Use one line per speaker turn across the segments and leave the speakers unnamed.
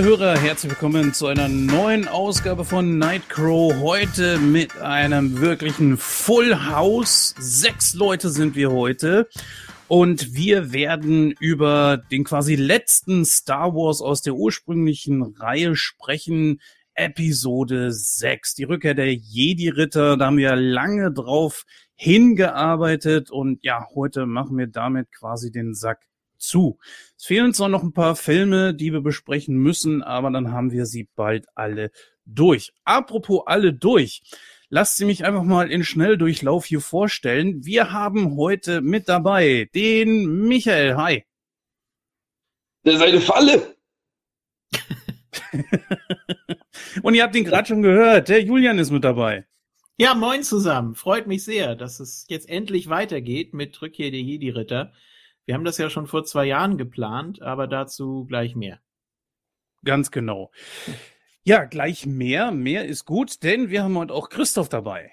Liebe Hörer, herzlich willkommen zu einer neuen Ausgabe von Nightcrow. Heute mit einem wirklichen Full House. Sechs Leute sind wir heute. Und wir werden über den quasi letzten Star Wars aus der ursprünglichen Reihe sprechen. Episode 6, die Rückkehr der Jedi-Ritter. Da haben wir lange drauf hingearbeitet und ja, heute machen wir damit quasi den Sack zu. Es fehlen uns noch ein paar Filme, die wir besprechen müssen, aber dann haben wir sie bald alle durch. Apropos alle durch. Lasst sie mich einfach mal in Schnelldurchlauf hier vorstellen. Wir haben heute mit dabei den Michael. Hi.
Das ist eine Falle.
Und ihr habt ihn gerade schon gehört. Der Julian ist mit dabei.
Ja, moin zusammen. Freut mich sehr, dass es jetzt endlich weitergeht mit Rückkehr der Jedi-Ritter. Wir haben das ja schon vor zwei Jahren geplant, aber dazu gleich mehr.
Ganz genau. Ja, gleich mehr. Mehr ist gut, denn wir haben heute auch Christoph dabei.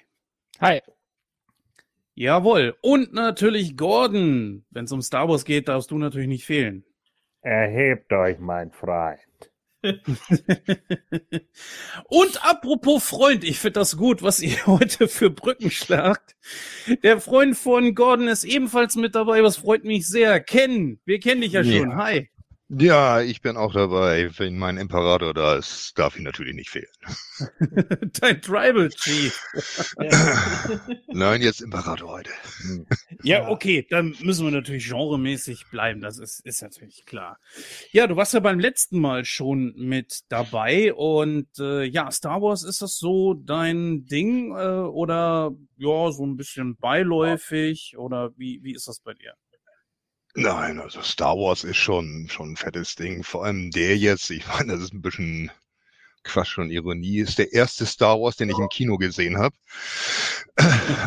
Hi.
Jawohl. Und natürlich Gordon. Wenn es um Star Wars geht, darfst du natürlich nicht fehlen.
Erhebt euch, mein Freund.
Und apropos Freund, ich finde das gut, was ihr heute für Brücken schlagt. Der Freund von Gordon ist ebenfalls mit dabei, was freut mich sehr. Ken, wir kennen dich ja schon. Ja. Hi.
Ja, ich bin auch dabei. Wenn mein Imperator da ist, darf ich natürlich nicht fehlen.
Dein Tribal Chief.
Nein, jetzt Imperator heute.
Ja, okay, dann müssen wir natürlich genremäßig bleiben. Das ist, ist natürlich klar. Ja, du warst ja beim letzten Mal schon mit dabei und äh, ja, Star Wars ist das so dein Ding äh, oder ja, so ein bisschen beiläufig oder wie, wie ist das bei dir?
Nein, also Star Wars ist schon, schon ein fettes Ding. Vor allem der jetzt, ich meine, das ist ein bisschen Quatsch und Ironie, ist der erste Star Wars, den ich im Kino gesehen habe.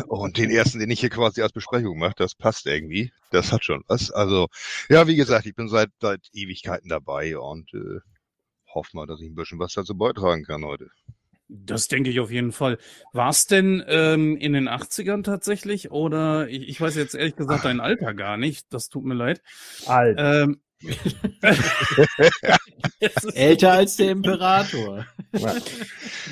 Und den ersten, den ich hier quasi als Besprechung mache, das passt irgendwie. Das hat schon was. Also, ja, wie gesagt, ich bin seit, seit Ewigkeiten dabei und äh, hoffe mal, dass ich ein bisschen was dazu beitragen kann heute.
Das denke ich auf jeden Fall. War es denn ähm, in den 80ern tatsächlich? Oder ich, ich weiß jetzt ehrlich gesagt dein Alter gar nicht. Das tut mir leid.
Alt.
Ähm,
Älter als der Imperator.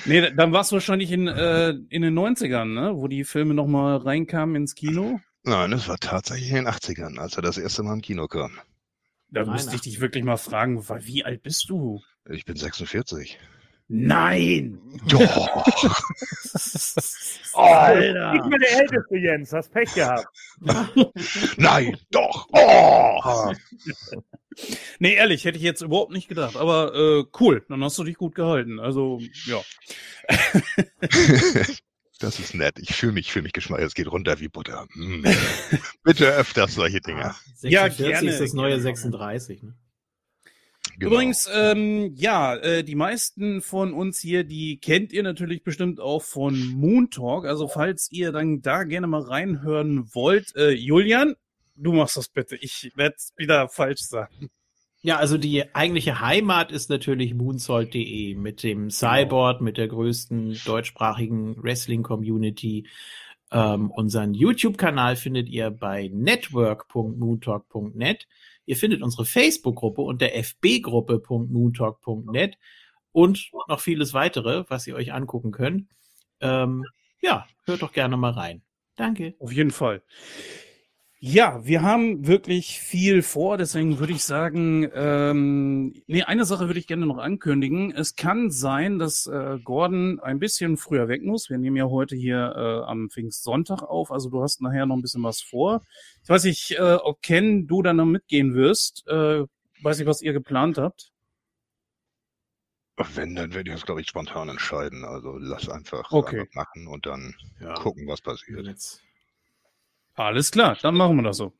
nee, dann war es wahrscheinlich in, äh, in den 90ern, ne? wo die Filme nochmal reinkamen ins Kino.
Nein, es war tatsächlich in den 80ern, als er das erste Mal im Kino kam.
Da müsste ich dich wirklich mal fragen, wie alt bist du?
Ich bin 46.
Nein!
Doch!
oh, Alter! Ich bin der Älteste, Jens. Hast Pech gehabt.
Nein, doch! Oh!
nee, ehrlich, hätte ich jetzt überhaupt nicht gedacht. Aber äh, cool, dann hast du dich gut gehalten. Also, ja.
Das ist nett. Ich fühle mich, fühle mich geschmeidig. Es geht runter wie Butter. Mm. Bitte öfters solche Dinge.
46 ja, gerne. ist das neue 36. Ne?
Genau. Übrigens, ähm, ja, äh, die meisten von uns hier, die kennt ihr natürlich bestimmt auch von Moon Talk. Also falls ihr dann da gerne mal reinhören wollt, äh, Julian, du machst das bitte. Ich werde es wieder falsch sagen.
Ja, also die eigentliche Heimat ist natürlich moonsault.de mit dem Cyborg, mit der größten deutschsprachigen Wrestling-Community. Ähm, unseren YouTube-Kanal findet ihr bei network.moontalk.net. Ihr findet unsere Facebook-Gruppe unter fbgruppe.moontalk.net und noch vieles weitere, was ihr euch angucken könnt. Ähm, ja, hört doch gerne mal rein. Danke.
Auf jeden Fall. Ja, wir haben wirklich viel vor, deswegen würde ich sagen, ähm, nee, eine Sache würde ich gerne noch ankündigen. Es kann sein, dass äh, Gordon ein bisschen früher weg muss. Wir nehmen ja heute hier äh, am Pfingstsonntag auf, also du hast nachher noch ein bisschen was vor. Ich weiß nicht, äh, ob Ken, du dann noch mitgehen wirst. Äh, weiß ich, was ihr geplant habt.
Wenn, dann werde ich das, glaube ich, spontan entscheiden. Also lass einfach,
okay.
einfach machen und dann ja. gucken, was passiert.
Jetzt alles klar, dann machen wir das so.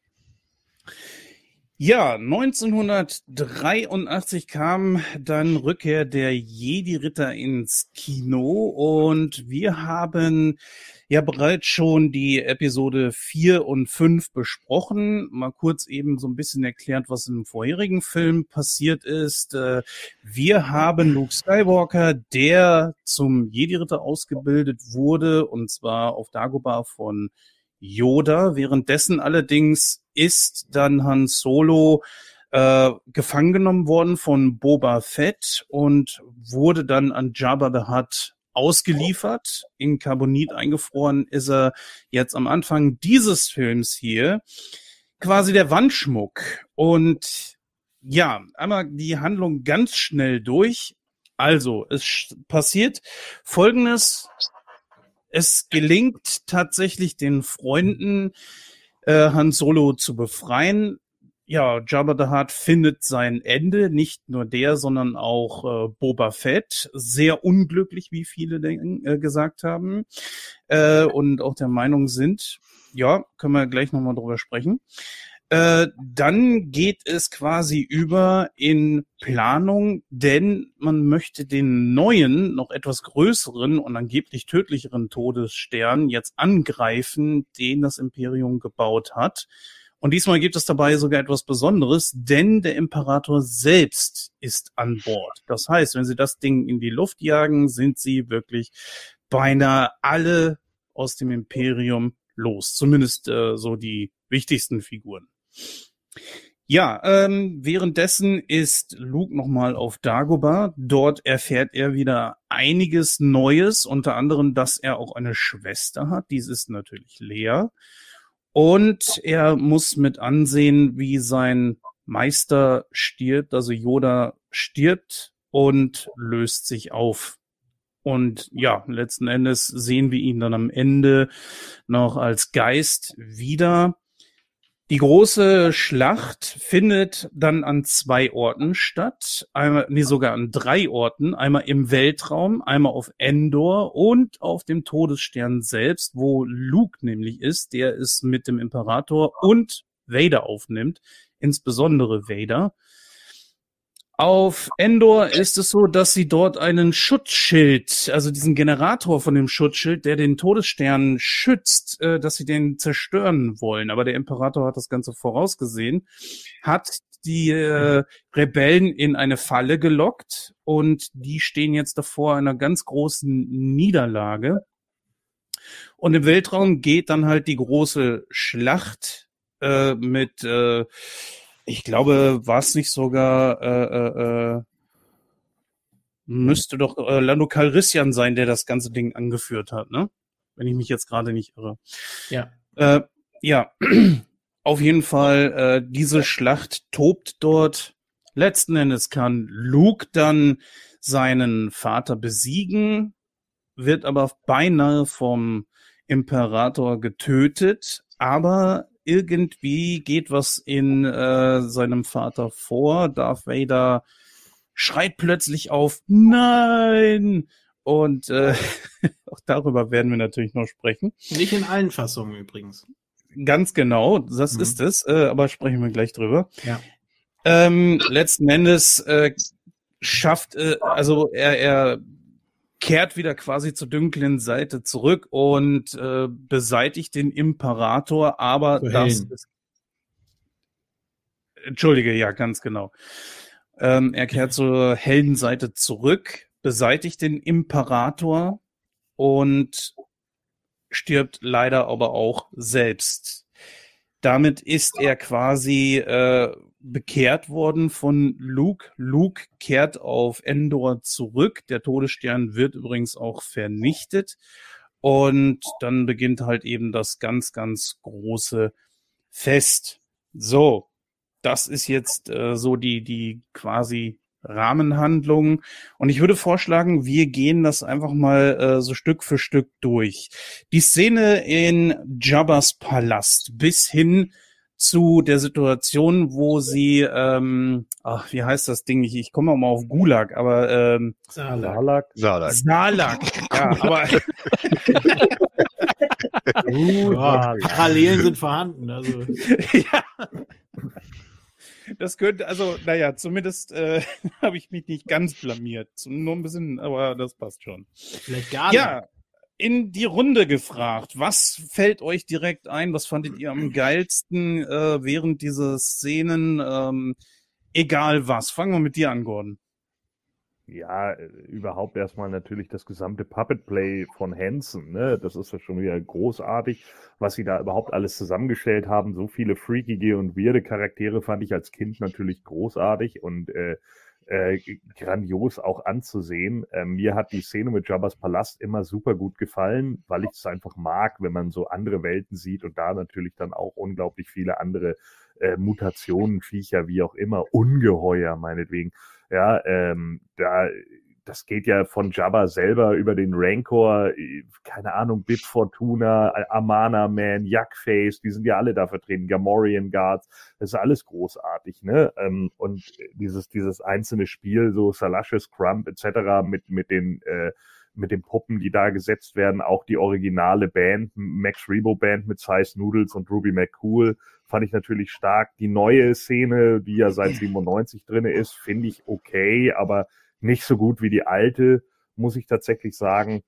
Ja, 1983 kam dann Rückkehr der Jedi-Ritter ins Kino und wir haben ja bereits schon die Episode 4 und 5 besprochen. Mal kurz eben so ein bisschen erklärt, was im vorherigen Film passiert ist. Äh, wir haben Luke Skywalker, der zum Jedi-Ritter ausgebildet wurde und zwar auf Dagobah von Yoda. Währenddessen allerdings ist dann Han Solo äh, gefangen genommen worden von Boba Fett und wurde dann an Jabba the Hutt ausgeliefert. In Carbonit eingefroren ist er jetzt am Anfang dieses Films hier quasi der Wandschmuck. Und ja, einmal die Handlung ganz schnell durch. Also, es passiert Folgendes. Es gelingt tatsächlich den Freunden, äh, Han Solo zu befreien. Ja, Jabba the Hutt findet sein Ende, nicht nur der, sondern auch äh, Boba Fett. Sehr unglücklich, wie viele denken, äh, gesagt haben äh, und auch der Meinung sind. Ja, können wir gleich nochmal drüber sprechen. Äh, dann geht es quasi über in Planung, denn man möchte den neuen, noch etwas größeren und angeblich tödlicheren Todesstern jetzt angreifen, den das Imperium gebaut hat. Und diesmal gibt es dabei sogar etwas Besonderes, denn der Imperator selbst ist an Bord. Das heißt, wenn sie das Ding in die Luft jagen, sind sie wirklich beinahe alle aus dem Imperium los. Zumindest äh, so die wichtigsten Figuren. Ja, ähm, währenddessen ist Luke nochmal auf Dagobah. Dort erfährt er wieder einiges Neues, unter anderem, dass er auch eine Schwester hat. Dies ist natürlich Lea. Und er muss mit ansehen, wie sein Meister stirbt, also Yoda stirbt und löst sich auf. Und ja, letzten Endes sehen wir ihn dann am Ende noch als Geist wieder. Die große Schlacht findet dann an zwei Orten statt, einmal, nee, sogar an drei Orten, einmal im Weltraum, einmal auf Endor und auf dem Todesstern selbst, wo Luke nämlich ist, der es mit dem Imperator und Vader aufnimmt, insbesondere Vader. Auf Endor ist es so, dass sie dort einen Schutzschild, also diesen Generator von dem Schutzschild, der den Todesstern schützt, äh, dass sie den zerstören wollen. Aber der Imperator hat das Ganze vorausgesehen, hat die äh, Rebellen in eine Falle gelockt und die stehen jetzt davor einer ganz großen Niederlage. Und im Weltraum geht dann halt die große Schlacht äh, mit äh, ich glaube, war es nicht sogar, äh, äh, äh, müsste doch äh, Lando Calrissian sein, der das ganze Ding angeführt hat, ne? Wenn ich mich jetzt gerade nicht irre.
Ja.
Äh, ja, auf jeden Fall, äh, diese Schlacht tobt dort. Letzten Endes kann Luke dann seinen Vater besiegen, wird aber beinahe vom Imperator getötet, aber irgendwie geht was in äh, seinem Vater vor. Darth Vader schreit plötzlich auf, nein! Und äh, auch darüber werden wir natürlich noch sprechen.
Nicht in allen Fassungen übrigens.
Ganz genau, das mhm. ist es, äh, aber sprechen wir gleich drüber.
Ja.
Ähm, letzten Endes äh, schafft, äh, also er, er kehrt wieder quasi zur dunklen Seite zurück und äh, beseitigt den Imperator, aber so das ist. Entschuldige, ja, ganz genau. Ähm, er kehrt zur hellen Seite zurück, beseitigt den Imperator und stirbt leider aber auch selbst. Damit ist er quasi äh, bekehrt worden von Luke. Luke kehrt auf Endor zurück. Der Todesstern wird übrigens auch vernichtet. Und dann beginnt halt eben das ganz, ganz große Fest. So, das ist jetzt äh, so die, die quasi Rahmenhandlung. Und ich würde vorschlagen, wir gehen das einfach mal äh, so Stück für Stück durch. Die Szene in Jabba's Palast bis hin zu der Situation, wo sie, ähm, ach, wie heißt das Ding? Ich, ich komme mal auf Gulag, aber ähm,
Salak.
Salak.
Salak. Ja, aber
Parallelen sind vorhanden. Also.
ja. Das könnte, also, naja, zumindest äh, habe ich mich nicht ganz blamiert. Nur ein bisschen, aber das passt schon.
Vielleicht gar nicht.
Ja, in die Runde gefragt. Was fällt euch direkt ein? Was fandet ihr am geilsten äh, während dieser Szenen? Ähm, egal was. Fangen wir mit dir an, Gordon.
Ja, äh, überhaupt erstmal natürlich das gesamte Puppet Play von Hansen. Ne? Das ist ja schon wieder großartig, was sie da überhaupt alles zusammengestellt haben. So viele freakige und weirde Charaktere fand ich als Kind natürlich großartig und äh, äh, grandios auch anzusehen. Äh, mir hat die Szene mit Jabba's Palast immer super gut gefallen, weil ich es einfach mag, wenn man so andere Welten sieht und da natürlich dann auch unglaublich viele andere äh, Mutationen, Viecher, wie auch immer, Ungeheuer meinetwegen. Ja, ähm, da das geht ja von Jabba selber über den Rancor, keine Ahnung, Bib Fortuna, Amana Man, Yuckface, die sind ja alle da vertreten, Gamorrean Guards, das ist alles großartig, ne? Ähm, und dieses, dieses einzelne Spiel, so Salashes Crump etc. mit, mit den, äh, mit den Puppen, die da gesetzt werden, auch die originale Band, Max Rebo Band mit Size Noodles und Ruby McCool, fand ich natürlich stark. Die neue Szene, die ja seit 97 drinne ist, finde ich okay, aber nicht so gut wie die alte, muss ich tatsächlich sagen.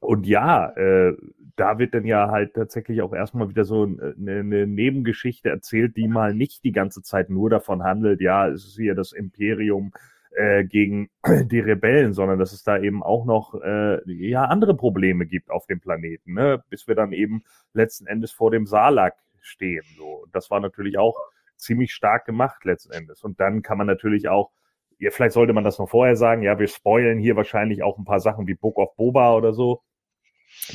Und ja, äh, da wird dann ja halt tatsächlich auch erstmal wieder so eine, eine Nebengeschichte erzählt, die mal nicht die ganze Zeit nur davon handelt, ja, es ist hier das Imperium äh, gegen die Rebellen, sondern dass es da eben auch noch äh, ja andere Probleme gibt auf dem Planeten, ne? bis wir dann eben letzten Endes vor dem Salak stehen. So, das war natürlich auch ziemlich stark gemacht letzten Endes. Und dann kann man natürlich auch ja, vielleicht sollte man das noch vorher sagen, ja, wir spoilen hier wahrscheinlich auch ein paar Sachen wie Book of Boba oder so.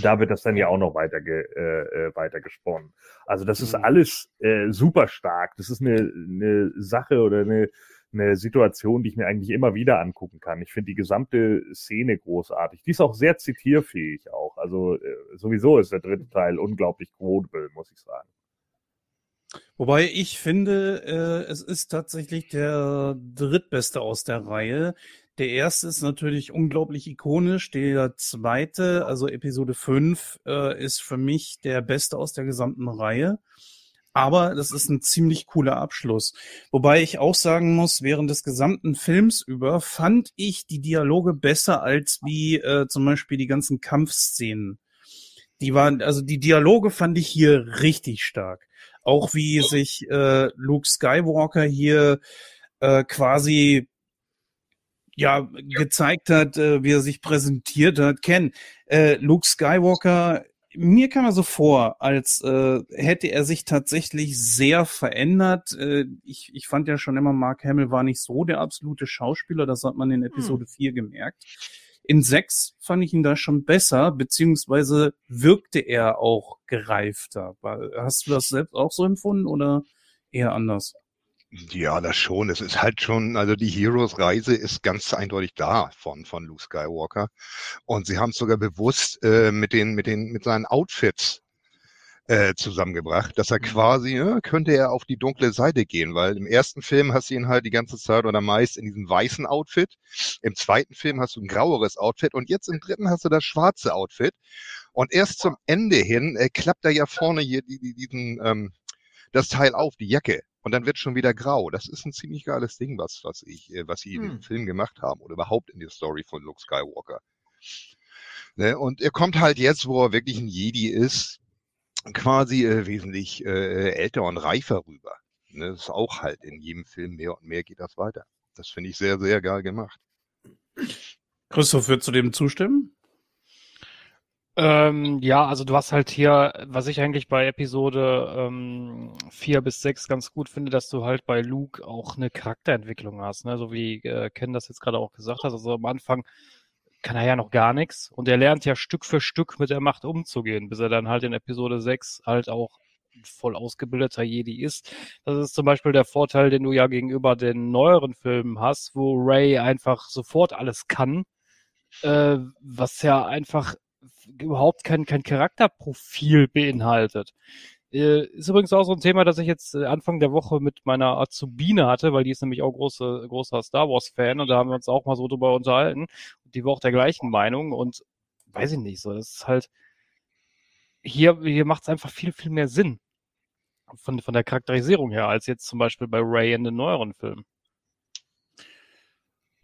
Da wird das dann ja auch noch weiter, äh, äh weiter gesponnen. Also das ist mhm. alles äh, super stark. Das ist eine, eine Sache oder eine, eine Situation, die ich mir eigentlich immer wieder angucken kann. Ich finde die gesamte Szene großartig. Die ist auch sehr zitierfähig auch. Also äh, sowieso ist der dritte Teil unglaublich quotable, muss ich sagen.
Wobei ich finde, äh, es ist tatsächlich der drittbeste aus der Reihe. Der erste ist natürlich unglaublich ikonisch. Der zweite, also Episode 5, äh, ist für mich der beste aus der gesamten Reihe. Aber das ist ein ziemlich cooler Abschluss. Wobei ich auch sagen muss, während des gesamten Films über fand ich die Dialoge besser als wie äh, zum Beispiel die ganzen Kampfszenen. Die waren, also die Dialoge fand ich hier richtig stark. Auch wie sich äh, Luke Skywalker hier äh, quasi ja gezeigt hat, äh, wie er sich präsentiert hat. Ken, äh, Luke Skywalker, mir kam er so vor, als äh, hätte er sich tatsächlich sehr verändert. Äh, ich, ich fand ja schon immer, Mark Hamill war nicht so der absolute Schauspieler, das hat man in Episode hm. 4 gemerkt. In sechs fand ich ihn da schon besser, beziehungsweise wirkte er auch gereifter. Hast du das selbst auch so empfunden oder eher anders?
Ja, das schon. Es ist halt schon, also die Heroes-Reise ist ganz eindeutig da von, von Luke Skywalker. Und sie haben es sogar bewusst äh, mit den, mit den, mit seinen Outfits äh, zusammengebracht, dass er mhm. quasi, ja, könnte er auf die dunkle Seite gehen, weil im ersten Film hast du ihn halt die ganze Zeit oder meist in diesem weißen Outfit, im zweiten Film hast du ein graueres Outfit und jetzt im dritten hast du das schwarze Outfit und erst zum Ende hin äh, klappt er ja vorne hier die, die, diesen, ähm, das Teil auf, die Jacke und dann wird schon wieder grau. Das ist ein ziemlich geiles Ding, was, was ich, äh, was sie hm. in dem Film gemacht haben oder überhaupt in der Story von Luke Skywalker. Ne? Und er kommt halt jetzt, wo er wirklich ein Jedi ist, quasi äh, wesentlich äh, älter und reifer rüber. Ne? Das ist auch halt in jedem Film mehr und mehr geht das weiter. Das finde ich sehr, sehr geil gemacht.
Christoph, würdest du dem zustimmen?
Ähm, ja, also du hast halt hier, was ich eigentlich bei Episode ähm, 4 bis 6 ganz gut finde, dass du halt bei Luke auch eine Charakterentwicklung hast, ne? so wie äh, Ken das jetzt gerade auch gesagt hat. Also am Anfang kann er ja noch gar nichts. Und er lernt ja Stück für Stück mit der Macht umzugehen, bis er dann halt in Episode 6 halt auch voll ausgebildeter Jedi ist. Das ist zum Beispiel der Vorteil, den du ja gegenüber den neueren Filmen hast, wo Ray einfach sofort alles kann, äh, was ja einfach überhaupt kein, kein Charakterprofil beinhaltet. Äh, ist übrigens auch so ein Thema, das ich jetzt äh, Anfang der Woche mit meiner Azubine hatte, weil die ist nämlich auch große, großer Star Wars-Fan und da haben wir uns auch mal so drüber unterhalten. Die war auch der gleichen Meinung und weiß ich nicht so. Das ist halt, hier, hier macht es einfach viel, viel mehr Sinn von, von der Charakterisierung her, als jetzt zum Beispiel bei Ray in den neueren Filmen.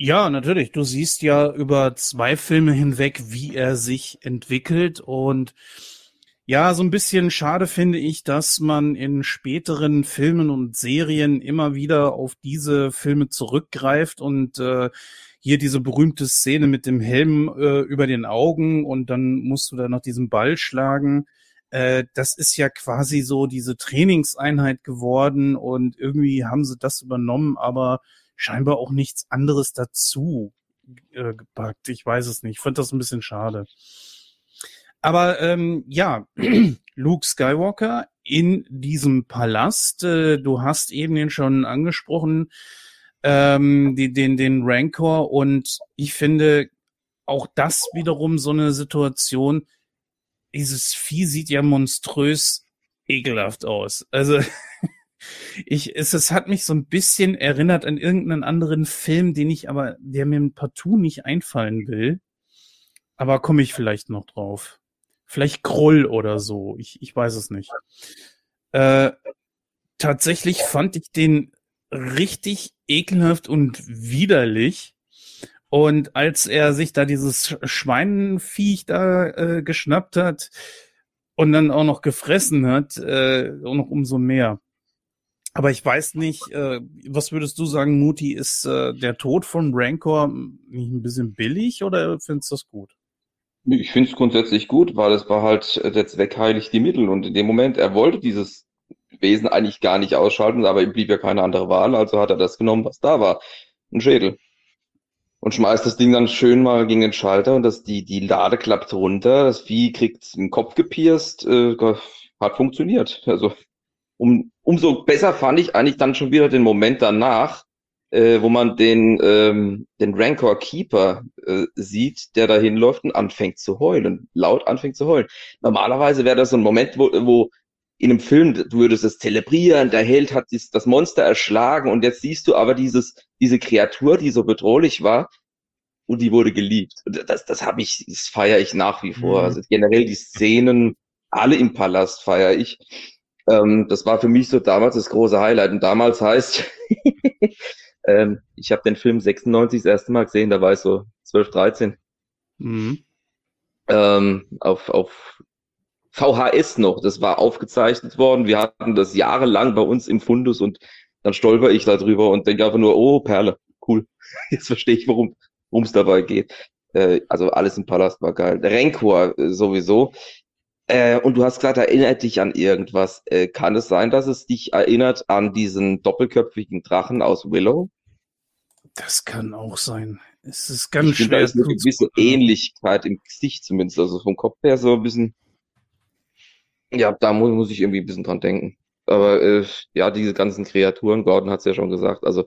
Ja, natürlich. Du siehst ja über zwei Filme hinweg, wie er sich entwickelt und Ja, so ein bisschen schade finde ich, dass man in späteren Filmen und Serien immer wieder auf diese Filme zurückgreift und äh, hier diese berühmte Szene mit dem Helm äh, über den Augen und dann musst du da noch diesen Ball schlagen. Äh, das ist ja quasi so diese Trainingseinheit geworden und irgendwie haben sie das übernommen, aber scheinbar auch nichts anderes dazu äh, gepackt. Ich weiß es nicht. Ich fand das ein bisschen schade. Aber ähm, ja, Luke Skywalker in diesem Palast. Äh, du hast eben den schon angesprochen, ähm, die, den, den Rancor. Und ich finde auch das wiederum so eine Situation. Dieses Vieh sieht ja monströs ekelhaft aus. Also ich, es, es hat mich so ein bisschen erinnert an irgendeinen anderen Film, den ich aber, der mir partout nicht einfallen will. Aber komme ich vielleicht noch drauf. Vielleicht Kroll oder so. Ich, ich weiß es nicht. Äh, tatsächlich fand ich den richtig ekelhaft und widerlich. Und als er sich da dieses Schweinenviech da äh, geschnappt hat und dann auch noch gefressen hat, äh, auch noch umso mehr. Aber ich weiß nicht, äh, was würdest du sagen, Muti, ist äh, der Tod von Rancor nicht ein bisschen billig oder findest du das gut?
Ich finde es grundsätzlich gut, weil es war halt äh, der Zweck heiligt die Mittel. Und in dem Moment, er wollte dieses Wesen eigentlich gar nicht ausschalten, aber ihm blieb ja keine andere Wahl, also hat er das genommen, was da war. Ein Schädel. Und schmeißt das Ding dann schön mal gegen den Schalter und das, die, die Lade klappt runter, das Vieh kriegt den Kopf gepierst, äh, hat funktioniert. Also um, umso besser fand ich eigentlich dann schon wieder den Moment danach, äh, wo man den, ähm, den Rancor Keeper äh, sieht, der da hinläuft und anfängt zu heulen, laut anfängt zu heulen. Normalerweise wäre das so ein Moment, wo, wo in einem Film, du würdest es zelebrieren, der Held hat dies, das Monster erschlagen und jetzt siehst du aber dieses, diese Kreatur, die so bedrohlich war, und die wurde geliebt. Das, das habe ich, das feiere ich nach wie vor. Mhm. Also generell die Szenen, alle im Palast feiere ich. Ähm, das war für mich so damals das große Highlight. Und damals heißt, Ähm, ich habe den Film 96 das erste Mal gesehen, da war ich so 12, 13. Mhm. Ähm, auf, auf VHS noch, das war aufgezeichnet worden. Wir hatten das jahrelang bei uns im Fundus und dann stolper ich da drüber und denke einfach nur, oh, Perle, cool. Jetzt verstehe ich, worum es dabei geht. Äh, also alles im Palast war geil. Renkor äh, sowieso. Äh, und du hast gesagt, erinnert dich an irgendwas. Äh, kann es sein, dass es dich erinnert an diesen doppelköpfigen Drachen aus Willow?
Das kann auch sein. Es ist ganz ich schwer.
Da ist eine gewisse Ähnlichkeit im Gesicht zumindest. Also vom Kopf her so ein bisschen. Ja, da muss, muss ich irgendwie ein bisschen dran denken. Aber äh, ja, diese ganzen Kreaturen, Gordon hat es ja schon gesagt, also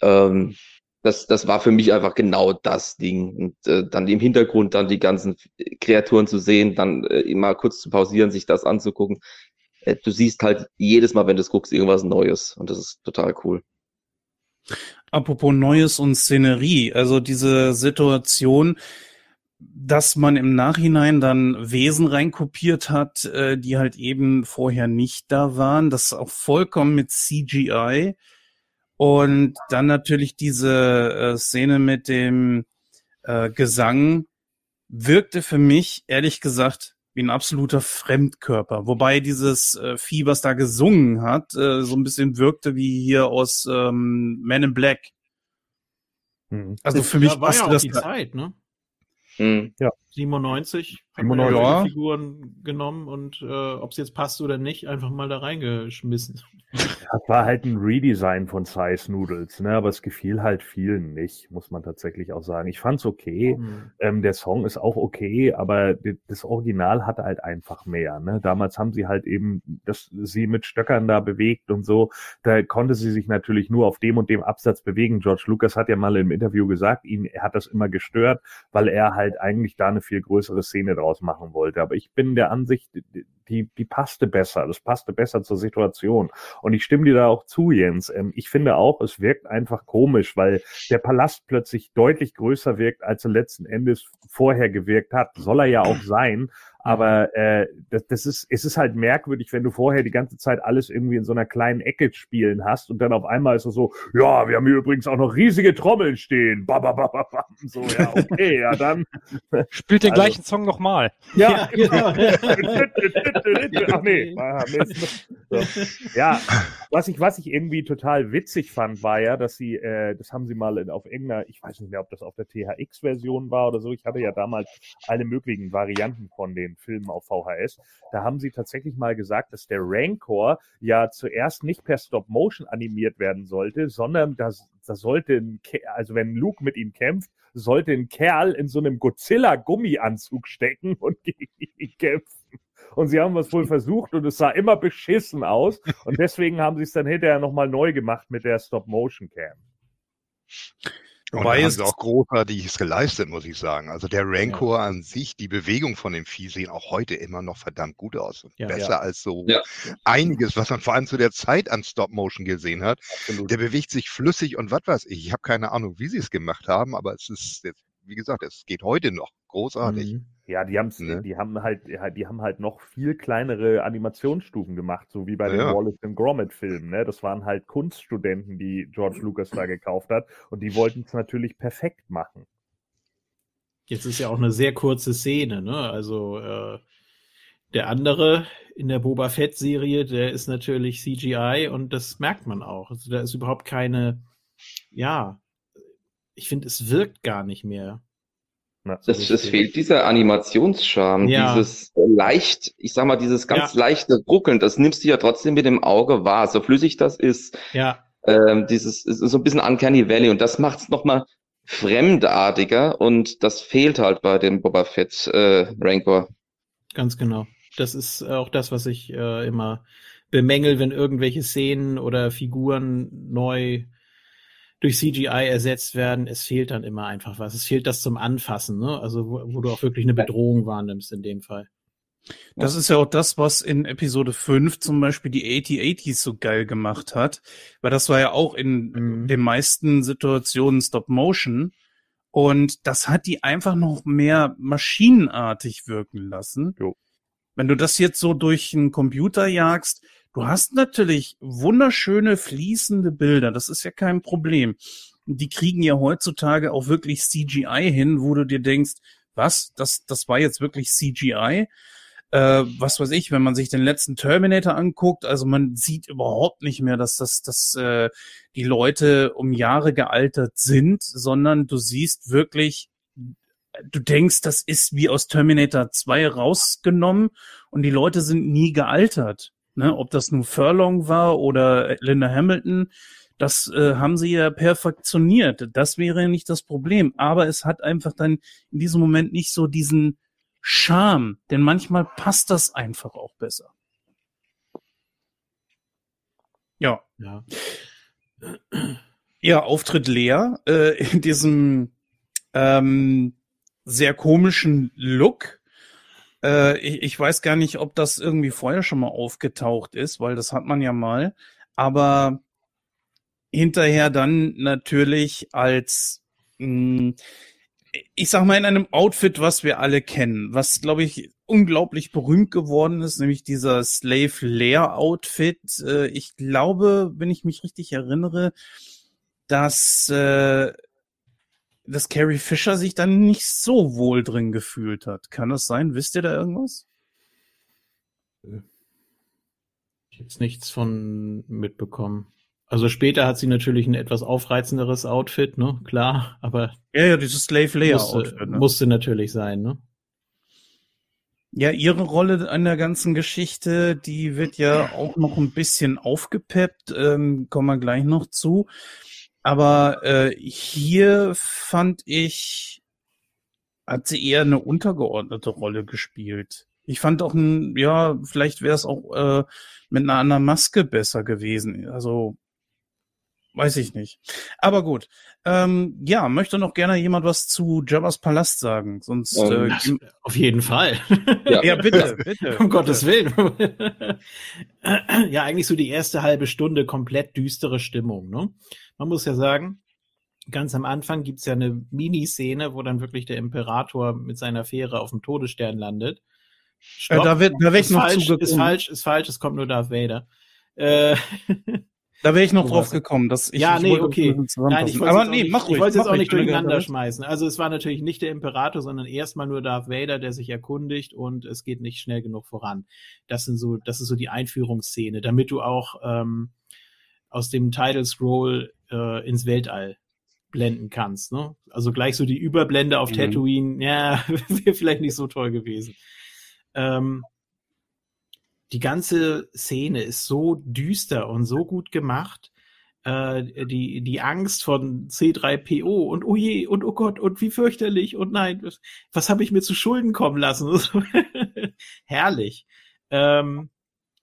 ähm, das, das war für mich einfach genau das Ding. Und äh, dann im Hintergrund dann die ganzen Kreaturen zu sehen, dann äh, immer kurz zu pausieren, sich das anzugucken. Äh, du siehst halt jedes Mal, wenn du es guckst, irgendwas Neues. Und das ist total cool.
Apropos Neues und Szenerie, also diese Situation, dass man im Nachhinein dann Wesen reinkopiert hat, äh, die halt eben vorher nicht da waren, das auch vollkommen mit CGI. Und dann natürlich diese äh, Szene mit dem äh, Gesang wirkte für mich, ehrlich gesagt, wie ein absoluter Fremdkörper. Wobei dieses äh, Vieh, was da gesungen hat, äh, so ein bisschen wirkte wie hier aus ähm, Men in Black.
Mhm. Also für mich war ja auch das die Zeit, ne? Mhm. Ja. 97 haben wir ja. Figuren genommen und äh, ob es jetzt passt oder nicht, einfach mal da reingeschmissen.
Das war halt ein Redesign von Size Noodles, ne? aber es gefiel halt vielen nicht, muss man tatsächlich auch sagen. Ich fand's okay, mhm. ähm, der Song ist auch okay, aber das Original hatte halt einfach mehr. Ne? Damals haben sie halt eben das, sie mit Stöckern da bewegt und so. Da konnte sie sich natürlich nur auf dem und dem Absatz bewegen. George Lucas hat ja mal im Interview gesagt, ihn er hat das immer gestört, weil er halt eigentlich da eine viel größere Szene draus machen wollte. Aber ich bin der Ansicht, die, die passte besser. Das passte besser zur Situation. Und ich stimme dir da auch zu, Jens. Ähm, ich finde auch, es wirkt einfach komisch, weil der Palast plötzlich deutlich größer wirkt, als er letzten Endes vorher gewirkt hat. Soll er ja auch sein. Aber äh, das, das ist, es ist halt merkwürdig, wenn du vorher die ganze Zeit alles irgendwie in so einer kleinen Ecke spielen hast und dann auf einmal ist es so, ja, wir haben hier übrigens auch noch riesige Trommeln stehen. Ba, ba, ba, ba, ba. So, ja, okay, ja, dann.
Spielt den also, gleichen Song nochmal.
Ja, genau. Ach nee. So. Ja, was ich, was ich irgendwie total witzig fand, war ja, dass sie, äh, das haben sie mal in, auf irgendeiner, ich weiß nicht mehr, ob das auf der THX-Version war oder so. Ich hatte ja damals alle möglichen Varianten von den Filmen auf VHS. Da haben sie tatsächlich mal gesagt, dass der Rancor ja zuerst nicht per Stop Motion animiert werden sollte, sondern das, das sollte, ein, also wenn Luke mit ihm kämpft, sollte ein Kerl in so einem Godzilla-Gummianzug stecken und gegen ihn kämpfen. Und sie haben es wohl versucht und es sah immer beschissen aus. Und deswegen haben sie es dann hinterher nochmal neu gemacht mit der Stop-Motion-Cam.
Und Wobei da haben sie auch großartiges geleistet, muss ich sagen. Also der Rancor ja. an sich, die Bewegung von dem Vieh sehen auch heute immer noch verdammt gut aus. Ja, Besser ja. als so einiges, was man vor allem zu der Zeit an Stop-Motion gesehen hat. Absolut. Der bewegt sich flüssig und was weiß ich. Ich habe keine Ahnung, wie sie es gemacht haben, aber es ist, wie gesagt, es geht heute noch. Großartig. Mhm.
Ja, die haben ne? die haben halt, die haben halt noch viel kleinere Animationsstufen gemacht, so wie bei den ja. Wallace and Gromit Filmen. Ne? Das waren halt Kunststudenten, die George Lucas da gekauft hat, und die wollten es natürlich perfekt machen.
Jetzt ist ja auch eine sehr kurze Szene, ne? Also äh, der andere in der Boba Fett Serie, der ist natürlich CGI und das merkt man auch. Also da ist überhaupt keine, ja, ich finde, es wirkt gar nicht mehr.
So es, es fehlt dieser Animationscharme, ja. dieses leicht, ich sag mal, dieses ganz ja. leichte Ruckeln, das nimmst du ja trotzdem mit dem Auge wahr, so flüssig das ist.
Ja.
Ähm, dieses ist so ein bisschen Uncanny Valley und das macht es nochmal fremdartiger und das fehlt halt bei dem Boba Fett äh, Rancor.
Ganz genau. Das ist auch das, was ich äh, immer bemängel, wenn irgendwelche Szenen oder Figuren neu durch CGI ersetzt werden. Es fehlt dann immer einfach was. Es fehlt das zum Anfassen, ne? Also wo, wo du auch wirklich eine Bedrohung wahrnimmst in dem Fall.
Das ist ja auch das, was in Episode 5 zum Beispiel die 8080s so geil gemacht hat, weil das war ja auch in mhm. den meisten Situationen Stop Motion und das hat die einfach noch mehr maschinenartig wirken lassen. Jo. Wenn du das jetzt so durch einen Computer jagst, Du hast natürlich wunderschöne fließende Bilder, das ist ja kein Problem. Die kriegen ja heutzutage auch wirklich CGI hin, wo du dir denkst, was, das, das war jetzt wirklich CGI? Äh, was weiß ich, wenn man sich den letzten Terminator anguckt, also man sieht überhaupt nicht mehr, dass das, dass äh, die Leute um Jahre gealtert sind, sondern du siehst wirklich, du denkst, das ist wie aus Terminator 2 rausgenommen und die Leute sind nie gealtert. Ne, ob das nun Furlong war oder Linda Hamilton, das äh, haben sie ja perfektioniert. Das wäre ja nicht das Problem. Aber es hat einfach dann in diesem Moment nicht so diesen Charme, denn manchmal passt das einfach auch besser. Ja. Ja, ja Auftritt leer äh, in diesem ähm, sehr komischen Look äh, ich, ich weiß gar nicht, ob das irgendwie vorher schon mal aufgetaucht ist, weil das hat man ja mal. Aber hinterher dann natürlich als, mh, hm, ich sag mal, in einem Outfit, was wir alle kennen, was, glaube ich, unglaublich berühmt geworden ist, nämlich dieser Slave Lair Outfit. Äh, ich glaube, wenn ich mich richtig erinnere, dass äh, dass Carrie Fisher sich dann nicht so wohl drin gefühlt hat. Kann das sein? Wisst ihr da irgendwas?
Jetzt nichts von mitbekommen. Also später hat sie natürlich ein etwas aufreizenderes Outfit, ne? Klar, aber.
Ja, ja, dieses Slave Layer
musste, Outfit. Ne? Musste natürlich sein, ne?
Ja, ihre Rolle an der ganzen Geschichte, die wird ja auch noch ein bisschen aufgepeppt, ähm, kommen wir gleich noch zu. Aber äh, hier fand ich, hat sie eher eine untergeordnete Rolle gespielt. Ich fand auch, ein, ja, vielleicht wäre es auch äh, mit einer anderen Maske besser gewesen. Also Weiß ich nicht. Aber gut. Ähm, ja, möchte noch gerne jemand was zu Jabba's Palast sagen? Sonst
Ähm,
äh,
Auf jeden Fall.
Ja.
ja, bitte, bitte.
um Gottes Willen. ja, eigentlich so die erste halbe Stunde komplett düstere Stimmung. Ne? Man muss ja sagen, ganz am Anfang gibt's ja eine Miniszene, wo dann wirklich der Imperator mit seiner Fähre auf dem Todesstern landet.
Äh,
Stopp.
da wird, da wäre ich
ist
noch
falsch, ist falsch, ist falsch, es kommt nur Darth Vader. Äh,
Da wäre ich noch drauf gekommen, dass ich.
Ja,
ich
nee, okay. Nein, ich
Aber nee,
auch nicht,
mach ruhig.
ich wollte es auch nicht durcheinander schmeißen. Also es war natürlich nicht der Imperator, sondern erstmal nur Darth Vader, der sich erkundigt und es geht nicht schnell genug voran. Das sind so, das ist so die Einführungsszene, damit du auch ähm, aus dem Title Scroll äh, ins Weltall blenden kannst. Ne? Also gleich so die Überblende auf
Mhm.
Tatooine, ja, wäre vielleicht nicht so toll gewesen. Ähm, die ganze Szene ist so düster und so gut gemacht. Äh, die, die Angst von C3PO und oh je und oh Gott und wie fürchterlich und nein, was, was habe ich mir zu Schulden kommen lassen? Herrlich. Ähm,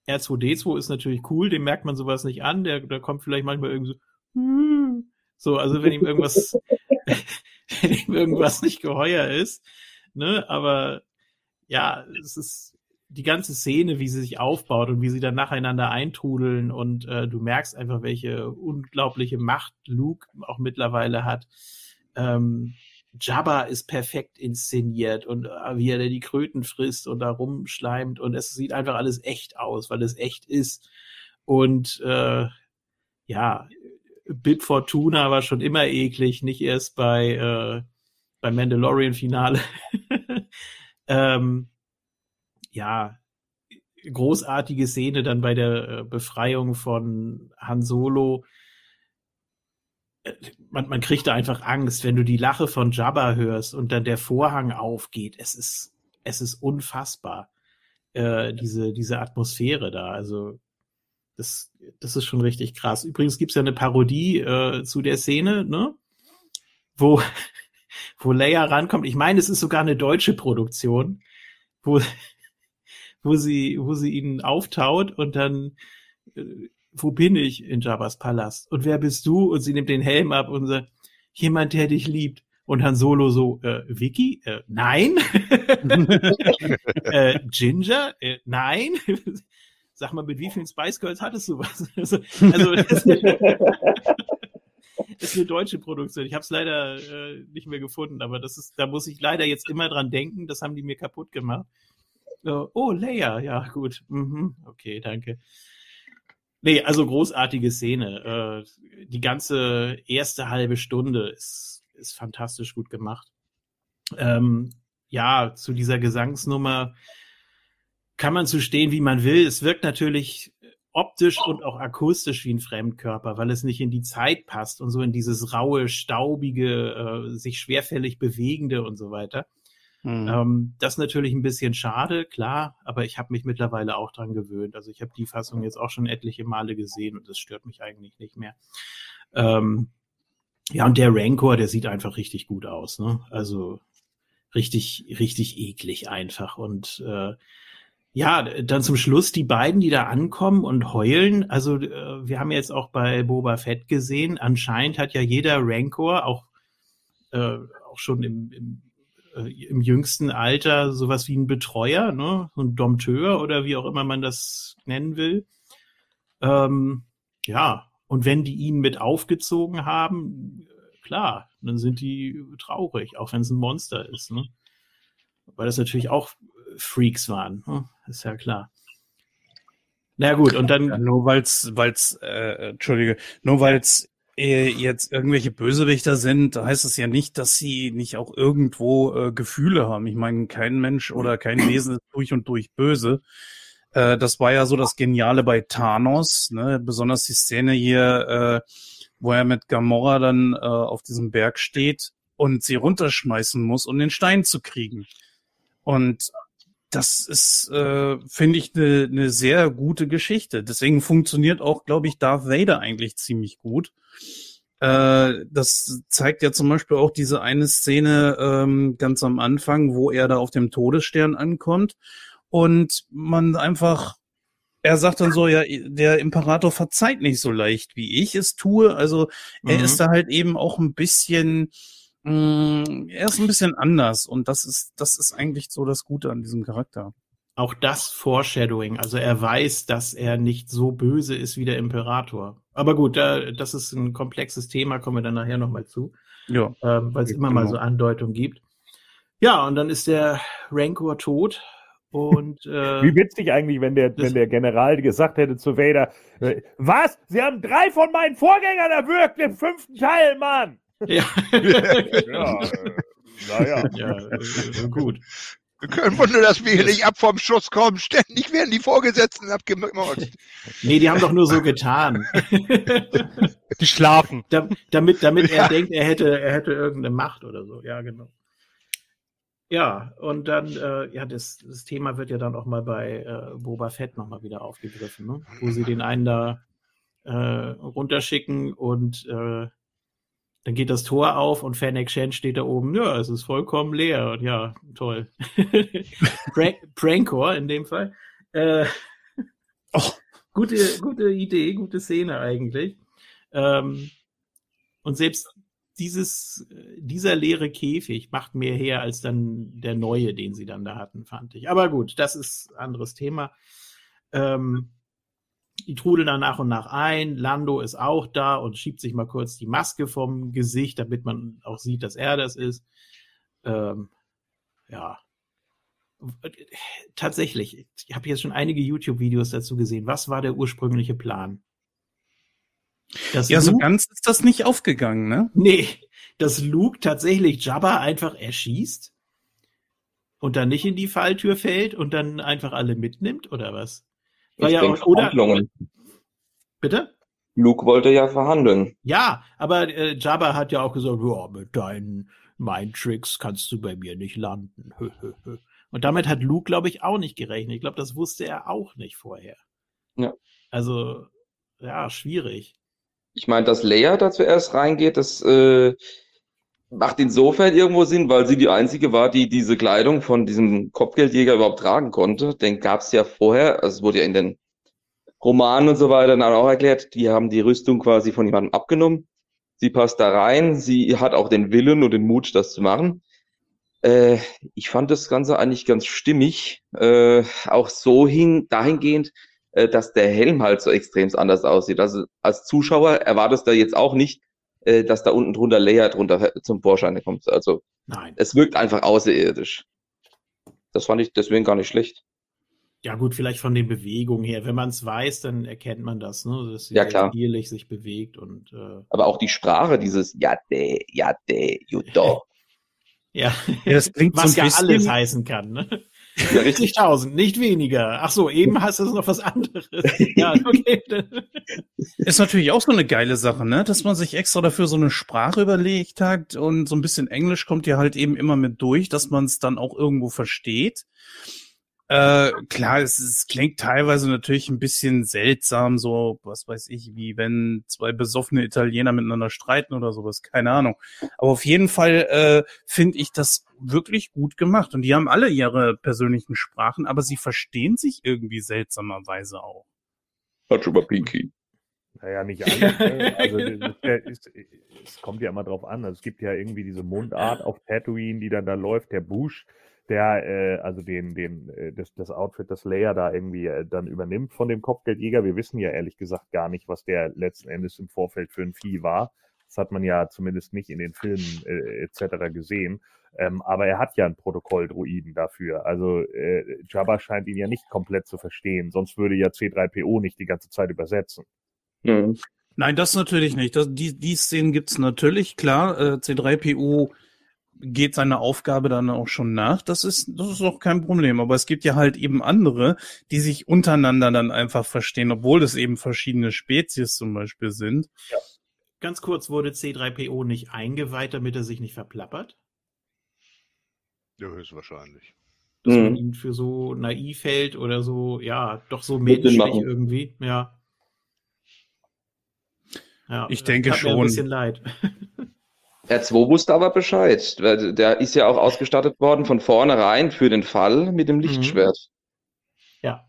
R2D2 ist natürlich cool, dem merkt man sowas nicht an, der, der kommt vielleicht manchmal irgendwie so, "Hm." so, also wenn ihm irgendwas, wenn ihm irgendwas nicht geheuer ist, ne, aber ja, es ist die ganze Szene, wie sie sich aufbaut und wie sie dann nacheinander eintrudeln und äh, du merkst einfach, welche unglaubliche Macht Luke auch mittlerweile hat. Ähm, Jabba ist perfekt inszeniert und äh, wie er die Kröten frisst und da rumschleimt und es sieht einfach alles echt aus, weil es echt ist. Und äh, ja, Bib Fortuna war schon immer eklig, nicht erst bei äh, beim Mandalorian-Finale. ähm, ja, großartige Szene dann bei der äh, Befreiung von Han Solo. Äh, Man, man kriegt da einfach Angst, wenn du die Lache von Jabba hörst und dann der Vorhang aufgeht. Es ist, es ist unfassbar, äh, diese, diese Atmosphäre da. Also, das, das ist schon richtig krass. Übrigens gibt's ja eine Parodie äh, zu der Szene, ne? Wo, wo Leia rankommt. Ich meine, es ist sogar eine deutsche Produktion, wo, wo sie, wo sie ihn auftaut und dann, äh, wo bin ich in Jabba's Palast? Und wer bist du? Und sie nimmt den Helm ab und sagt, jemand, der dich liebt. Und Han Solo so, äh, Vicky? Äh, nein. äh, Ginger? Äh, nein. Sag mal, mit wie vielen Spice Girls hattest du was? Also, also das ist eine deutsche Produktion. Ich habe es leider äh, nicht mehr gefunden, aber das ist, da muss ich leider jetzt immer dran denken. Das haben die mir kaputt gemacht. Oh, Leia, ja, gut. Mhm, okay, danke. Nee, also großartige Szene. Äh, die ganze erste halbe Stunde ist, ist fantastisch gut gemacht. Ähm, ja, zu dieser Gesangsnummer kann man zu stehen, wie man will. Es wirkt natürlich optisch und auch akustisch wie ein Fremdkörper, weil es nicht in die Zeit passt und so in dieses raue, staubige, äh, sich schwerfällig bewegende und so weiter.
Mhm.
Ähm, das ist natürlich ein bisschen schade, klar, aber ich habe mich mittlerweile auch dran gewöhnt. Also ich habe die Fassung jetzt auch schon etliche Male gesehen und das stört mich eigentlich nicht mehr. Ähm, ja, und der Rancor, der sieht einfach richtig gut aus, ne? Also richtig, richtig eklig einfach. Und äh, ja, dann zum Schluss die beiden, die da ankommen und heulen. Also äh, wir haben jetzt auch bei Boba Fett gesehen, anscheinend hat ja jeder Rancor, auch, äh, auch schon im, im äh, im jüngsten Alter sowas wie ein Betreuer, ne? so ein Dompteur oder wie auch immer man das nennen will. Ähm, ja, und wenn die ihn mit aufgezogen haben, klar, dann sind die traurig, auch wenn es ein Monster ist. Ne? Weil das natürlich auch Freaks waren, ne? ist ja klar. Na gut, und dann
Ja, nur weil's, weil's, äh, Entschuldige, nur weil's äh, jetzt irgendwelche Bösewichter sind, heißt es ja nicht, dass sie nicht auch irgendwo äh, Gefühle haben. Ich meine, kein Mensch oder kein Wesen ist durch und durch böse. Äh, das war ja so das Geniale bei Thanos, ne? besonders die Szene hier, äh, wo er mit Gamora dann äh, auf diesem Berg steht und sie runterschmeißen muss, um den Stein zu kriegen. Und das ist, äh, finde ich, eine ne sehr gute Geschichte. Deswegen funktioniert auch, glaube ich, Darth Vader eigentlich ziemlich gut. Äh, das zeigt ja zum Beispiel auch diese eine Szene ähm, ganz am Anfang, wo er da auf dem Todesstern ankommt und man einfach er sagt dann so, ja, der Imperator verzeiht nicht so leicht, wie ich es tue. Also er
Mhm.
ist da halt eben auch ein bisschen, mh, er ist ein bisschen anders und das ist, das ist eigentlich so das Gute an diesem Charakter.
Auch das Foreshadowing, also er weiß, dass er nicht so böse ist wie der Imperator. Aber gut, da, das ist ein komplexes Thema, kommen wir dann nachher nochmal zu,
Ja.
ähm, weil es immer mal
Genau.
so Andeutungen gibt. Ja, und dann ist der Rancor tot und äh,
Wie witzig eigentlich, wenn der, wenn der General gesagt hätte zu Vader, äh, was? Sie haben drei von meinen Vorgängern erwürgt im fünften Teil, Mann!
ja,
Ja, äh, naja.
ja äh, gut.
Kein Wunder, dass wir hier nicht ab vom Schuss kommen. Ständig werden die Vorgesetzten abgemurkst.
Nee, die haben doch nur so getan.
Die schlafen.
Da, damit, damit er denkt, er hätte, er hätte irgendeine Macht oder so. Ja, genau. Ja, und dann, äh, ja, das, das Thema wird ja dann auch mal bei äh, Boba Fett nochmal wieder aufgegriffen, ne? wo sie den einen da äh, runterschicken und äh, dann geht das Tor auf und Fennec Shen steht da oben. Ja, es ist vollkommen leer. Und ja, toll. Prank Prankor in dem Fall. Äh,
Oh.
gute, gute Idee, gute Szene eigentlich. Ähm, und selbst dieses, dieser leere Käfig macht mehr her als dann der neue, den sie dann da hatten, fand ich. Aber gut, das ist ein anderes Thema. Ähm, die trudeln dann nach und nach ein. Lando ist auch da und schiebt sich mal kurz die Maske vom Gesicht, damit man auch sieht, dass er das ist. Ähm, ja. Tatsächlich, ich habe jetzt schon einige YouTube-Videos dazu gesehen. Was war der ursprüngliche Plan? Dass
Ja, so
Luke-
ganz ist das nicht aufgegangen, ne?
Nee, dass Luke tatsächlich Jabba einfach erschießt und dann nicht in die Falltür fällt und dann einfach alle mitnimmt oder was? War
Ich
ja
denke,
oder?
Verhandlungen.
Bitte?
Luke wollte ja verhandeln.
Ja, aber äh, Jabba hat ja auch gesagt, ja, mit deinen Mindtricks kannst du bei mir nicht landen. Und damit hat Luke, glaube ich, auch nicht gerechnet. Ich glaube, das wusste er auch nicht vorher.
Ja.
Also, ja, schwierig.
Ich meine, dass Leia da zuerst reingeht, das äh, macht insofern irgendwo Sinn, weil sie die einzige war, die diese Kleidung von diesem Kopfgeldjäger überhaupt tragen konnte. Den gab es ja vorher, also es wurde ja in den Romanen und so weiter dann auch erklärt, die haben die Rüstung quasi von jemandem abgenommen. Sie passt da rein, sie hat auch den Willen und den Mut, das zu machen. Äh, ich fand das Ganze eigentlich ganz stimmig, äh, auch so hin, dahingehend, äh, dass der Helm halt so extrem anders aussieht. Also als Zuschauer erwartest du jetzt auch nicht, äh, dass da unten drunter Layer drunter zum Vorschein kommt. Also
Nein.
es wirkt einfach außerirdisch. Das fand ich deswegen gar nicht schlecht.
Ja, gut, vielleicht von den Bewegungen her. Wenn man es weiß, dann erkennt man das, ne? dass sie
Ja, klar.
zierlich sich bewegt und äh,
Aber auch die Sprache, dieses Jade, Jade, Judo.
ja,
Ja, das klingt
was
so ein
ja alles
bisschen,
heißen kann, ne?
Ja, richtig.
50.000, nicht weniger. Ach so, eben hast du noch was anderes. Ja, okay.
ist natürlich auch so eine geile Sache, ne? Dass man sich extra dafür so eine Sprache überlegt hat und so ein bisschen Englisch kommt ja halt eben immer mit durch, dass man es dann auch irgendwo versteht. Äh, klar, es, es klingt teilweise natürlich ein bisschen seltsam, so, was weiß ich, wie wenn zwei besoffene Italiener miteinander streiten oder sowas, keine Ahnung. Aber auf jeden Fall äh, finde ich das wirklich gut gemacht. Und die haben alle ihre persönlichen Sprachen, aber sie verstehen sich irgendwie seltsamerweise auch.
Hat schon mal Pinky.
Naja, nicht alle. ne? Also ist, es kommt ja immer drauf an. Also es gibt ja irgendwie diese Mundart auf Tatooine, die dann da läuft, der Bush, der äh, also den, den, äh, das, das Outfit, das Leia da irgendwie äh, dann übernimmt von dem Kopfgeldjäger. Wir wissen ja ehrlich gesagt gar nicht, was der letzten Endes im Vorfeld für ein Vieh war. Das hat man ja zumindest nicht in den Filmen äh, etc. gesehen. Ähm, aber er hat ja einen Protokolldruiden dafür. Also äh, Jabba scheint ihn ja nicht komplett zu verstehen, sonst würde ja C3PO nicht die ganze Zeit übersetzen.
Mhm.
Nein, das natürlich nicht. Das, die, die Szenen gibt's natürlich, klar. Äh, C3PO geht seine Aufgabe dann auch schon nach. Das ist, das ist auch kein Problem. Aber es gibt ja halt eben andere, die sich untereinander dann einfach verstehen, obwohl es eben verschiedene Spezies zum Beispiel sind.
Ganz kurz, wurde C3PO nicht eingeweiht, damit er sich nicht verplappert?
Ja, höchstwahrscheinlich.
Dass man
Mhm.
ihn für so naiv hält oder so, ja, doch so menschlich irgendwie, ja. ja
Ich
das
denke
tat Mir
schon.
ein bisschen leid.
R2 wusste aber Bescheid. weil Der ist ja auch ausgestattet worden von vornherein für den Fall mit dem Lichtschwert.
ja.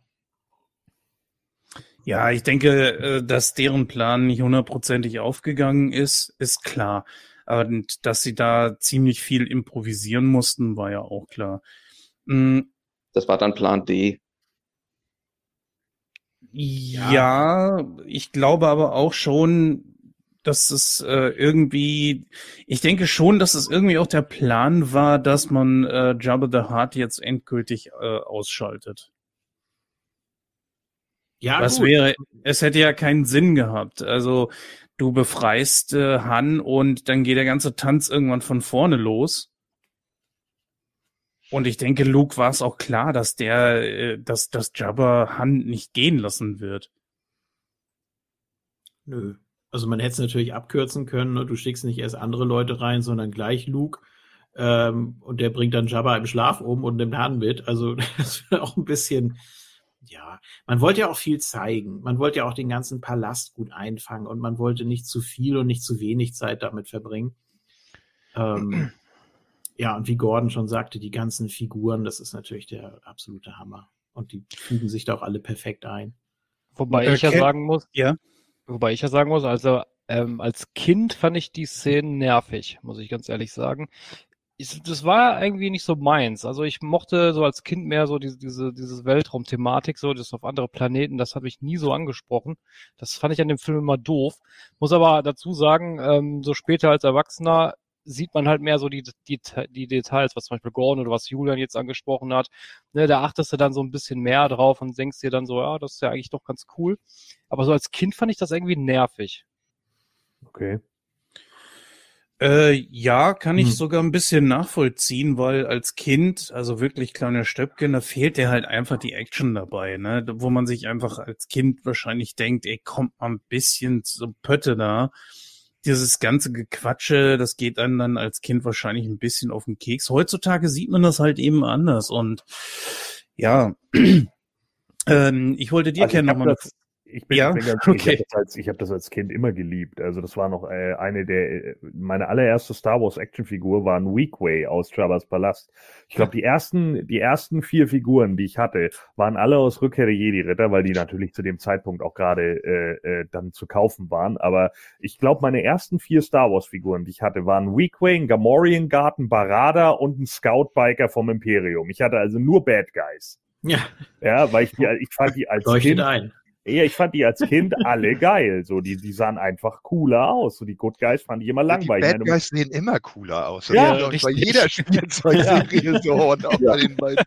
Ja, ich denke, äh, dass deren Plan nicht hundertprozentig aufgegangen ist, ist klar. Und dass sie da ziemlich viel improvisieren mussten, war ja auch klar.
Mhm. Das war dann Plan D.
Ja, ja, ich glaube aber auch schon, dass es äh, irgendwie, ich denke schon, dass es irgendwie auch der Plan war, dass man äh, Jabba the Hutt jetzt endgültig äh, ausschaltet. Ja, Was gut. wäre, es hätte ja keinen Sinn gehabt. Also du befreist äh, Han und dann geht der ganze Tanz irgendwann von vorne los. Und ich denke, Luke war es auch klar, dass der, äh, dass, dass Jabba Han nicht gehen lassen wird.
Nö. Also man hätte es natürlich abkürzen können, ne? du schickst nicht erst andere Leute rein, sondern gleich Luke. Ähm, und der bringt dann Jabba im Schlaf um und nimmt Han mit. Also das wäre auch ein bisschen, ja, man wollte ja auch viel zeigen. Man wollte ja auch den ganzen Palast gut einfangen und man wollte nicht zu viel und nicht zu wenig Zeit damit verbringen. Ähm, ja, und wie Gordon schon sagte, die ganzen Figuren, das ist natürlich der absolute Hammer. Und die fügen sich da auch alle perfekt ein.
Wobei okay. ich ja sagen muss, ja. Wobei ich ja sagen muss, also ähm, als Kind fand ich die Szenen nervig, muss ich ganz ehrlich sagen ich, das war irgendwie nicht so meins. Also ich mochte so als Kind mehr so diese, diese, diese Weltraumthematik, so das auf andere Planeten, das hat mich nie so angesprochen. Das fand ich an dem Film immer doof. Muss aber dazu sagen, ähm, so später als Erwachsener sieht man halt mehr so die, die, die Details, was zum Beispiel Gordon oder was Julian jetzt angesprochen hat. Ne, da achtest du dann so ein bisschen mehr drauf und denkst dir dann so, ja, das ist ja eigentlich doch ganz cool. Aber so als Kind fand ich das irgendwie nervig.
Okay.
Äh, ja, kann ich hm. sogar ein bisschen nachvollziehen, weil als Kind, also wirklich kleiner Stöpken, da fehlt dir halt einfach die Action dabei, ne? Wo man sich einfach als Kind wahrscheinlich denkt, ey, kommt mal ein bisschen so Pötte da. Dieses ganze Gequatsche, das geht einem dann als Kind wahrscheinlich ein bisschen auf den Keks. Heutzutage sieht man das halt eben anders und ja, ähm, ich wollte dir
also
gerne nochmal
ich bin, ja? ganz, okay. ich habe das, als, hab das als Kind immer geliebt. Also das war noch äh, eine der, meine allererste Star Wars Actionfigur war ein Weequay aus Jabba's Palast. Ich glaube, die ersten, die ersten vier Figuren, die ich hatte, waren alle aus Rückkehr der Jedi-Ritter, weil die natürlich zu dem Zeitpunkt auch gerade äh, äh, dann zu kaufen waren. Aber ich glaube, meine ersten vier Star Wars-Figuren, die ich hatte, waren Weequay, ein Gamorrean Garten, Barada und ein Scout-Biker vom Imperium. Ich hatte also nur Bad Guys.
Ja.
Ja, weil ich die, ich fand die als
Leuchtet Kind, ein.
Ja, ich fand die als Kind alle geil. So, die, die sahen einfach cooler aus. So, die Good Guys fand ich immer langweilig.
Die Bad Guys sehen immer cooler aus.
Ja,
ja bei jeder Spielzeugserie so und auch ja. bei den beiden.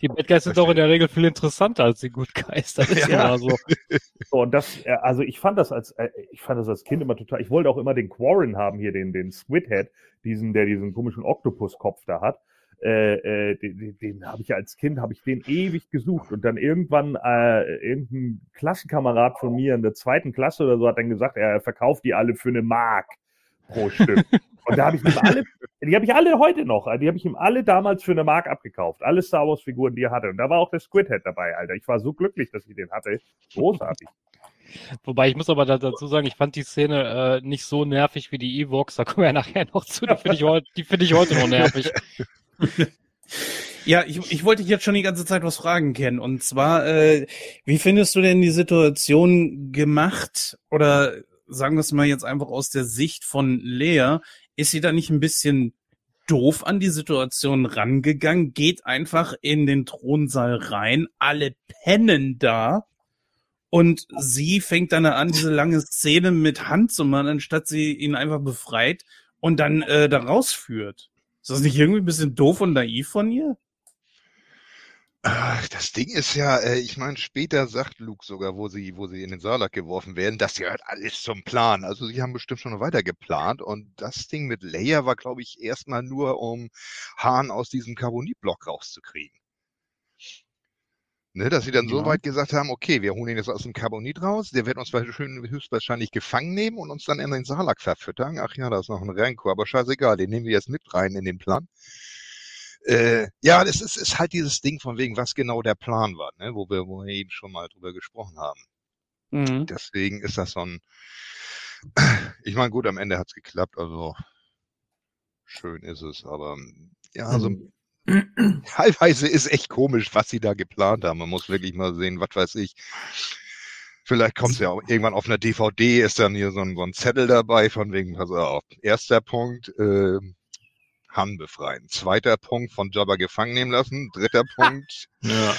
Die Bad Guys sind doch in der Regel viel interessanter als die Good Guys. Das ist ja, ja so.
so. Und das, äh, also ich fand das als, äh, ich fand das als Kind immer total, ich wollte auch immer den Quarren haben hier, den, den Squidhead, diesen, der diesen komischen Oktopuskopf da hat äh, äh, den, den habe ich als Kind, habe ich den ewig gesucht und dann irgendwann äh, irgendein Klassenkamerad von mir in der zweiten Klasse oder so hat dann gesagt, er verkauft die alle für eine Mark pro Stück. und da habe ich ihm alle, die habe ich alle heute noch, die habe ich ihm alle damals für eine Mark abgekauft, alle Star Wars Figuren, die er hatte und da war auch der Squidhead dabei, Alter. Ich war so glücklich, dass ich den hatte, großartig.
Wobei ich muss aber dazu sagen, ich fand die Szene äh, nicht so nervig wie die Evox. Da kommen wir ja nachher noch zu. Die finde ich, die find ich heute noch nervig.
Ja, ich, ich wollte dich jetzt schon die ganze Zeit was fragen, Ken. Und zwar, äh, wie findest du denn die Situation gemacht? Oder sagen wir es mal jetzt einfach aus der Sicht von Lea. Ist sie da nicht ein bisschen doof an die Situation rangegangen? Geht einfach in den Thronsaal rein, alle pennen da. Und sie fängt dann an, diese lange Szene mit Hand zu machen, anstatt sie ihn einfach befreit und dann äh, da rausführt. Ist das nicht irgendwie ein bisschen doof und naiv von ihr?
Das Ding ist ja, äh, ich meine, später sagt Luke sogar, wo sie, wo sie in den Sarlacc geworfen werden, das gehört alles zum Plan. Also sie haben bestimmt schon weiter geplant und das Ding mit Leia war, glaube ich, erstmal nur, um Hahn aus diesem Carbonitblock rauszukriegen. Ne, dass sie dann ja. so weit gesagt haben, okay, wir holen ihn jetzt aus dem Carbonit raus, der wird uns höchstwahrscheinlich gefangen nehmen und uns dann in den Salak verfüttern. Ach ja, da ist noch ein Renko, aber scheißegal, den nehmen wir jetzt mit rein in den Plan. Äh, ja, das ist, ist halt dieses Ding von wegen, was genau der Plan war, ne, wo wir, wo wir eben schon mal drüber gesprochen haben. Mhm. Deswegen ist das so ein, ich meine, gut, am Ende hat's geklappt, also schön ist es, aber ja, so, mhm Teilweise ist echt komisch, was sie da geplant haben. Man muss wirklich mal sehen, was weiß ich. Vielleicht kommt es ja auch irgendwann auf einer DVD, ist dann hier so ein, so ein Zettel dabei, von wegen, pass auf. Erster Punkt, äh, Han befreien. Zweiter Punkt, von Jabba gefangen nehmen lassen. Dritter Punkt,
Ja.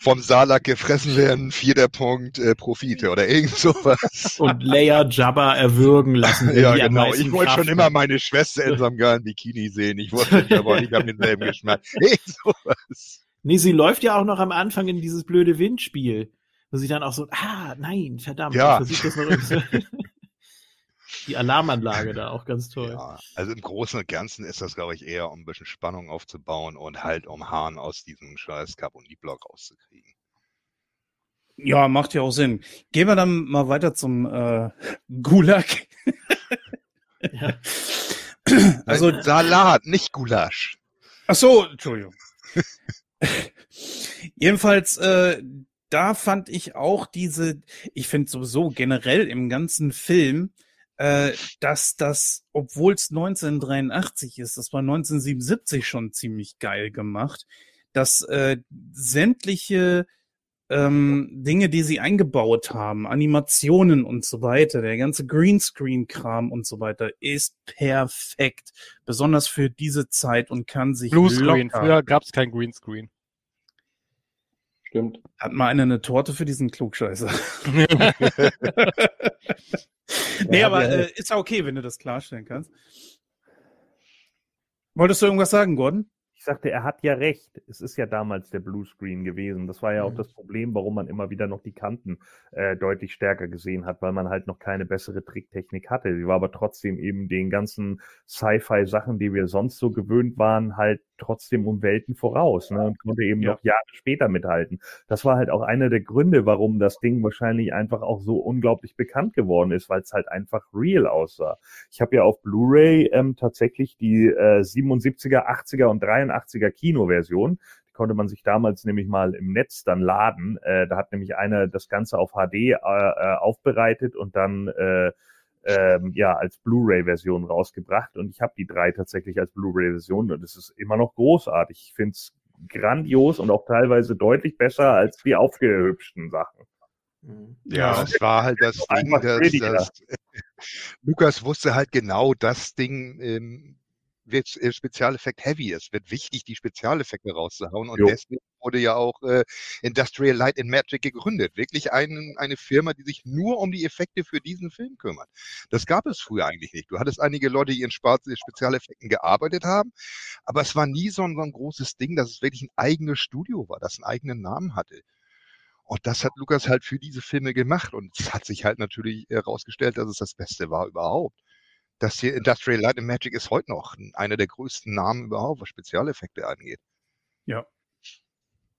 Vom Salak gefressen werden. Vierter Punkt, äh, Profite oder irgend sowas.
Und Leia Jabba erwürgen lassen.
Ja, genau. Ich wollte schon immer meine Schwester in so einem geilen Bikini sehen. Ich wusste nicht, aber ich habe denselben Geschmack. Irgend sowas.
Nee, sie läuft ja auch noch am Anfang in dieses blöde Windspiel. Wo sie dann auch so, ah, nein, verdammt.
Ja.
ich das noch irgendwie. Die Alarmanlage da auch ganz toll.
Ja, also im Großen und Ganzen ist das, glaube ich, eher um ein bisschen Spannung aufzubauen und halt um Hahn aus diesem scheiß Carbon-Block rauszukriegen.
Ja, macht ja auch Sinn. Gehen wir dann mal weiter zum äh, Gulag.
Ja.
Also,
Ein Salat, nicht Gulasch.
ach so, Entschuldigung. Jedenfalls, äh, da fand ich auch diese, ich finde sowieso generell im ganzen Film, äh, dass das, obwohl es 1983 ist, das war 1977 schon ziemlich geil gemacht, dass äh, sämtliche ähm, Dinge, die sie eingebaut haben, Animationen und so weiter, der ganze Greenscreen-Kram und so weiter, ist perfekt. Besonders für diese Zeit und kann sich
Bluescreen.
locker-
Früher gab es kein Greenscreen.
Stimmt.
Hat mal einer eine Torte für diesen Klugscheißer? nee,
Ja,
aber
wir-
äh, ist ja okay, wenn du das klarstellen kannst. Wolltest du irgendwas sagen, Gordon?
Ich sagte, er hat ja recht. Es ist ja damals der Bluescreen gewesen. Das war ja auch
Mhm.
das Problem, warum man immer wieder noch die Kanten äh, deutlich stärker gesehen hat, weil man halt noch keine bessere Tricktechnik hatte. Sie war aber trotzdem eben den ganzen Sci-Fi-Sachen, die wir sonst so gewöhnt waren, halt trotzdem um Welten voraus ne? und konnte eben
Ja.
noch Jahre später mithalten. Das war halt auch einer der Gründe, warum das Ding wahrscheinlich einfach auch so unglaublich bekannt geworden ist, weil es halt einfach real aussah. Ich habe ja auf Blu-ray ähm, tatsächlich die äh, 77er, 80er und 83er Kinoversion. Die konnte man sich damals nämlich mal im Netz dann laden. Äh, da hat nämlich einer das Ganze auf HD äh, äh, aufbereitet und dann äh, ähm, ja als Blu-ray-Version rausgebracht. Und ich habe die drei tatsächlich als Blu-ray-Version und es ist immer noch großartig. Ich finde es grandios und auch teilweise deutlich besser als die aufgehübschten Sachen.
Mhm.
Ja, es war halt das Ding, dass, dass Lukas wusste halt genau, das Ding ähm, wird äh, Spezialeffekt heavy. Es wird wichtig, die Spezialeffekte rauszuhauen. Und
Jo.
deswegen wurde ja auch äh, Industrial Light and Magic gegründet. Wirklich ein, eine Firma, die sich nur um die Effekte für diesen Film kümmert. Das gab es früher eigentlich nicht. Du hattest einige Leute, die in Spa- Spezialeffekten gearbeitet haben, aber es war nie so ein, so ein großes Ding, dass es wirklich ein eigenes Studio war, das einen eigenen Namen hatte. Und das hat Lukas halt für diese Filme gemacht. Und es hat sich halt natürlich herausgestellt, dass es das Beste war überhaupt. Das hier Industrial Light and Magic ist heute noch einer der größten Namen überhaupt, was Spezialeffekte angeht.
Ja.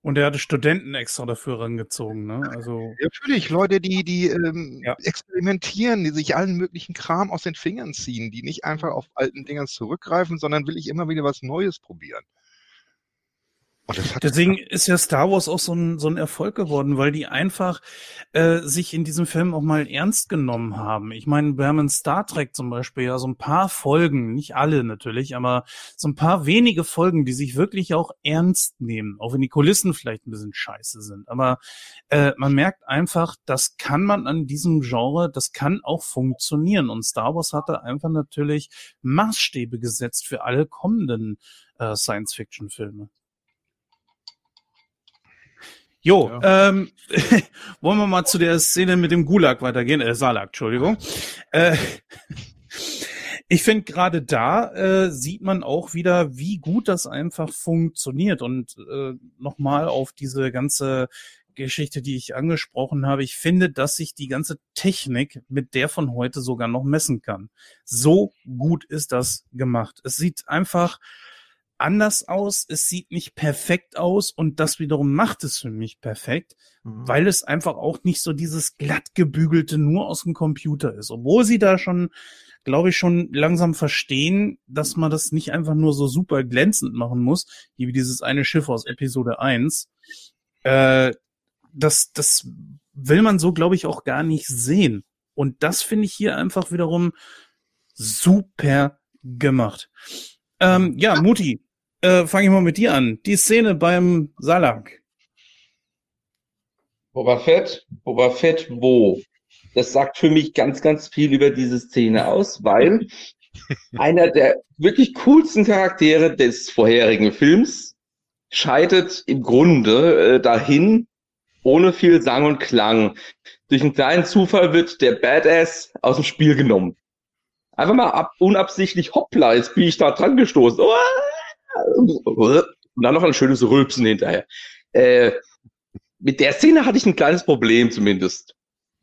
Und er hatte Studenten extra dafür rangezogen, ne? Also,
Natürlich, Leute, die, die ähm,
Ja.
experimentieren, die sich allen möglichen Kram aus den Fingern ziehen, die nicht einfach auf alten Dingern zurückgreifen, sondern will ich immer wieder was Neues probieren. Hat
Deswegen ist ja Star Wars auch so ein, so ein Erfolg geworden, weil die einfach äh, sich in diesem Film auch mal ernst genommen haben. Ich meine, wir haben in Star Trek zum Beispiel ja so ein paar Folgen, nicht alle natürlich, aber so ein paar wenige Folgen, die sich wirklich auch ernst nehmen, auch wenn die Kulissen vielleicht ein bisschen scheiße sind. Aber äh, man merkt einfach, das kann man an diesem Genre, das kann auch funktionieren. Und Star Wars hatte einfach natürlich Maßstäbe gesetzt für alle kommenden äh, Science-Fiction-Filme. Jo, ähm, wollen wir mal zu der Szene mit dem Gulag weitergehen, äh, Salak, Entschuldigung. Äh, ich finde gerade da äh, sieht man auch wieder, wie gut das einfach funktioniert und äh, nochmal auf diese ganze Geschichte, die ich angesprochen habe. Ich finde, dass sich die ganze Technik mit der von heute sogar noch messen kann. So gut ist das gemacht. Es sieht einfach anders aus, es sieht nicht perfekt aus und das wiederum macht es für mich perfekt,
Mhm.
weil es einfach auch nicht so dieses glatt gebügelte nur aus dem Computer ist. Obwohl sie da schon, glaube ich, schon langsam verstehen, dass man das nicht einfach nur so super glänzend machen muss, wie dieses eine Schiff aus Episode 1. Äh, das, das will man so, glaube ich, auch gar nicht sehen. Und das finde ich hier einfach wiederum super gemacht. Ähm, ja, Muti, äh, fange ich mal mit dir an. Die Szene beim Salak.
Boba Fett, Boba Fett wo? Das sagt für mich ganz, ganz viel über diese Szene aus, weil einer der wirklich coolsten Charaktere des vorherigen Films scheidet im Grunde äh, dahin, ohne viel Sang und Klang. Durch einen kleinen Zufall wird der Badass aus dem Spiel genommen. Einfach mal ab, unabsichtlich, hoppla, jetzt bin ich da dran gestoßen. Und dann noch ein schönes Rülpsen hinterher. Äh, mit der Szene hatte ich ein kleines Problem zumindest.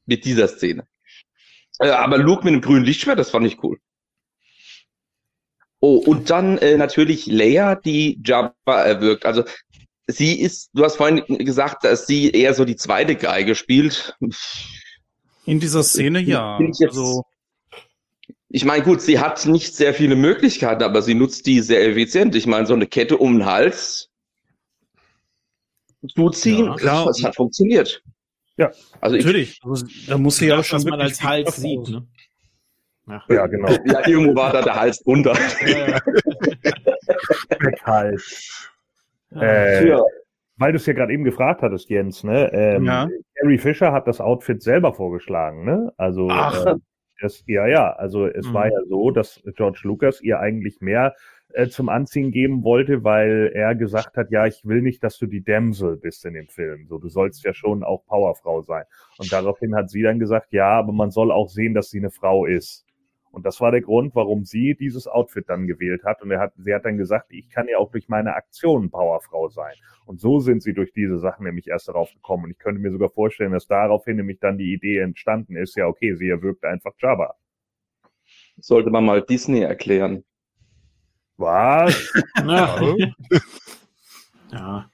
Mit dieser Szene. Äh, aber Luke mit einem grünen Lichtschwert, das fand ich cool. Oh, und dann äh, natürlich Leia, die Jabba erwirkt. Also sie ist, du hast vorhin gesagt, dass sie eher so die zweite Geige spielt.
In dieser Szene ja.
Bin ich jetzt-
Also,
Ich meine, gut, sie hat nicht sehr viele Möglichkeiten, aber sie nutzt die sehr effizient. Ich meine, so eine Kette um den Hals zuziehen,
Ja,
klar.
das hat funktioniert.
Ja.
Also ich,
natürlich. Also, da muss sie ja schon
man
wirklich
als Hals sieht. Ne? Ach,
Ja, genau.
ja, irgendwo war da der Hals drunter.
Speck halt. Äh,
Ja.
Weil du es ja gerade eben gefragt hattest, Jens, ne? Ähm,
Ja.
Carrie Fisher hat das Outfit selber vorgeschlagen, ne? Also
Ach.
äh, das, ja, ja, also es
Mhm.
war ja so, dass George Lucas ihr eigentlich mehr äh, zum Anziehen geben wollte, weil er gesagt hat, ja, ich will nicht, dass du die Damsel bist in dem Film. So, du sollst ja schon auch Powerfrau sein. Und daraufhin hat sie dann gesagt, ja, aber man soll auch sehen, dass sie eine Frau ist. Und das war der Grund, warum sie dieses Outfit dann gewählt hat. Und er hat, sie hat dann gesagt, ich kann ja auch durch meine Aktionen Powerfrau sein. Und so sind sie durch diese Sachen nämlich erst darauf gekommen. Und ich könnte mir sogar vorstellen, dass daraufhin nämlich dann die Idee entstanden ist, ja, okay, sie erwirkt einfach Jabba.
Sollte man mal Disney erklären.
Was?
Ja. ja.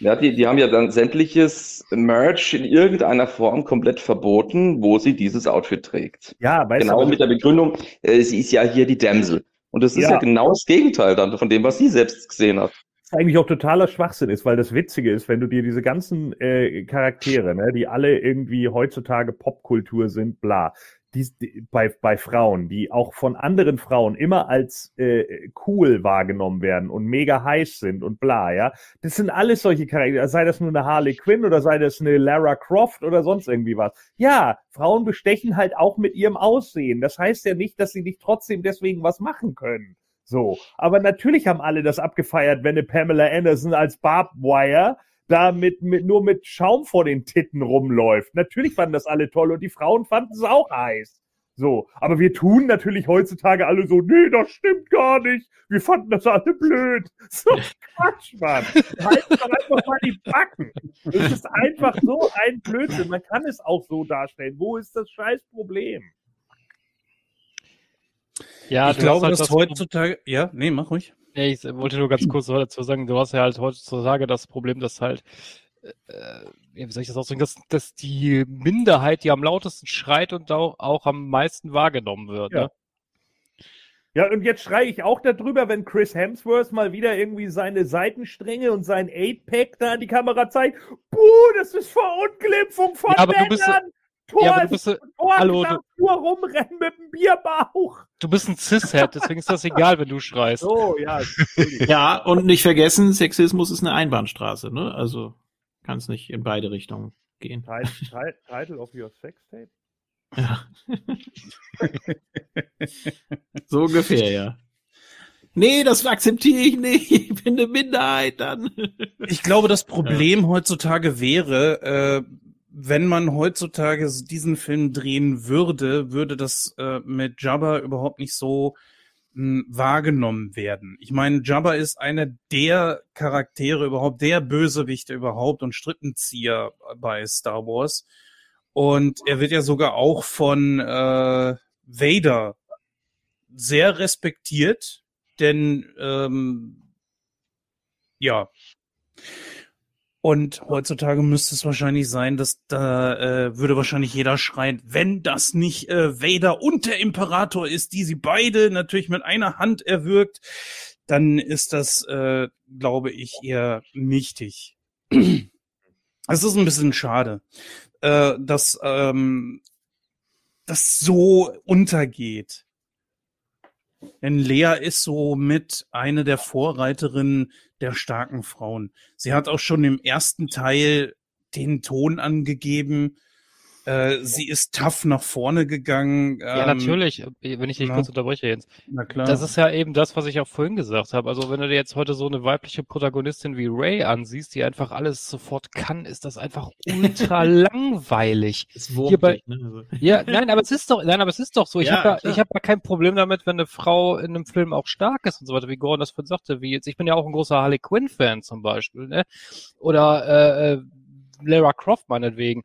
Ja, die, die haben ja dann sämtliches Merch in irgendeiner Form komplett verboten, wo sie dieses Outfit trägt.
Ja, weißt
genau
du,
mit der Begründung, äh, sie ist ja hier die Damsel. Und das ist ja.
Ja.
genau das Gegenteil dann von dem, was sie selbst gesehen hat.
was eigentlich auch totaler Schwachsinn ist, weil das Witzige ist, wenn du dir diese ganzen äh, Charaktere, ne, die alle irgendwie heutzutage Popkultur sind, bla, die, die bei, bei Frauen, die auch von anderen Frauen immer als äh, cool wahrgenommen werden und mega heiß sind und bla, ja, das sind alles solche Charaktere, sei das nur eine Harley Quinn oder sei das eine Lara Croft oder sonst irgendwie was. Ja, Frauen bestechen halt auch mit ihrem Aussehen. Das heißt ja nicht, dass sie nicht trotzdem deswegen was machen können. So, aber natürlich haben alle das abgefeiert, wenn eine Pamela Anderson als Barbwire da mit, mit, nur mit Schaum vor den Titten rumläuft. Natürlich fanden das alle toll und die Frauen fanden es auch heiß. So, aber wir tun natürlich heutzutage alle so, nee, das stimmt gar nicht. Wir fanden das alle blöd. So, Quatsch, Mann. Halt doch einfach mal die Backen. Es ist einfach so ein Blödsinn. Man kann es auch so darstellen. Wo ist das scheiß Problem?
Ja,
ich
du
glaube,
hast halt
dass
das
heutzutage. Ja, nee, mach ruhig.
Nee, ich wollte nur ganz kurz dazu sagen, du hast ja halt heutzutage das Problem, dass halt, äh, wie soll ich das ausdrücken, dass, dass die Minderheit, die am lautesten schreit und auch, auch am meisten wahrgenommen wird.
Ja.
Ne?
Ja, und jetzt schreie ich auch darüber, wenn Chris Hemsworth mal wieder irgendwie seine Seitenstränge und sein 8-Pack da an die Kamera zeigt. Buh, das ist Verunglimpfung von
Ja, aber du
Männern.
bist-
Thor,
Ja, aber du
ist-
bist,
Thor
hallo,
darf nur rumrennen mit dem Bierbauch.
du bist ein Cis-Head, deswegen ist das egal, wenn du schreist.
So, ja.
Ja, und nicht vergessen, Sexismus ist eine Einbahnstraße, ne? Also kann es nicht in beide Richtungen gehen.
Title, Title- of your sex tape?
Ja. so ungefähr, ja. Nee, das akzeptiere ich nicht. Ich bin eine Minderheit dann.
Ich glaube, das Problem heutzutage wäre, äh, wenn man heutzutage diesen Film drehen würde, würde das äh, mit Jabba überhaupt nicht so mh, wahrgenommen werden. Ich meine, Jabba ist einer der Charaktere überhaupt, der Bösewichte überhaupt und Strippenzieher bei Star Wars. Und er wird ja sogar auch von äh, Vader sehr respektiert, denn ähm, ja. Und heutzutage müsste es wahrscheinlich sein, dass da äh, würde wahrscheinlich jeder schreien, wenn das nicht äh, Vader und der Imperator ist, die sie beide natürlich mit einer Hand erwürgt, dann ist das, äh, glaube ich, eher nichtig. Es ist ein bisschen schade, äh, dass ähm, das so untergeht. Denn Lea ist so mit eine der Vorreiterinnen der starken Frauen. Sie hat auch schon im ersten Teil den Ton angegeben. Äh, sie ist tough nach vorne gegangen.
Ja,
ähm,
natürlich, wenn ich dich
na.
kurz unterbreche, Jens.
Na klar.
Das ist ja eben das, was ich auch vorhin gesagt habe. Also wenn du dir jetzt heute so eine weibliche Protagonistin wie Ray ansiehst, die einfach alles sofort kann, ist das einfach ultra langweilig.
Es wurmt
Hier bei-
dich, ne? Also,
Ja, nein, aber es ist doch, nein, aber es ist doch so. Ich
Ja,
habe ja, ich habe ja kein Problem damit, wenn eine Frau in einem Film auch stark ist und so weiter, wie Gordon das vorhin sagte. Wie jetzt, ich bin ja auch ein großer Harley Quinn Fan zum Beispiel, ne? Oder äh, äh, Lara Croft meinetwegen.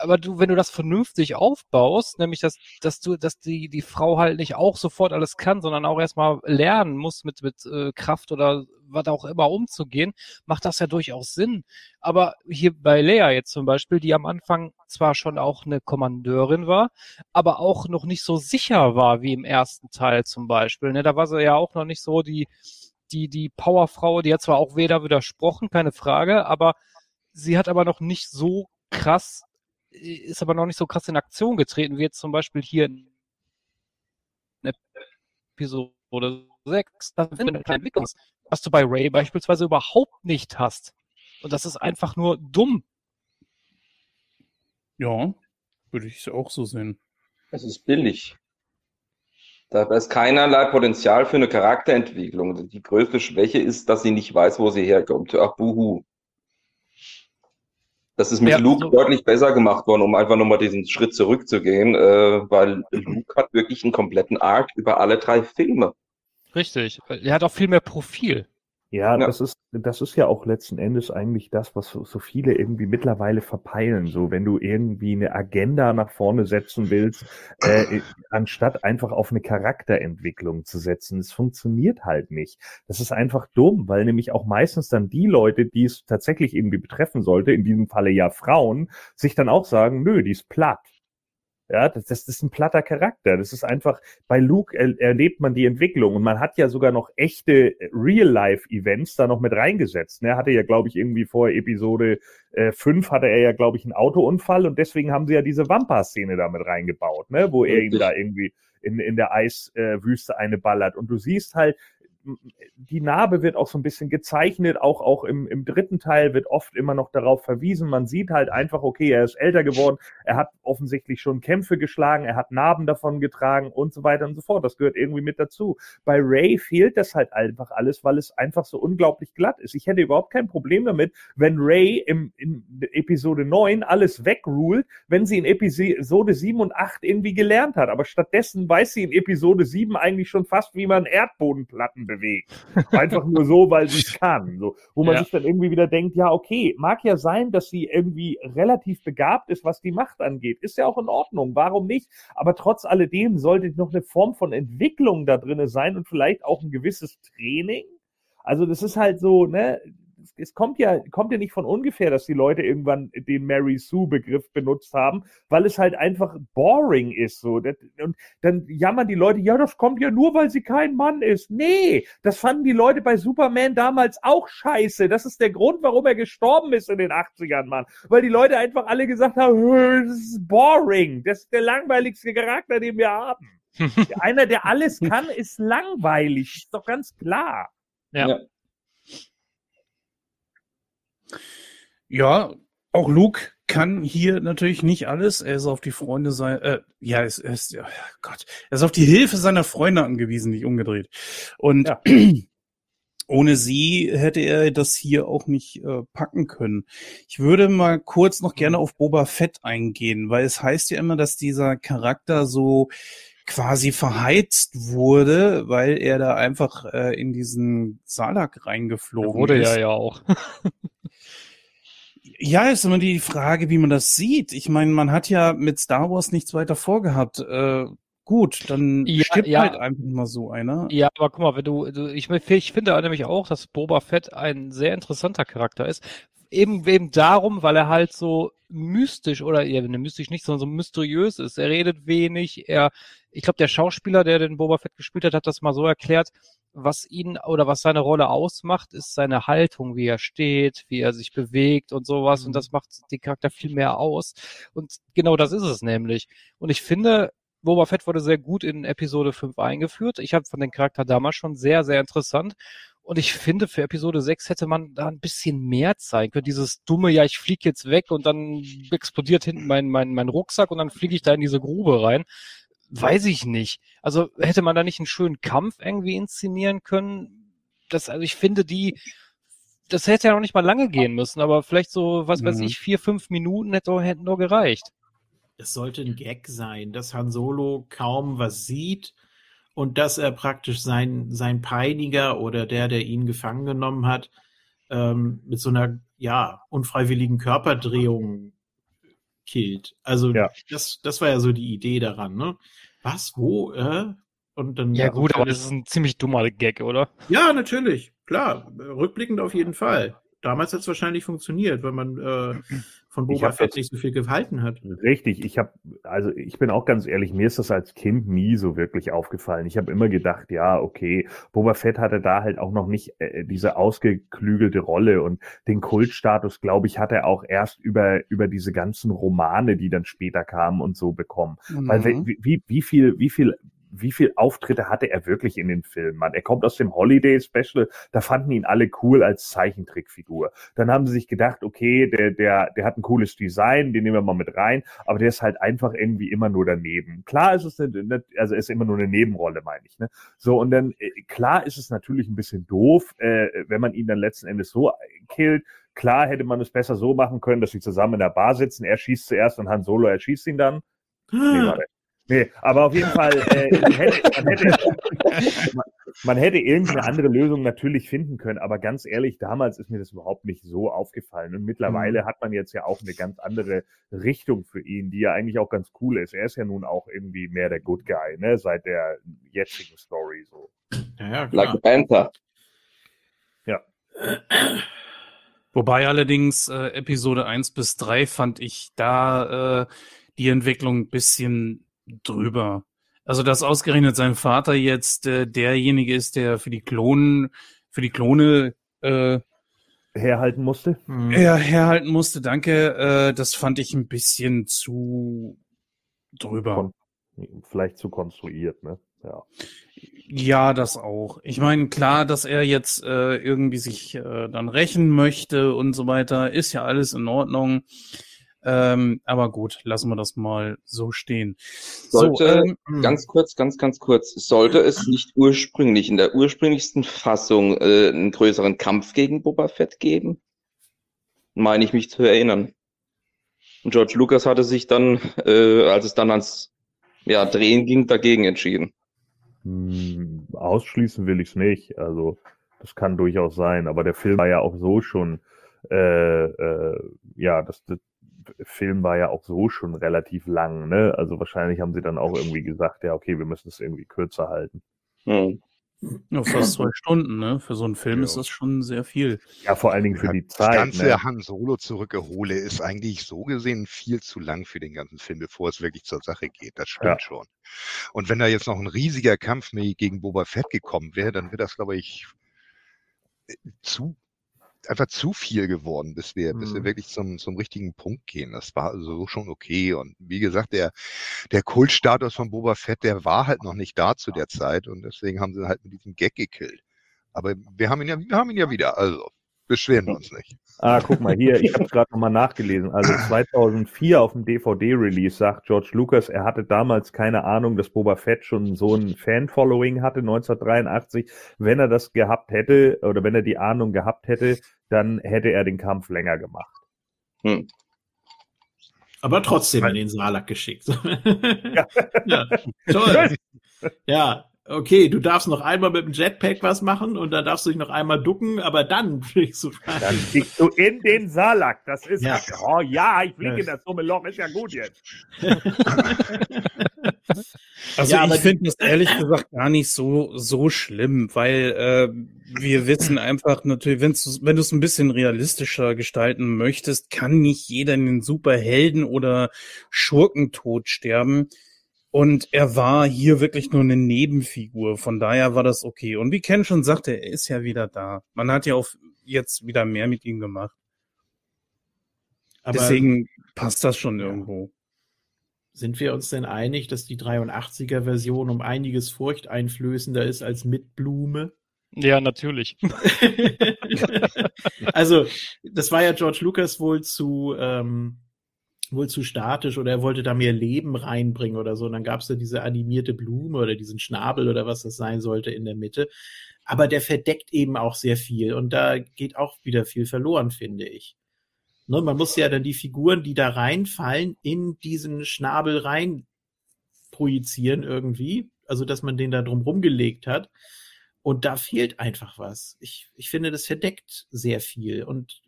Aber du, wenn du das vernünftig aufbaust, nämlich dass, dass du, dass die die Frau halt nicht auch sofort alles kann, sondern auch erstmal lernen muss mit mit äh, Kraft oder was auch immer umzugehen, macht das ja durchaus Sinn. Aber hier bei Lea jetzt zum Beispiel, die am Anfang zwar schon auch eine Kommandeurin war, aber auch noch nicht so sicher war wie im ersten Teil zum Beispiel. Ne? Da war sie ja auch noch nicht so die, die, die Powerfrau, die hat zwar auch weder widersprochen, keine Frage, aber sie hat aber noch nicht so krass, ist aber noch nicht so krass in Aktion getreten, wie jetzt zum Beispiel hier in Episode 6. Das kleine Entwicklung, was du bei Ray beispielsweise überhaupt nicht hast. Und das ist einfach nur dumm.
ja, würde ich auch so sehen.
Es ist billig. Da ist keinerlei Potenzial für eine Charakterentwicklung. Die größte Schwäche ist, dass sie nicht weiß, wo sie herkommt. Ach, buhu. Das ist mit
Ja,
Luke
so-
deutlich besser gemacht worden, um einfach nochmal diesen Schritt zurückzugehen, äh, weil Luke hat wirklich einen kompletten Arc über alle drei Filme.
Richtig. Er hat auch viel mehr Profil.
Ja,
Ja.
das ist, das ist ja auch letzten Endes eigentlich das, was so, so viele irgendwie mittlerweile verpeilen. So, wenn du irgendwie eine Agenda nach vorne setzen willst, äh, anstatt einfach auf eine Charakterentwicklung zu setzen, es funktioniert halt nicht. Das ist einfach dumm, weil nämlich auch meistens dann die Leute, die es tatsächlich irgendwie betreffen sollte, in diesem Falle ja Frauen, sich dann auch sagen, nö, die ist platt. Ja, das, das ist ein platter Charakter. Das ist einfach, bei Luke er, erlebt man die Entwicklung und man hat ja sogar noch echte Real-Life-Events da noch mit reingesetzt. Er hatte ja, glaube ich, irgendwie vor Episode äh, 5 hatte er ja, glaube ich, einen Autounfall und deswegen haben sie ja diese Wampa-Szene da mit reingebaut, ne, wo er ihn da irgendwie in, in der Eiswüste eine ballert. Und du siehst halt, die Narbe wird auch so ein bisschen gezeichnet, auch, auch im, im dritten Teil wird oft immer noch darauf verwiesen. Man sieht halt einfach, okay, er ist älter geworden, er hat offensichtlich schon Kämpfe geschlagen, er hat Narben davon getragen und so weiter und so fort. Das gehört irgendwie mit dazu. Bei Ray fehlt das halt einfach alles, weil es einfach so unglaublich glatt ist. Ich hätte überhaupt kein Problem damit, wenn Ray im, in Episode 9 alles wegruled, wenn sie in Episode 7 und 8 irgendwie gelernt hat. Aber stattdessen weiß sie in Episode 7 eigentlich schon fast, wie man Erdbodenplatten bewegt. Einfach nur so, weil sie es kann. So, wo man
Ja.
sich dann irgendwie wieder denkt, ja, okay, mag ja sein, dass sie irgendwie relativ begabt ist, was die Macht angeht. Ist ja auch in Ordnung. Warum nicht? Aber trotz alledem sollte noch eine Form von Entwicklung da drinne sein und vielleicht auch ein gewisses Training. Also das ist halt so, ne, es kommt ja, kommt ja nicht von ungefähr, dass die Leute irgendwann den Mary Sue Begriff benutzt haben, weil es halt einfach boring ist, so. Und dann jammern die Leute, ja, das kommt ja nur, weil sie kein Mann ist. Nee, das fanden die Leute bei Superman damals auch scheiße. Das ist der Grund, warum er gestorben ist in den 80ern, Mann. Weil die Leute einfach alle gesagt haben, "Hö, das ist boring. Das ist der langweiligste Charakter, den wir haben. Einer, der alles kann, ist langweilig. Ist doch ganz klar.
Ja.
Ja.
Ja, auch Luke kann hier natürlich nicht alles. Er ist auf die Freunde sein, äh, ja, er ist, ist, ja, Gott, er ist auf die Hilfe seiner Freunde angewiesen, nicht umgedreht. Und
Ja.
ohne sie hätte er das hier auch nicht äh, packen können. Ich würde mal kurz noch gerne auf Boba Fett eingehen, weil es heißt ja immer, dass dieser Charakter so quasi verheizt wurde, weil er da einfach äh, in diesen Salak reingeflogen
Wurde
ist.
ja ja auch.
Ja, ist immer die Frage, wie man das sieht. Ich meine, man hat ja mit Star Wars nichts weiter vorgehabt. Äh, gut, dann
Ja,
stirbt
ja.
halt einfach mal so einer.
Ja, aber guck mal, wenn du, du ich, ich finde nämlich auch, dass Boba Fett ein sehr interessanter Charakter ist. Eben, eben darum, weil er halt so mystisch oder ja, ne, mystisch nicht, sondern so mysteriös ist. Er redet wenig, er, ich glaube, der Schauspieler, der den Boba Fett gespielt hat, hat das mal so erklärt, was ihn oder was seine Rolle ausmacht, ist seine Haltung, wie er steht, wie er sich bewegt und sowas. Und das macht den Charakter viel mehr aus. Und genau das ist es nämlich. Und ich finde, Boba Fett wurde sehr gut in Episode 5 eingeführt. Ich habe von den Charakter damals schon sehr, sehr interessant. Und ich finde, für Episode 6 hätte man da ein bisschen mehr zeigen können. Dieses dumme, ja, ich fliege jetzt weg und dann explodiert hinten mein, mein, mein Rucksack und dann fliege ich da in diese Grube rein. Weiß ich nicht. Also hätte man da nicht einen schönen Kampf irgendwie inszenieren können? Das, also ich finde, die, das hätte ja noch nicht mal lange gehen müssen, aber vielleicht so, was mhm. weiß ich, vier, fünf Minuten hätte, hätten nur gereicht.
Es sollte ein Gag sein, dass Han Solo kaum was sieht und dass er praktisch sein, sein Peiniger oder der, der ihn gefangen genommen hat, ähm, mit so einer, ja, unfreiwilligen Körperdrehung killt. Also ja. das, das war ja so die Idee daran, ne? Was, wo, äh?
Und dann, ja gut, aber das ist ein ziemlich dummer Gag, oder?
Ja, natürlich. Klar, rückblickend auf jeden Fall. Damals hat es wahrscheinlich funktioniert, weil man äh, von Boba Fett nicht so viel gehalten hat.
Richtig, ich habe, also ich bin auch ganz ehrlich, mir ist das als Kind nie so wirklich aufgefallen. Ich habe immer gedacht, ja, okay, Boba Fett hatte da halt auch noch nicht äh, diese ausgeklügelte Rolle und den Kultstatus, glaube ich, hat er auch erst über, über diese ganzen Romane, die dann später kamen und so bekommen. Mhm. Weil wie, wie, wie viel, wie viel wie viel Auftritte hatte er wirklich in den Filmen? Man, er kommt aus dem Holiday Special, da fanden ihn alle cool als Zeichentrickfigur. Dann haben sie sich gedacht, okay, der, der, der hat ein cooles Design, den nehmen wir mal mit rein, aber der ist halt einfach irgendwie immer nur daneben. Klar ist es eine, also ist immer nur eine Nebenrolle, meine ich. Ne? So, und dann, äh, klar ist es natürlich ein bisschen doof, äh, wenn man ihn dann letzten Endes so killt. Klar hätte man es besser so machen können, dass sie zusammen in der Bar sitzen, er schießt zuerst und Han Solo erschießt ihn dann. Nee. Nee, aber auf jeden Fall, äh, hätte, man, hätte, man, man hätte irgendeine andere Lösung natürlich finden können, aber ganz ehrlich, damals ist mir das überhaupt nicht so aufgefallen. Und mittlerweile mhm. hat man jetzt ja auch eine ganz andere Richtung für ihn, die ja eigentlich auch ganz cool ist. Er ist ja nun auch irgendwie mehr der Good Guy, ne, seit der jetzigen Story so.
Ja, ja, klar. Like Panther.
Ja.
Wobei allerdings äh, Episode 1 bis 3 fand ich da äh, die Entwicklung ein bisschen drüber. Also, dass ausgerechnet sein Vater jetzt äh, derjenige ist, der für die Klonen, für die Klone äh,
herhalten musste.
Mhm. Ja, herhalten musste, danke. Äh, das fand ich ein bisschen zu drüber. Kon
vielleicht zu konstruiert, ne? Ja.
Ja, das auch. Ich meine, klar, dass er jetzt äh, irgendwie sich äh, dann rächen möchte und so weiter, ist ja alles in Ordnung. Ähm, aber gut, lassen wir das mal so stehen.
Sollte, so, ähm, hm. ganz kurz, ganz, ganz kurz, sollte es nicht ursprünglich in der ursprünglichsten Fassung äh, einen größeren Kampf gegen Boba Fett geben? Meine ich mich zu erinnern. Und George Lucas hatte sich dann, äh, als es dann ans ja, Drehen ging, dagegen entschieden.
Hm, ausschließen will ich es nicht. Also das kann durchaus sein. Aber der Film war ja auch so schon, äh, äh, ja, das, das Film war ja auch so schon relativ lang, ne? Also wahrscheinlich haben sie dann auch irgendwie gesagt, ja, okay, wir müssen es irgendwie kürzer halten.
Mhm. Ja, fast zwei Stunden, ne? Für so einen Film ja. ist das schon sehr viel.
Ja, vor allen Dingen für ja, die Zeit.
Das ganze ne? Han Solo zurückgehole ist eigentlich so gesehen viel zu lang für den ganzen Film, bevor es wirklich zur Sache geht. Das stimmt ja. schon. Und wenn da jetzt noch ein riesiger Kampf gegen Boba Fett gekommen wäre, dann wäre das, glaube ich, zu einfach zu viel geworden, bis wir, mhm. bis wir mhm. wirklich zum, zum richtigen Punkt gehen. Das war also schon okay. Und wie gesagt, der, der Kultstatus von Boba Fett, der war halt noch nicht da zu der Zeit und deswegen haben sie halt mit diesem Gag gekillt. Aber wir haben ihn ja, wir haben ihn ja wieder. Also beschweren wir uns nicht.
Ah, guck mal hier, ich habe es gerade nochmal nachgelesen. Also 2004 auf dem DVD-Release sagt George Lucas, er hatte damals keine Ahnung, dass Boba Fett schon so ein Fan-Following hatte, 1983. Wenn er das gehabt hätte oder wenn er die Ahnung gehabt hätte, dann hätte er den Kampf länger gemacht. Hm.
Aber trotzdem in den Salak geschickt. ja. ja. Toll. Ja, okay, du darfst noch einmal mit dem Jetpack was machen und dann darfst du dich noch einmal ducken, aber dann fliegst du
rein. Dann fliegst du in den Salak. Das ist, ja. oh ja, ich fliege in das dumme Loch, ist ja gut jetzt.
also ja, ich finde das ehrlich gesagt gar nicht so, so schlimm, weil äh, wir wissen einfach natürlich, wenn's, wenn du es ein bisschen realistischer gestalten möchtest, kann nicht jeder in den Superhelden oder Schurkentod sterben. Und er war hier wirklich nur eine Nebenfigur. Von daher war das okay. Und wie Ken schon sagte, er ist ja wieder da. Man hat ja auch jetzt wieder mehr mit ihm gemacht. Aber Deswegen passt das schon irgendwo.
sind wir uns denn einig, dass die 83er Version um einiges furchteinflößender ist als mit Blume?
Ja, natürlich.
also, das war ja George Lucas wohl zu, ähm, wohl zu statisch oder er wollte da mehr Leben reinbringen oder so. Und dann gab es da diese animierte Blume oder diesen Schnabel oder was das sein sollte in der Mitte. Aber der verdeckt eben auch sehr viel und da geht auch wieder viel verloren, finde ich. Ne, man muss ja dann die Figuren, die da reinfallen, in diesen Schnabel rein projizieren irgendwie. Also, dass man den da drum rumgelegt hat. Und da fehlt einfach was. Ich, ich finde, das verdeckt sehr viel. Und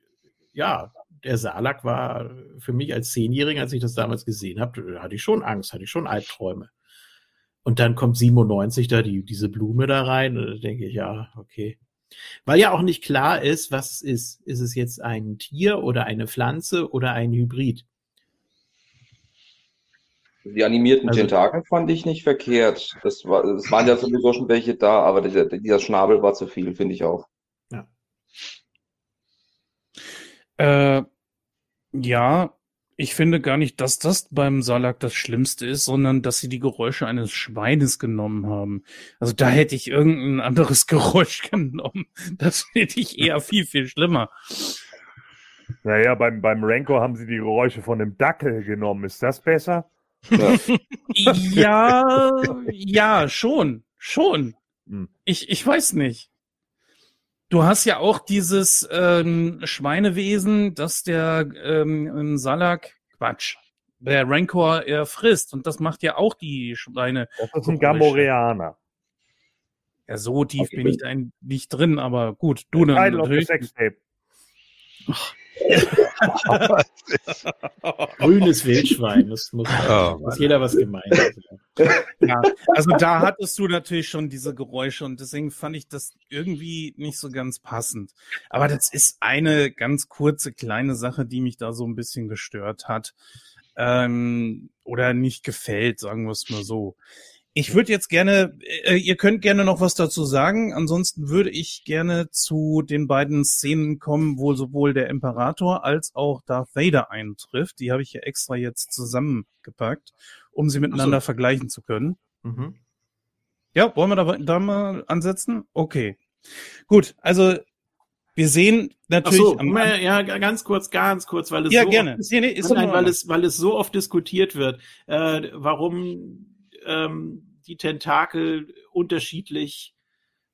ja, der Salak war für mich als Zehnjähriger, als ich das damals gesehen habe, hatte ich schon Angst, hatte ich schon Albträume. Und dann kommt 97 da die, diese Blume da rein und da denke ich, ja, okay. Weil ja auch nicht klar ist, was es ist. Ist es jetzt ein Tier oder eine Pflanze oder ein Hybrid?
Die animierten also, Tentakel fand ich nicht verkehrt. Das, war, das waren ja sowieso schon welche da, aber dieser, dieser Schnabel war zu viel, finde ich auch.
Ja. Äh, ja, ich finde gar nicht, dass das beim Salak das Schlimmste ist, sondern dass sie die Geräusche eines Schweines genommen haben. Also da hätte ich irgendein anderes Geräusch genommen. Das finde ich eher viel, viel schlimmer.
Naja, beim, beim Rancor haben sie die Geräusche von einem Dackel genommen. Ist das besser?
ja, ja, schon, schon. Hm. Ich, ich weiß nicht. Du hast ja auch dieses ähm, Schweinewesen, das der ähm, Salak, Quatsch, der Rancor er frisst. Und das macht ja auch die Schweine.
Das ist ein Gamoreaner.
Ja, so tief okay. bin ich da nicht drin, aber gut, du dann natürlich.
Ach, Grünes Wildschwein, das muss, oh, muss jeder was gemeint
Ja, also da hattest du natürlich schon diese Geräusche und deswegen fand ich das irgendwie nicht so ganz passend. Aber das ist eine ganz kurze kleine Sache, die mich da so ein bisschen gestört hat. Ähm, oder nicht gefällt, sagen wir es mal so. Ich würde jetzt gerne, äh, ihr könnt gerne noch was dazu sagen. Ansonsten würde ich gerne zu den beiden Szenen kommen, wo sowohl der Imperator als auch Darth Vader eintrifft. Die habe ich ja extra jetzt zusammengepackt, um sie miteinander so. vergleichen zu können. Mhm. Ja, wollen wir da, da mal ansetzen? Okay. Gut, also wir sehen natürlich. Ach so,
am, ja, ganz kurz, ganz kurz, weil es
ja,
so
gerne.
Oft, nee, nee, nein, weil es, weil es so oft diskutiert wird, äh, warum ähm, die Tentakel unterschiedlich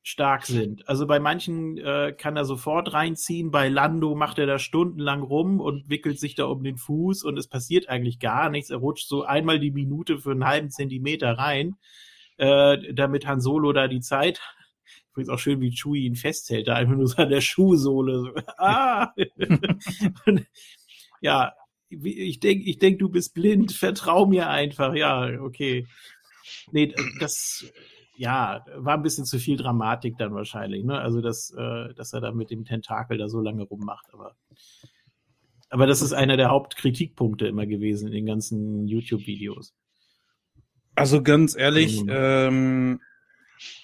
stark sind. Also bei manchen äh, kann er sofort reinziehen, bei Lando macht er da stundenlang rum und wickelt sich da um den Fuß und es passiert eigentlich gar nichts. Er rutscht so einmal die Minute für einen halben Zentimeter rein, äh, damit Han Solo da die Zeit. Ich finde es auch schön, wie Chewie ihn festhält, da einfach nur so an der Schuhsohle. So. Ah! und, ja, ich denke, ich denk, du bist blind, vertrau mir einfach. Ja, okay. Nee, das, ja, war ein bisschen zu viel Dramatik dann wahrscheinlich, ne? Also, dass, äh, dass er da mit dem Tentakel da so lange rummacht, aber. Aber das ist einer der Hauptkritikpunkte immer gewesen in den ganzen YouTube-Videos.
Also ganz ehrlich, mhm. ähm,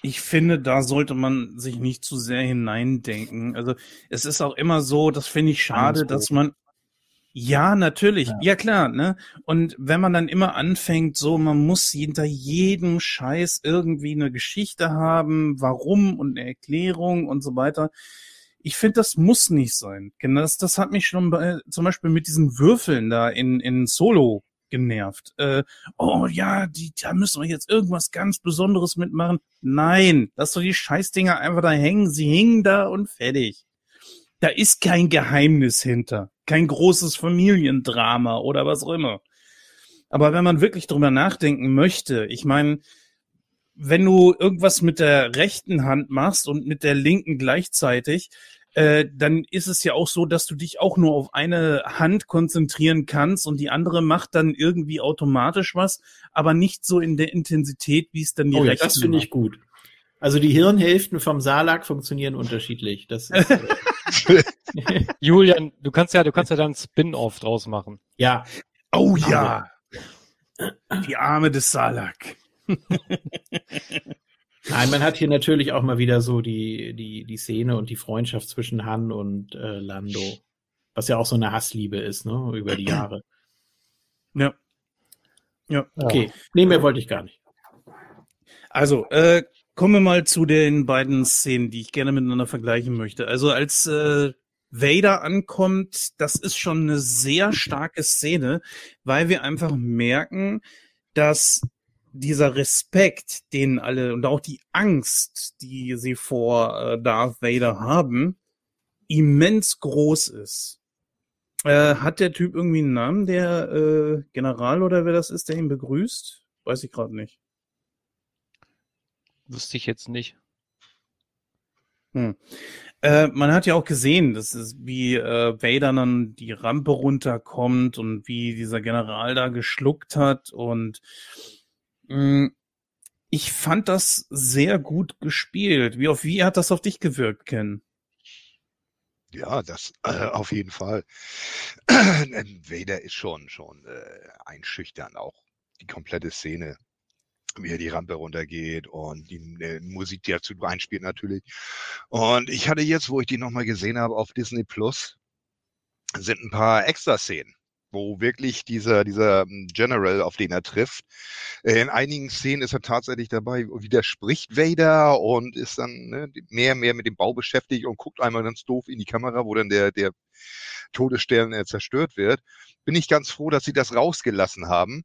ich finde, da sollte man sich nicht zu sehr hineindenken. Also es ist auch immer so, das finde ich schade, dass man ja, natürlich. Ja. ja. klar, ne? Und wenn man dann immer anfängt, so, man muss hinter jedem Scheiß irgendwie eine Geschichte haben, warum und eine Erklärung und so weiter. Ich finde, das muss nicht sein. Das, das hat mich schon bei, zum Beispiel mit diesen Würfeln da in, in Solo genervt. Äh, oh ja, die, da müssen wir jetzt irgendwas ganz Besonderes mitmachen. Nein, lass doch die Scheißdinger einfach da hängen. Sie hingen da und fertig. Da ist kein Geheimnis hinter kein großes Familiendrama oder was auch immer. Aber wenn man wirklich drüber nachdenken möchte, ich meine, wenn du irgendwas mit der rechten Hand machst und mit der linken gleichzeitig, äh, dann ist es ja auch so, dass du dich auch nur auf eine Hand konzentrieren kannst und die andere macht dann irgendwie automatisch was, aber nicht so in der Intensität, wie es dann die
oh, ja, Das finde ich gut. Also die Hirnhälften vom Salak funktionieren unterschiedlich. Das ist, äh,
Julian, du kannst ja, du kannst ja dann Spin-off draus machen.
Ja.
Oh ja. Die Arme des Salak.
Nein, man hat hier natürlich auch mal wieder so die, die, die Szene und die Freundschaft zwischen Han und äh, Lando. Was ja auch so eine Hassliebe ist, ne, über die Jahre.
Ja. Ja.
Okay. Nee, mehr wollte ich gar nicht.
Also, äh, kommen wir mal zu den beiden Szenen, die ich gerne miteinander vergleichen möchte. Also, als äh, Vader ankommt, das ist schon eine sehr starke Szene, weil wir einfach merken, dass dieser Respekt, den alle und auch die Angst, die sie vor äh, Darth Vader haben, immens groß ist. Äh, hat der Typ irgendwie einen Namen, der äh, General oder wer das ist, der ihn begrüßt? Weiß ich gerade nicht.
Wüsste ich jetzt nicht.
Hm. Äh, man hat ja auch gesehen, das ist wie äh, Vader dann die Rampe runterkommt und wie dieser General da geschluckt hat und mh, hm, ich fand das sehr gut gespielt. Wie auf wie hat das auf dich gewirkt, Ken?
Ja, das äh, auf jeden Fall. Vader ist schon schon äh, einschüchtern, auch die komplette Szene wie er die Rampe runtergeht und die äh, Musik, die dazu einspielt natürlich. Und ich hatte jetzt, wo ich die nochmal gesehen habe auf Disney Plus, sind ein paar Extra-Szenen, wo wirklich dieser, dieser hm, General, auf den er trifft, äh, in einigen Szenen ist er tatsächlich dabei, widerspricht Vader und ist dann ne, mehr, mehr mit dem Bau beschäftigt und guckt einmal ganz doof in die Kamera, wo dann der, der Todesstern äh, zerstört wird. Bin ich ganz froh, dass sie das rausgelassen haben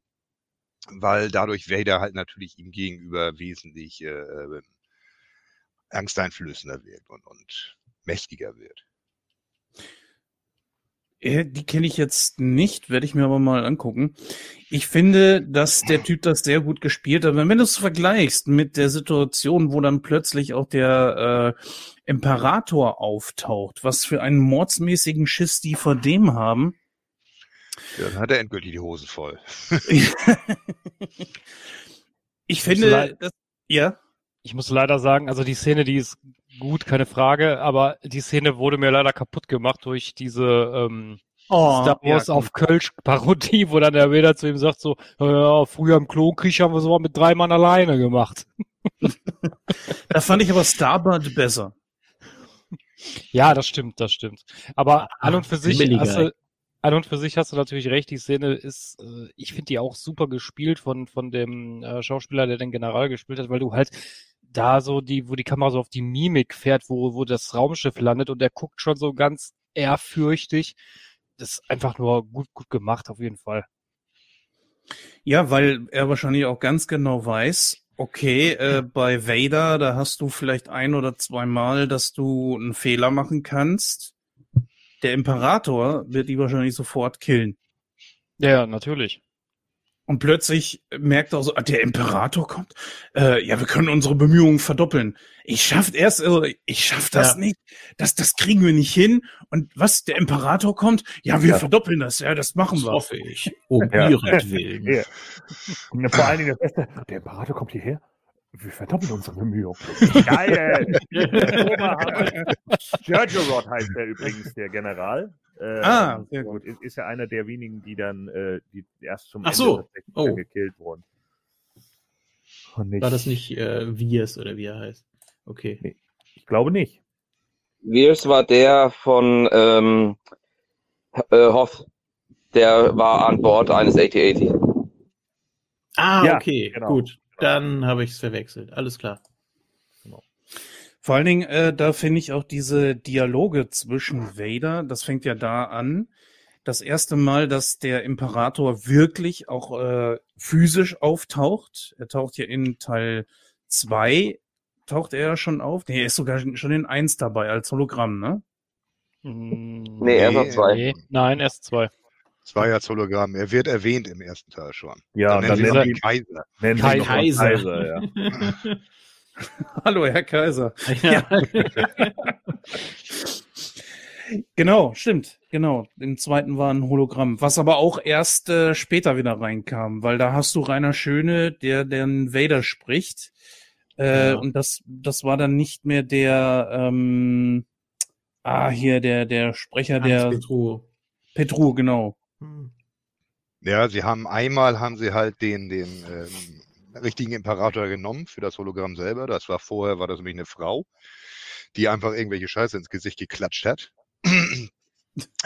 weil dadurch Vader halt natürlich ihm gegenüber wesentlich äh, ähm, angsteinflößender wird und, und mächtiger wird.
Äh, die kenne ich jetzt nicht, werde ich mir aber mal angucken. Ich finde, dass der Typ das sehr gut gespielt hat. Wenn du es vergleichst mit der Situation, wo dann plötzlich auch der äh, Imperator auftaucht, was für einen mordsmäßigen Schiss die vor dem haben,
ja, dann hat er endgültig die Hosen voll.
ich finde, das, ja.
Ich muss leider sagen, also die Szene, die ist gut, keine Frage, aber die Szene wurde mir leider kaputt gemacht durch diese ähm, oh, Star Wars ja, auf Kölsch Parodie, wo dann der Vader zu ihm sagt so, ja, früher im Klonkrieg haben wir so mit drei Mann alleine gemacht.
da fand ich aber Starbird besser.
Ja, das stimmt, das stimmt. Aber an und für sich, also, an und für sich hast du natürlich recht, die Szene ist, äh, ich finde die auch super gespielt von, von dem äh, Schauspieler, der den General gespielt hat, weil du halt da so die, wo die Kamera so auf die Mimik fährt, wo, wo das Raumschiff landet und der guckt schon so ganz ehrfürchtig. Das ist einfach nur gut, gut gemacht, auf jeden Fall.
Ja, weil er wahrscheinlich auch ganz genau weiß, okay, äh, bei Vader, da hast du vielleicht ein oder zwei Mal, dass du einen Fehler machen kannst der Imperator wird die wahrscheinlich sofort killen.
Ja, natürlich.
Und plötzlich merkt er so, ah, der Imperator kommt. Äh, ja, wir können unsere Bemühungen verdoppeln. Ich schaff erst, also ich schaff das ja. nicht. Das, das kriegen wir nicht hin. Und was? Der Imperator kommt? Ja, wir ja. verdoppeln das. Ja, das machen das wir.
Hoffe ich. Um ja. ihretwillen. Ja.
Vor allen Dingen das Beste. Der Imperator kommt hierher. Wir verdoppeln unsere Bemühungen. Geil! Rod heißt der übrigens, der General.
Äh, ah, sehr gut.
Ist, ist, ja einer der wenigen, die dann äh, die erst zum
Ach so.
Ende oh. gekillt wurden.
War das nicht äh, Viers oder wie er heißt? Okay. Nee,
ich glaube nicht.
Viers war der von ähm, äh, Hoth. Der war an Bord eines AT-80.
Ah, ja, okay, genau. gut. Dann habe ich es verwechselt. Alles klar.
Genau. Vor allen Dingen, äh, da finde ich auch diese Dialoge zwischen Vader, das fängt ja da an. Das erste Mal, dass der Imperator wirklich auch äh, physisch auftaucht. Er taucht ja in Teil 2, taucht er schon auf. Nee, er ist sogar schon in 1 dabei als Hologramm, ne?
Hm, nee, er ist auf 2. Nee,
nein, erst 2.
Zwei als Hologramm. Er wird erwähnt im ersten Teil schon.
Ja, dann, dann nennen
ihn Kaiser.
Nennen
Kaiser. Kaiser ja.
Hallo, Herr Kaiser. Ja. genau, stimmt. Genau. Im zweiten war ein Hologramm, was aber auch erst äh, später wieder reinkam, weil da hast du Rainer Schöne, der den Vader spricht. Äh, ja. Und das, das war dann nicht mehr der, ähm, ah, hier, der, der Sprecher Hans der.
Petru.
Petru, genau.
Hm. Ja, sie haben einmal haben sie halt den, den ähm, richtigen Imperator genommen für das Hologramm selber. Das war vorher, war das nämlich eine Frau, die einfach irgendwelche Scheiße ins Gesicht geklatscht hat.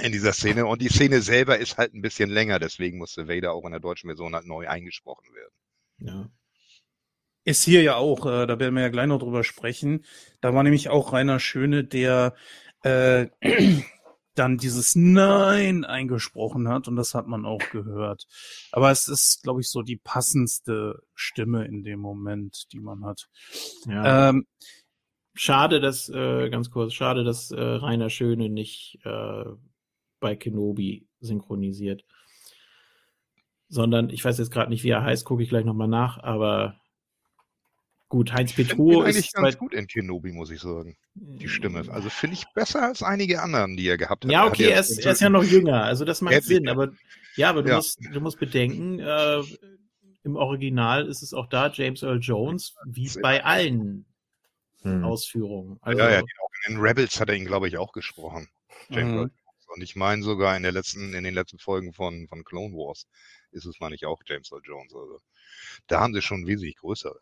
in dieser Szene. Und die Szene selber ist halt ein bisschen länger, deswegen musste Vader auch in der deutschen Version halt neu eingesprochen werden.
Ja.
Ist hier ja auch, äh, da werden wir ja gleich noch drüber sprechen. Da war nämlich auch Rainer Schöne, der äh, dann dieses Nein eingesprochen hat und das hat man auch gehört. Aber es ist, glaube ich, so die passendste Stimme in dem Moment, die man hat.
ja. Ähm, schade, dass, äh, ganz kurz, schade, dass äh, Rainer Schöne nicht äh, bei Kenobi synchronisiert. Sondern, ich weiß jetzt gerade nicht, wie er heißt, gucke ich gleich nochmal nach, aber Gut, Heinz Petruo
ist eigentlich ganz gut in Kenobi, muss ich sagen. Die Stimme. Also finde ich besser als einige anderen, die er gehabt hat.
Ja, okay, er, ist, er ist ja noch jünger, also das macht Sinn. Aber ja, aber du, ja. Musst, du musst bedenken, äh, im Original ist es auch da James Earl Jones, wie bei allen hm. Ausführungen.
Also, ja, ja, in Rebels hat er ihn, glaube ich, auch gesprochen. James mhm. Earl Jones. Und ich meine sogar in der letzten, in den letzten Folgen von, von Clone Wars ist es, meine ich, auch James Earl Jones. Also da haben sie schon wesentlich größere.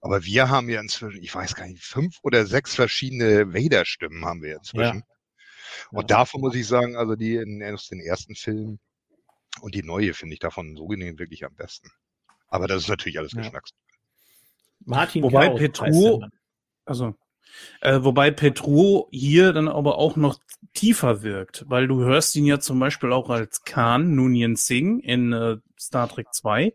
Aber wir haben ja inzwischen, ich weiß gar nicht, fünf oder sechs verschiedene Vader-Stimmen haben wir inzwischen. Ja. Und ja. davon muss ich sagen, also die in, aus den ersten Filmen und die neue finde ich davon so gesehen wirklich am besten. Aber das ist natürlich alles ja. Geschmacks.
Martin Wobei Kaut Petru, also äh, wobei Petru hier dann aber auch noch tiefer wirkt, weil du hörst ihn ja zum Beispiel auch als Khan Nunien Singh in äh, Star Trek 2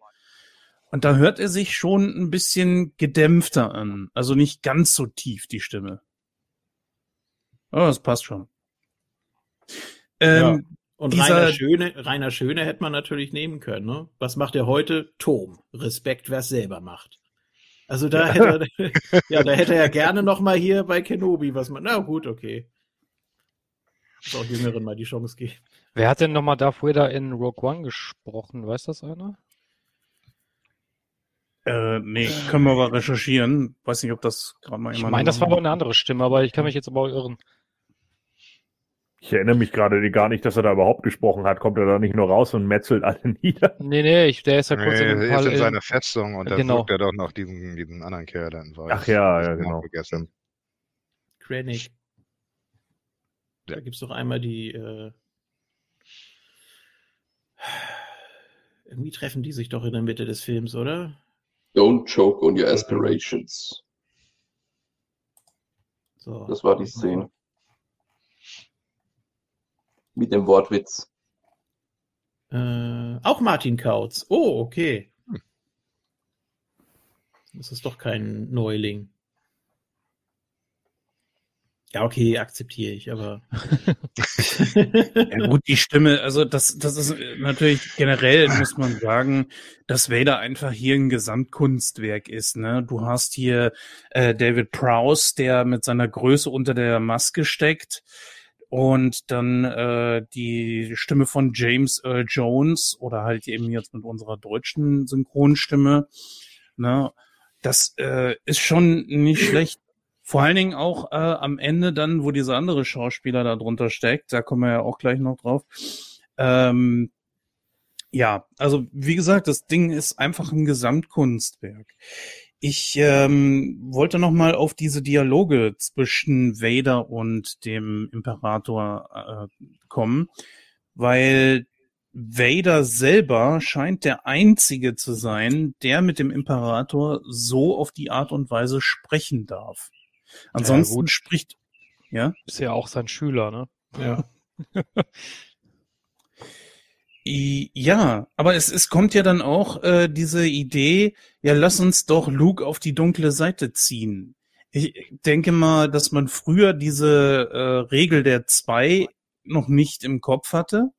und da hört er sich schon ein bisschen gedämpfter an. Also nicht ganz so tief, die Stimme. Aber das passt schon.
Ähm, ja. Und dieser, Rainer Schöne, Rainer Schöne hätte man natürlich nehmen können. Ne? Was macht er heute? Tom. Respekt, wer es selber macht. Also da ja. hätte er, ja, da hätte er gerne noch mal hier bei Kenobi was man. Na gut, okay. Muss auch Jüngeren mal die Chance geben.
Wer hat denn noch mal Darth Vader in Rogue One gesprochen? Weiß das einer?
Äh, nee, können wir aber recherchieren. Weiß nicht, ob das gerade mal
jemand. Ich meine, das war aber eine andere Stimme, aber ich kann mich jetzt aber auch irren.
Ich erinnere mich gerade gar nicht, dass er da überhaupt gesprochen hat. Kommt er da nicht nur raus und metzelt alle nieder?
Nee, nee, ich, der ist ja kurz
nee, in, er ist in seiner Festung und genau. dann sucht er doch noch diesen, diesen anderen Kerl dann.
Ach ja, ja, genau. Vergessen.
Krennic. Ja. Da gibt's doch einmal die, äh... irgendwie treffen die sich doch in der Mitte des Films, oder?
Don't choke on your aspirations. So. Das war die Szene. Mit dem Wortwitz.
Äh, auch Martin Kautz. Oh, okay. Hm. Das ist doch kein Neuling. Ja, okay, akzeptiere ich, aber.
ja, gut, die Stimme, also das, das ist natürlich generell, muss man sagen, dass Vader einfach hier ein Gesamtkunstwerk ist. Ne? Du hast hier äh, David Prowse, der mit seiner Größe unter der Maske steckt. Und dann äh, die Stimme von James Earl Jones oder halt eben jetzt mit unserer deutschen Synchronstimme. Ne? Das äh, ist schon nicht schlecht. Vor allen Dingen auch äh, am Ende dann, wo dieser andere Schauspieler da drunter steckt, da kommen wir ja auch gleich noch drauf. Ähm, ja, also wie gesagt, das Ding ist einfach ein Gesamtkunstwerk. Ich ähm, wollte noch mal auf diese Dialoge zwischen Vader und dem Imperator äh, kommen, weil Vader selber scheint der einzige zu sein, der mit dem Imperator so auf die Art und Weise sprechen darf. Ansonsten ja, spricht, ja?
Ist ja auch sein Schüler, ne?
Ja. ja, aber es, es kommt ja dann auch äh, diese Idee, ja, lass uns doch Luke auf die dunkle Seite ziehen. Ich denke mal, dass man früher diese äh, Regel der zwei noch nicht im Kopf hatte.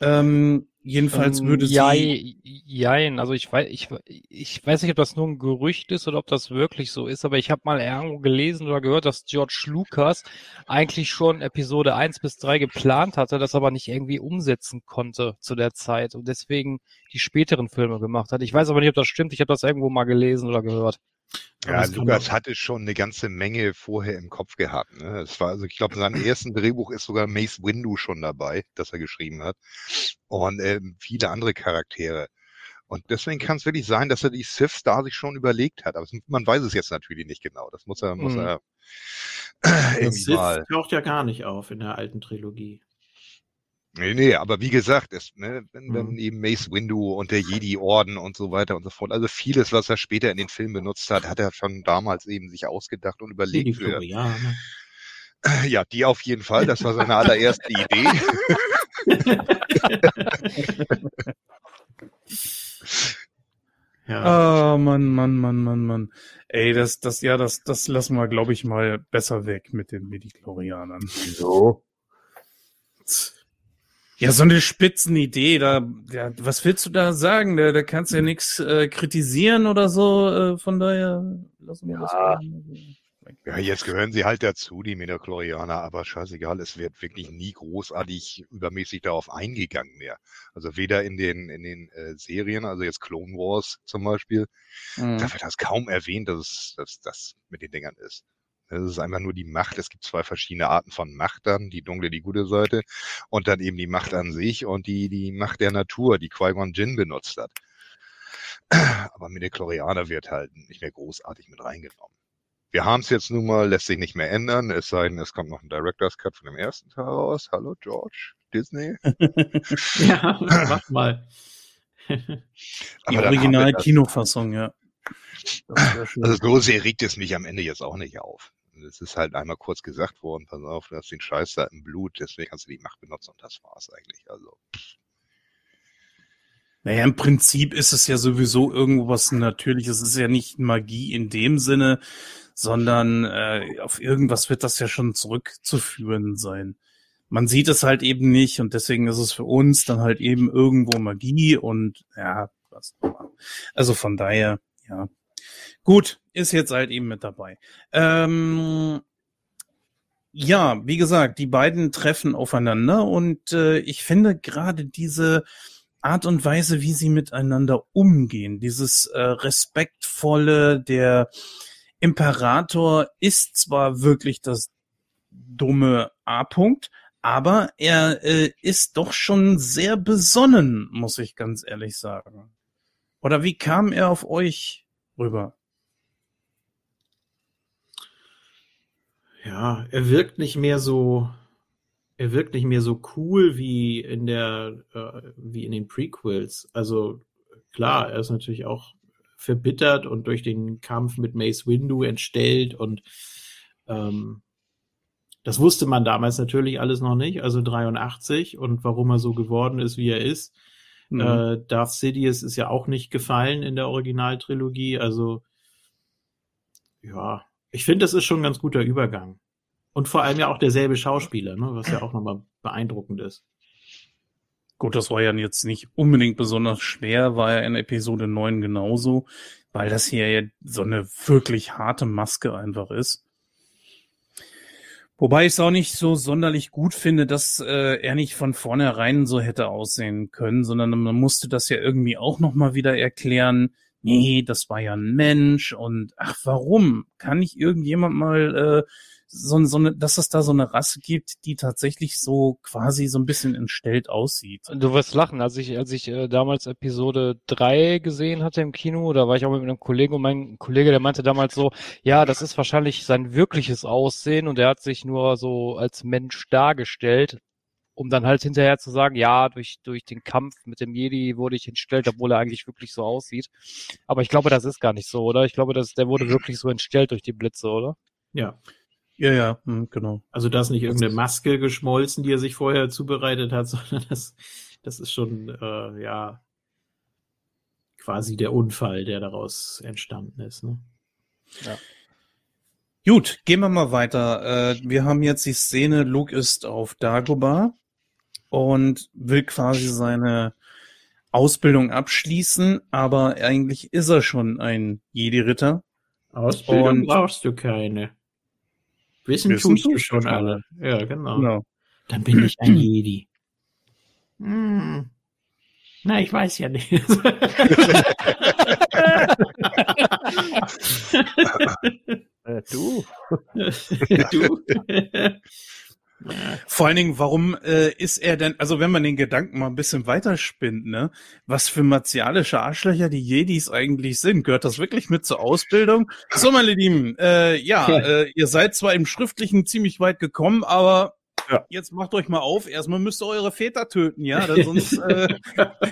Ähm, Jedenfalls ähm, würde
sie. Jein, also ich weiß, ich, ich weiß nicht, ob das nur ein Gerücht ist oder ob das wirklich so ist, aber ich habe mal irgendwo gelesen oder gehört, dass George Lucas eigentlich schon Episode 1 bis 3 geplant hatte, das aber nicht irgendwie umsetzen konnte zu der Zeit und deswegen die späteren Filme gemacht hat. Ich weiß aber nicht, ob das stimmt, ich habe das irgendwo mal gelesen oder gehört.
Ja, Lukas hatte schon eine ganze Menge vorher im Kopf gehabt. Ne? Es war, also ich glaube, in seinem ersten Drehbuch ist sogar Mace Windu schon dabei, das er geschrieben hat. Und äh, viele andere Charaktere. Und deswegen kann es wirklich sein, dass er die Siths da sich schon überlegt hat. Aber man weiß es jetzt natürlich nicht genau. Das muss er, muss
Mhm.
er
Der
irgendwie
Sith
mal.
taucht ja gar nicht auf in der alten Trilogie.
Nee, nee, aber wie gesagt, es, ne, wenn, wenn
Mhm.
eben Mace Windu und der Jedi-Orden und so weiter und so fort, also vieles, was er später in den Filmen benutzt hat, hat er schon damals eben sich ausgedacht und
Die
überlegt. Für,
Florianer.
ja, die auf jeden Fall, das war seine allererste Idee.
Ja.
Ah, Mann, Mann, Mann, Mann, Mann. Ey, das, das, ja, das, das lassen wir, glaube ich, mal besser weg mit den Mediklorianern.
Wieso?
Ja, so eine Spitzenidee, da, ja, was willst du da sagen? Da, da kannst du ja nichts äh, kritisieren oder so, äh, von daher lassen wir das
Ja.
mal.
Ja, jetzt gehören sie halt dazu, die Metachlorianer, aber scheißegal, es wird wirklich nie großartig übermäßig darauf eingegangen mehr. Also weder in den, in den äh, Serien, also jetzt Clone Wars zum Beispiel,
Mhm.
da wird das kaum erwähnt, dass es dass das mit den Dingern ist. Es ist einfach nur die Macht. Es gibt zwei verschiedene Arten von Macht dann, die dunkle, die gute Seite und dann eben die Macht an sich und die, die Macht der Natur, die Qui-Gon Jinn benutzt hat. Aber mit der Chlorianer wird halt nicht mehr großartig mit reingenommen. Wir haben es jetzt nun mal, lässt sich nicht mehr ändern, es sei denn, es kommt noch ein Director's Cut von dem ersten Teil raus. Hallo George, Disney.
ja, mach mal.
Die Original-Kinofassung, ja. Das.
Also so sehr regt es mich am Ende jetzt auch nicht auf. Es ist halt einmal kurz gesagt worden, pass auf, du hast den Scheiß da im Blut, deswegen kannst du die Macht benutzen und das war's eigentlich. Also,
Naja, im Prinzip ist es ja sowieso irgendwo was Natürliches. Es ist ja nicht Magie in dem Sinne, sondern äh, auf irgendwas wird das ja schon zurückzuführen sein. Man sieht es halt eben nicht und deswegen ist es für uns dann halt eben irgendwo Magie und ja, was. Also von daher, ja. Gut, ist jetzt halt eben mit dabei. Ähm, ja, wie gesagt, die beiden treffen aufeinander und äh, ich finde gerade diese Art und Weise, wie sie miteinander umgehen, dieses äh, respektvolle, der Imperator ist zwar wirklich das dumme A-Punkt, aber er äh, ist doch schon sehr besonnen, muss ich ganz ehrlich sagen. Oder wie kam er auf euch rüber?
Ja, er wirkt nicht mehr so, er wirkt nicht mehr so cool wie in der, äh, wie in den Prequels. Also klar, er ist natürlich auch verbittert und durch den Kampf mit Mace Windu entstellt und ähm, das wusste man damals natürlich alles noch nicht, also 83 und warum er so geworden ist, wie er ist.
Mhm.
Äh, Darth Sidious ist ja auch nicht gefallen in der Originaltrilogie, also ja, ich finde, das ist schon ein ganz guter Übergang. Und vor allem ja auch derselbe Schauspieler, ne, was ja auch nochmal beeindruckend ist.
Gut, das war ja jetzt nicht unbedingt besonders schwer, war ja in Episode 9 genauso, weil das hier ja so eine wirklich harte Maske einfach ist. Wobei ich es auch nicht so sonderlich gut finde, dass äh, er nicht von vornherein so hätte aussehen können, sondern man musste das ja irgendwie auch nochmal wieder erklären. Nee, das war ja ein Mensch und ach, warum? Kann nicht irgendjemand mal äh, so, so eine, dass es da so eine Rasse gibt, die tatsächlich so quasi so ein bisschen entstellt aussieht.
Du wirst lachen, als ich, als ich äh, damals Episode 3 gesehen hatte im Kino, da war ich auch mit einem Kollegen und mein Kollege, der meinte damals so, ja, das ist wahrscheinlich sein wirkliches Aussehen und er hat sich nur so als Mensch dargestellt, um dann halt hinterher zu sagen, ja, durch, durch den Kampf mit dem Jedi wurde ich entstellt, obwohl er eigentlich wirklich so aussieht. Aber ich glaube, das ist gar nicht so, oder? Ich glaube, dass der wurde wirklich so entstellt durch die Blitze, oder?
Ja.
Ja, ja, hm, genau.
Also da ist nicht irgendeine Maske geschmolzen, die er sich vorher zubereitet hat, sondern das, das ist schon, äh, ja, quasi der Unfall, der daraus entstanden ist. Ne?
Gut, gehen wir mal weiter. Äh, wir haben jetzt die Szene, Luke ist auf Dagobah und will quasi seine Ausbildung abschließen, aber eigentlich ist er schon ein Jedi-Ritter.
Ausbildung
Und-
brauchst du keine. Wissen,
Wissen
tust du schon
du
alle. Ja, genau.
Genau.
Dann bin ich ein Jedi. Hm. Na, ich weiß ja nicht.
Äh, du?
du?
Vor allen Dingen, warum äh, ist er denn, also wenn man den Gedanken mal ein bisschen weiterspinnt, ne, was für martialische Arschlöcher die Jedis eigentlich sind, gehört das wirklich mit zur Ausbildung? So, meine Lieben, äh, ja, äh, ihr seid zwar im Schriftlichen ziemlich weit gekommen, aber
Ja.
jetzt macht euch mal auf, erstmal müsst ihr eure Väter töten, ja, denn sonst äh,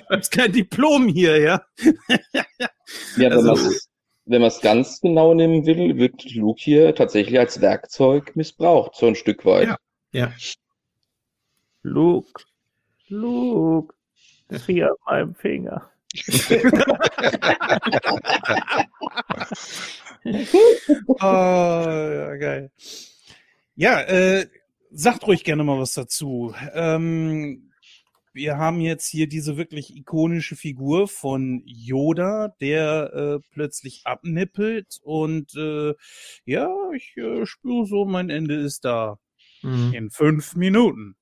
gibt's kein Diplom hier, ja.
Ja, wenn
Also-
man es wenn man es ganz genau nehmen will, wird Luke hier tatsächlich als Werkzeug missbraucht, so ein Stück weit.
Ja. Ja.
Luke, Luke, zieh an meinem Finger.
Ah, ja, geil. Ja, äh, sagt ruhig gerne mal was dazu. Ähm, wir haben jetzt hier diese wirklich ikonische Figur von Yoda, der äh, plötzlich abnippelt und äh, ja, ich äh, spüre so, mein Ende ist da.
Mhm.
In fünf Minuten.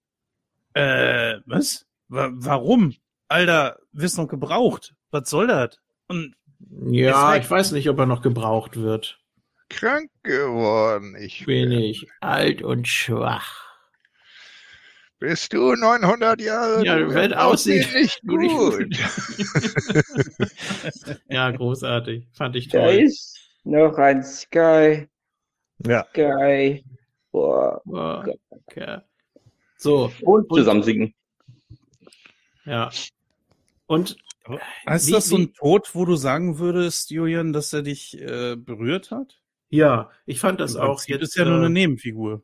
Äh, was? Wa warum? Alter, wirst noch gebraucht. Was soll das? Und
Ja,
weg.
ich weiß nicht, ob er noch gebraucht wird.
Krank geworden. Ich
Bin ich alt und schwach.
Bist du 900 Jahre?
Ja,
Du
wenn aussieht.
nicht gut.
ja, großartig. Fand ich
Da
toll.
ist noch ein Sky.
Ja.
Sky. Boah.
Boah, okay. So,
Und zusammensiegen.
ja. Und
ist
Wie-
das so ein Tod, wo du sagen würdest, Julian, dass er dich äh, berührt hat?
ja, ich fand das
Im
auch
Prinzip
jetzt.
ist ja nur
äh,
eine Nebenfigur.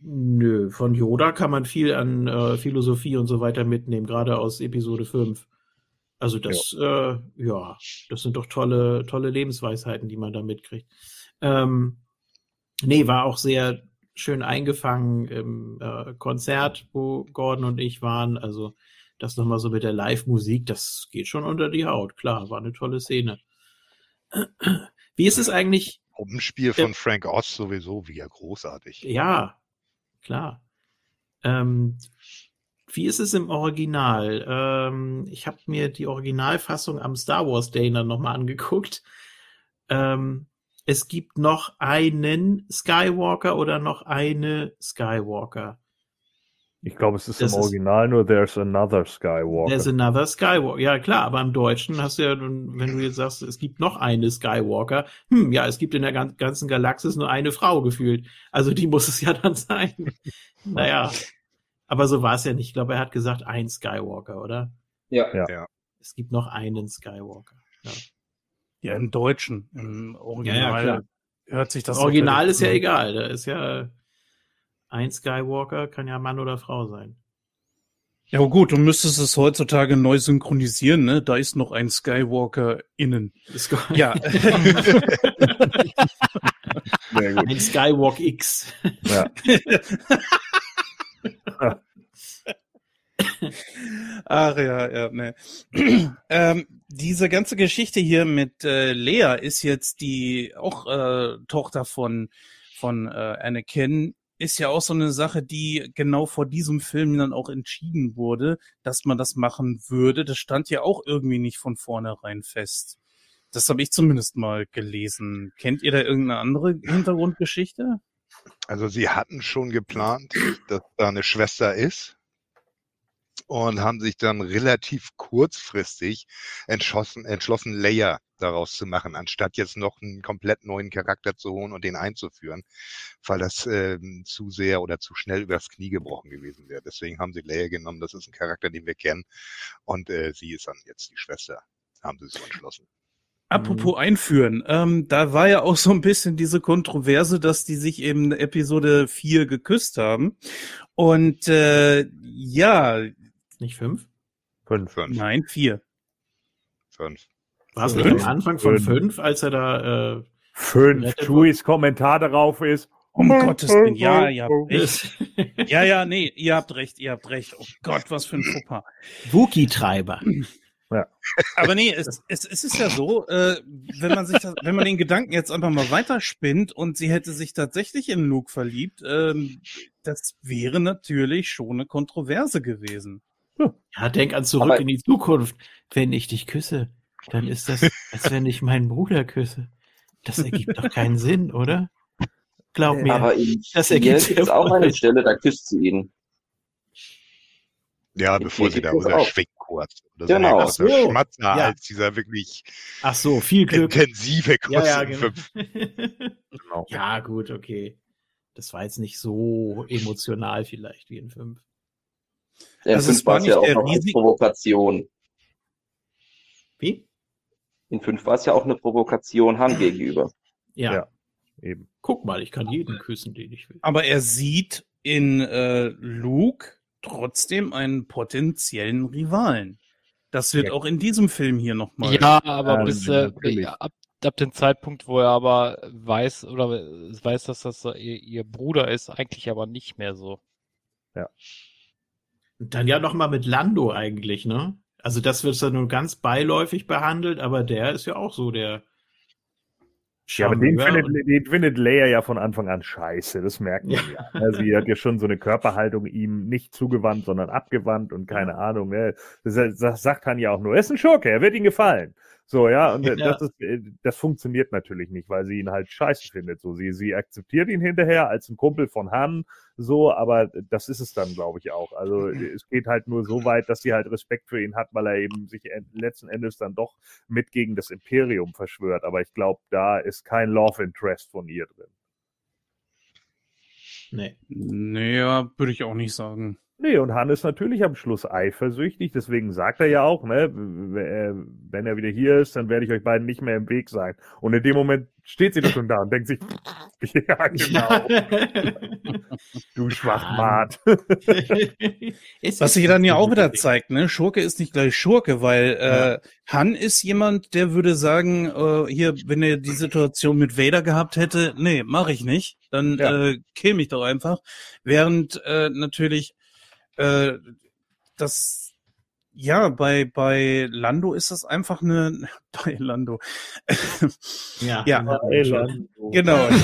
Nö, von Yoda kann man viel an äh, Philosophie und so weiter mitnehmen, gerade aus Episode 5. Also das, ja. Äh, ja, das sind doch tolle, tolle Lebensweisheiten, die man da mitkriegt. Ähm, nee, war auch sehr schön eingefangen im äh, Konzert, wo Gordon und ich waren. Also das nochmal so mit der Live-Musik, das geht schon unter die Haut. Klar, war eine tolle Szene. Wie ist es eigentlich?
Puppenspiel von Frank Oz sowieso wieder großartig.
Ja, klar. Ähm, wie ist es im Original? Ähm, ich habe mir die Originalfassung am Star Wars Day dann nochmal angeguckt. Ähm, es gibt noch einen Skywalker oder noch eine Skywalker.
Ich glaube, es ist
Das
im
ist-
Original nur There's Another Skywalker.
There's another Skywalker. Ja, klar, aber im Deutschen hast du ja, wenn du jetzt sagst, es gibt noch eine Skywalker, hm, ja, es gibt in der gan- ganzen Galaxis nur eine Frau gefühlt. Also die muss es ja dann sein. naja. Aber so war es ja nicht. Ich glaube, er hat gesagt, ein Skywalker, oder?
Ja.
Ja.
Es gibt noch einen Skywalker. Ja.
Ja, im Deutschen. Im Original
klar.
hört sich das
Das Original ist ja egal. Da ist ja ein Skywalker, kann ja Mann oder Frau sein.
Ja, gut, du müsstest es heutzutage neu synchronisieren, ne? Da ist noch ein Skywalker innen.
Sky
Ja.
Ein Skywalk X.
Ja.
Ach ja, ja, ne. ähm, diese ganze Geschichte hier mit äh, Lea ist jetzt die auch äh, Tochter von von äh, Anakin ist ja auch so eine Sache, die genau vor diesem Film dann auch entschieden wurde, dass man das machen würde. Das stand ja auch irgendwie nicht von vornherein fest. Das habe ich zumindest mal gelesen. Kennt ihr da irgendeine andere Hintergrundgeschichte?
Also sie hatten schon geplant, dass da eine Schwester ist und haben sich dann relativ kurzfristig entschlossen, entschlossen Leia daraus zu machen, anstatt jetzt noch einen komplett neuen Charakter zu holen und den einzuführen, weil das ähm, zu sehr oder zu schnell übers Knie gebrochen gewesen wäre. Deswegen haben sie Leia genommen, das ist ein Charakter, den wir kennen und äh, sie ist dann jetzt die Schwester, haben sie so entschlossen.
Apropos einführen, ähm, da war ja auch so ein bisschen diese Kontroverse, dass die sich eben in Episode 4 geküsst haben. Und äh, ja,
Nicht fünf?
Fünf.
Fünf.
nein, vier.
Fünf.
War es nicht
Fünf?
am Anfang von
Fünf.
fünf, als er da äh,
Fünf. Chewies Kommentar darauf ist.
Um Gottes Willen, ja, ihr habt recht.
ist?
Ja, ja, nee, ihr habt recht, ihr habt recht. Oh Gott, was für ein Fauxpas.
Wookie-Treiber.
Aber nee, es, es, es ist ja so, äh, wenn man sich das, wenn man den Gedanken jetzt einfach mal weiterspinnt und sie hätte sich tatsächlich in Luke verliebt, ähm, das wäre natürlich schon eine Kontroverse gewesen.
Ja, denk an zurück
Aber-
in die Zukunft. Wenn ich dich küsse, dann ist das, als wenn ich meinen Bruder küsse. Das ergibt doch keinen Sinn, oder? Glaub mir.
Aber
Das ergibt
gibt es
sehr
auch eine Stelle, da küsst sie ihn.
Ja, bevor sie da
geht das auch.
unterschwingt kurz. Oder so.
Genau.
So.
außer Schmatzer
Ja.
als dieser wirklich
Ach so, viel Glück.
intensive Kuss
Ja, ja, genau.
fünf.
Genau.
ja, gut, okay. Das war jetzt nicht so emotional vielleicht wie in 5.
In
Also es
fünf
war
war es ja auch
der
noch eine Provokation.
Wie?
In fünf war es ja auch eine Provokation Han gegenüber.
Ja.
Ja. Eben.
Guck mal, ich kann jeden küssen, den ich will.
Aber er sieht in äh, Luke trotzdem einen potenziellen Rivalen. Das wird
Ja.
auch in diesem Film hier nochmal.
Ja, aber
Ähm,
bis äh, ab, ab dem Zeitpunkt, wo er aber weiß oder weiß, dass das ihr, ihr Bruder ist, eigentlich aber nicht mehr so.
Und dann ja noch mal mit Lando eigentlich, ne? Also das wird dann nur ganz beiläufig behandelt, aber der ist ja auch so der
Ja, aber den findet, den findet Leia ja von Anfang an scheiße, das merkt man ja. Also sie hat ja schon so eine Körperhaltung ihm nicht zugewandt, sondern abgewandt und keine Ahnung. Ne? Das, das sagt Han ja auch nur, er ist ein Schurke, er wird ihm gefallen. So, ja, und
Ja.
das ist, äh, das funktioniert natürlich nicht, weil sie ihn halt scheiße findet. So, sie, sie akzeptiert ihn hinterher als ein Kumpel von Han, so, aber das ist es dann, glaube ich, auch. Also es geht halt nur so weit, dass sie halt Respekt für ihn hat, weil er eben sich en- letzten Endes dann doch mit gegen das Imperium verschwört. Aber ich glaube, da ist kein Love Interest von ihr drin.
Nee.
Naja, würde ich auch nicht sagen.
Nee, und Han ist natürlich am Schluss eifersüchtig, deswegen sagt er ja auch, ne, äh, wenn er wieder hier ist, dann werde ich euch beiden nicht mehr im Weg sein. Und in dem Moment steht sie doch schon da und denkt sich, ja, genau, du Schwachmat.
Es
Was sich dann ja auch wieder zeigt, ne? Schurke ist nicht gleich Schurke, weil
Ja.
äh, Han ist jemand, der würde sagen, äh, hier, wenn er die Situation mit Vader gehabt hätte, nee, mache ich nicht, dann
Ja.
äh, kill mich doch einfach. Während äh, natürlich äh, das ja bei bei Lando ist das einfach eine bei Lando
Ja,
Ja. genau.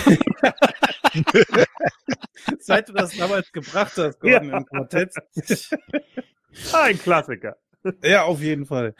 Seit du das damals gebracht hast, Gordon,
Ja.
im Quartett.
Ein Klassiker.
Ja, auf jeden Fall.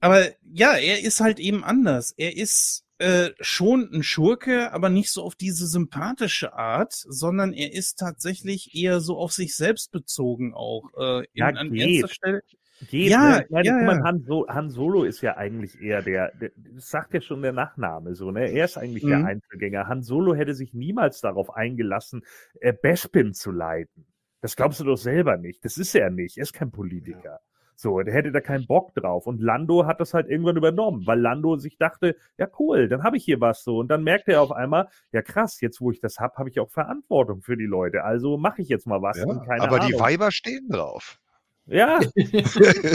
Aber ja, er ist halt eben anders. Er ist äh, schon ein Schurke, aber nicht so auf diese sympathische Art, sondern er ist tatsächlich eher so auf sich selbst bezogen auch. Äh, in,
Ja,
an
geht.
erster Stelle.
Geht,
Ja,
ne? Ich meine,
ja,
guck mal,
ja.
Han, so Han Solo ist ja eigentlich eher der, der, das sagt ja schon der Nachname so, ne? Er ist eigentlich der
Mhm.
Einzelgänger. Han Solo hätte sich niemals darauf eingelassen, äh, Bespin zu leiten. Das glaubst du doch selber nicht. Das ist er nicht. Er ist kein Politiker. So, der hätte da keinen Bock drauf. Und Lando hat das halt irgendwann übernommen, weil Lando sich dachte, ja cool, dann habe ich hier was so. Und dann merkte er auf einmal, ja krass, jetzt wo ich das hab, habe ich auch Verantwortung für die Leute. Also mache ich jetzt mal was.
Ja, aber
Ahnung.
die Weiber stehen drauf.
Ja.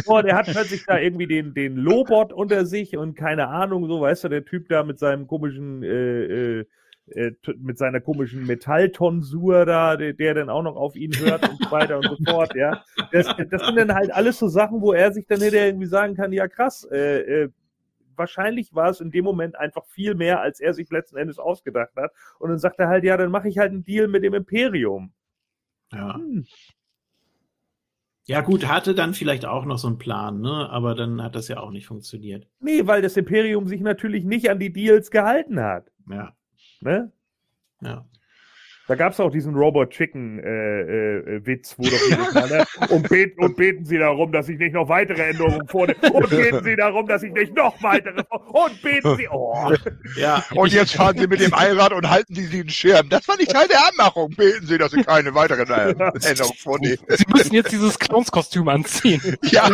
Boah, der hat plötzlich da irgendwie den, den Lobot unter sich und keine Ahnung, so, weißt du, der Typ da mit seinem komischen, äh, äh, äh, mit seiner komischen Metalltonsur da, der, der dann auch noch auf ihn hört und so weiter und so fort, ja. Das, das sind dann halt alles so Sachen, wo er sich dann hinterher irgendwie sagen kann, ja krass, äh, äh, wahrscheinlich war es in dem Moment einfach viel mehr, als er sich letzten Endes ausgedacht hat. Und dann sagt er halt, ja, dann mache ich halt einen Deal mit dem Imperium.
Ja.
Hm.
ja, gut, hatte dann vielleicht auch noch so einen Plan, ne? Aber dann hat das ja auch nicht funktioniert.
Nee, weil das Imperium sich natürlich nicht an die Deals gehalten hat.
Ja,
Ne?
ja.
Da gab es auch diesen Robot Chicken äh, äh, Witz, wo doch jedes Mal, ne? und, beten, und beten Sie darum, dass ich nicht noch weitere Änderungen vornehme. Und beten Sie darum, dass ich nicht noch weitere Und beten Sie. Oh.
Ja,
Und jetzt fahren Sie mit dem Einrad und halten Sie den Schirm. Das war nicht Teil der Anmachung. Beten Sie, dass Sie keine weiteren äh, Änderungen vornehmen.
Sie müssen jetzt dieses Clownskostüm anziehen.
Ja,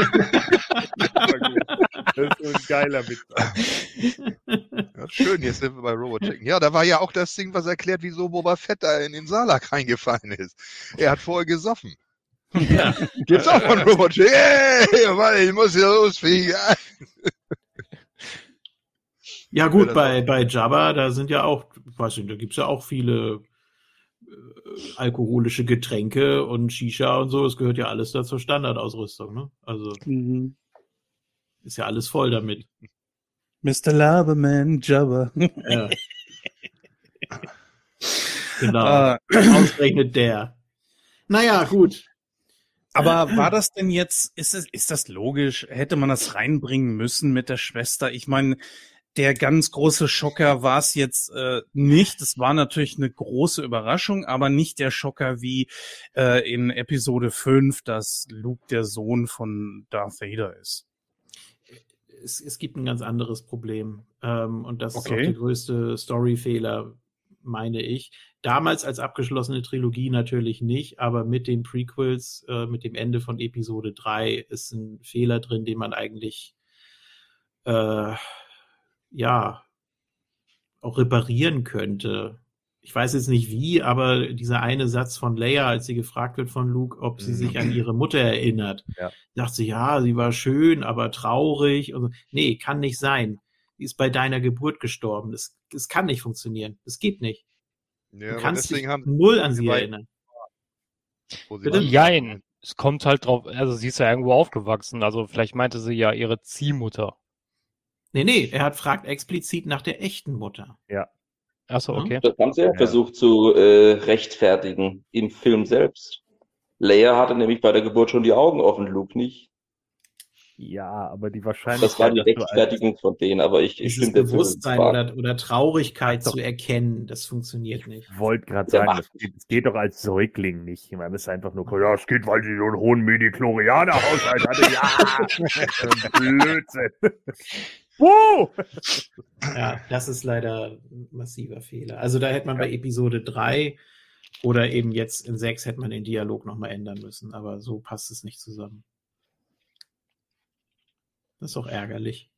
Das ist so ein geiler Witz.
Ja, schön, jetzt sind wir bei Robot Chicken. Ja, da war ja auch das Ding, was erklärt, wieso Boba Fett da in den Salak reingefallen ist. Er hat vorher gesoffen.
ja.
Gibt's auch von Robot Chicken. Hey, Mann, ich muss hier losfliegen.
ja gut, bei, bei Jabba, da sind ja auch, weiß nicht, da gibt's ja auch viele äh, alkoholische Getränke und Shisha und so. Es gehört ja alles da zur Standardausrüstung, ne? Also
Mhm.
ist ja alles voll damit.
Mr. Laberman Jabba.
Ja. genau.
Ah,
Ausgerechnet der. Naja, gut.
aber war das denn jetzt, ist es, ist das logisch? Hätte man das reinbringen müssen mit der Schwester? Ich meine, der ganz große Schocker war es jetzt äh, nicht. Es war natürlich eine große Überraschung, aber nicht der Schocker wie äh, in Episode 5, dass Luke der Sohn von Darth Vader ist.
Es, es gibt ein ganz anderes Problem. Ähm, und das ist
Okay.
auch der größte Storyfehler, meine ich. Damals als abgeschlossene Trilogie natürlich nicht, aber mit den Prequels, äh, mit dem Ende von Episode 3 ist ein Fehler drin, den man eigentlich äh, ja auch reparieren könnte. Ich weiß jetzt nicht wie, aber dieser eine Satz von Leia, als sie gefragt wird von Luke, ob sie
Mhm.
sich an ihre Mutter erinnert,
Ja.
sagt sie, ja, sie war schön, aber traurig. Und. Nee, kann nicht sein. Sie ist bei deiner Geburt gestorben. Das, das kann nicht funktionieren. Das geht nicht.
Ja,
Du kannst dich null an sie
die
erinnern.
wo sie
Bitte?
Jein. Es kommt halt drauf, also sie ist ja irgendwo aufgewachsen, also vielleicht meinte sie ja ihre Ziehmutter.
Nee, nee, er hat fragt explizit nach der echten Mutter.
Achso,
Ja.
okay.
Das haben sie ja
Ja.
versucht zu äh, rechtfertigen im Film selbst. Leia hatte nämlich bei der Geburt schon die Augen offen, Luke nicht.
Ja, aber die Wahrscheinlichkeit.
Das war die Rechtfertigung von denen, aber ich, ich stimme.
Bewusstsein oder, oder Traurigkeit
Doch.
zu erkennen, das funktioniert nicht.
Ich wollte gerade sagen, das geht, das geht doch als Säugling nicht. Ich meine, das ist einfach nur, ja, es geht, weil sie so einen hohen Midi-Chlorianer-Haushalt hatte. Ja, Blödsinn. Wow!
Ja, das ist leider ein massiver Fehler. Also da hätte man bei Episode 3 oder eben jetzt in 6 hätte man den Dialog nochmal ändern müssen, aber so passt es nicht zusammen. Das ist auch ärgerlich.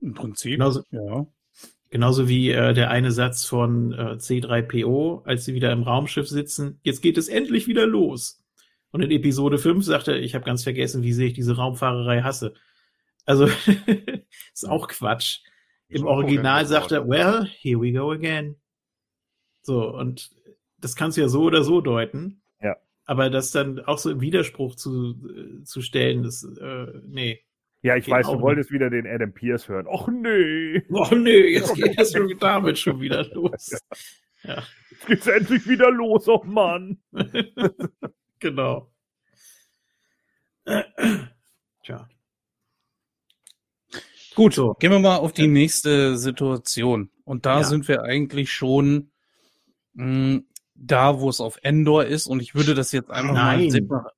Im Prinzip.
Genauso,
Ja.
genauso wie äh, der eine Satz von äh, C3PO, als sie wieder im Raumschiff sitzen, jetzt geht es endlich wieder los. Und in Episode 5 sagt er, ich habe ganz vergessen, wie sehr ich diese Raumfahrerei hasse. Also ist auch Quatsch. Im Original sagt er, well, here we go again. So, und das kannst du ja so oder so deuten.
Ja.
Aber das dann auch so im Widerspruch zu, äh, zu stellen, das, äh, nee.
Ja, ich
Geht
weiß, du wolltest wieder den Adam Pierce hören. Och nee,
Oh nee, jetzt geht das schon damit schon wieder los. Ja,
jetzt geht's endlich wieder los, oh Mann.
genau. Tja.
Gut,
So.
gehen wir mal auf die nächste Situation. Und da
Ja.
sind wir eigentlich schon mh, da, wo es auf Endor ist. Und ich würde das jetzt einfach
Nein.
mal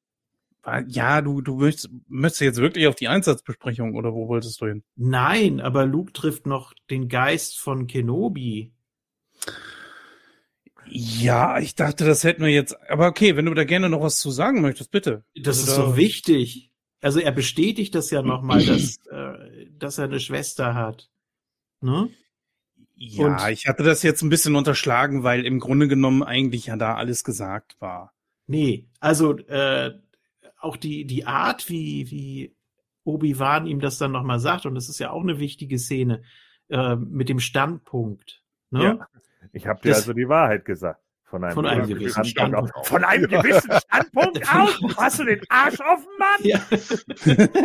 Ja, du, du möchtest, möchtest jetzt wirklich auf die Einsatzbesprechung oder wo wolltest du hin?
Nein, aber Luke trifft noch den Geist von Kenobi.
Ja, ich dachte, das hätten wir jetzt. Aber okay, wenn du da gerne noch was zu sagen möchtest, bitte.
Das
Also
ist
da-
so wichtig. Also er bestätigt das ja nochmal, dass, äh, dass er eine Schwester hat. Ne?
Ja,
Und-
ich hatte das jetzt ein bisschen unterschlagen, weil im Grunde genommen eigentlich ja da alles gesagt war.
Nee, also äh, auch die, die Art, wie, wie Obi-Wan ihm das dann nochmal sagt, und das ist ja auch eine wichtige Szene, äh, mit dem Standpunkt. Ne?
Ja. Ich habe dir
Das-
also die Wahrheit gesagt. Von einem,
Von einem gewissen
Standpunkt
Standpunkt.
aus. Von einem gewissen Standpunkt aus? Hast du den Arsch offen, Mann?
Ja.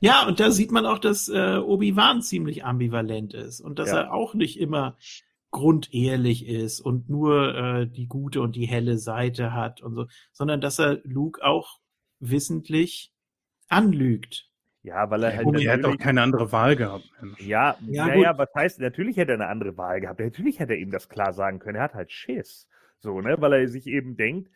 ja, und da sieht man auch, dass äh, Obi-Wan ziemlich ambivalent ist und dass
Ja.
er auch nicht immer grundehrlich ist und nur äh, die gute und die helle Seite hat und so, sondern dass er Luke auch wissentlich anlügt.
Ja, weil er halt.
Und er hätte auch keine andere Wahl gehabt.
Ja,
Ja,
naja,
gut.
was heißt, natürlich hätte er eine andere Wahl gehabt. Natürlich hätte er ihm das klar sagen können. Er hat halt Schiss. So, ne, weil er sich eben denkt,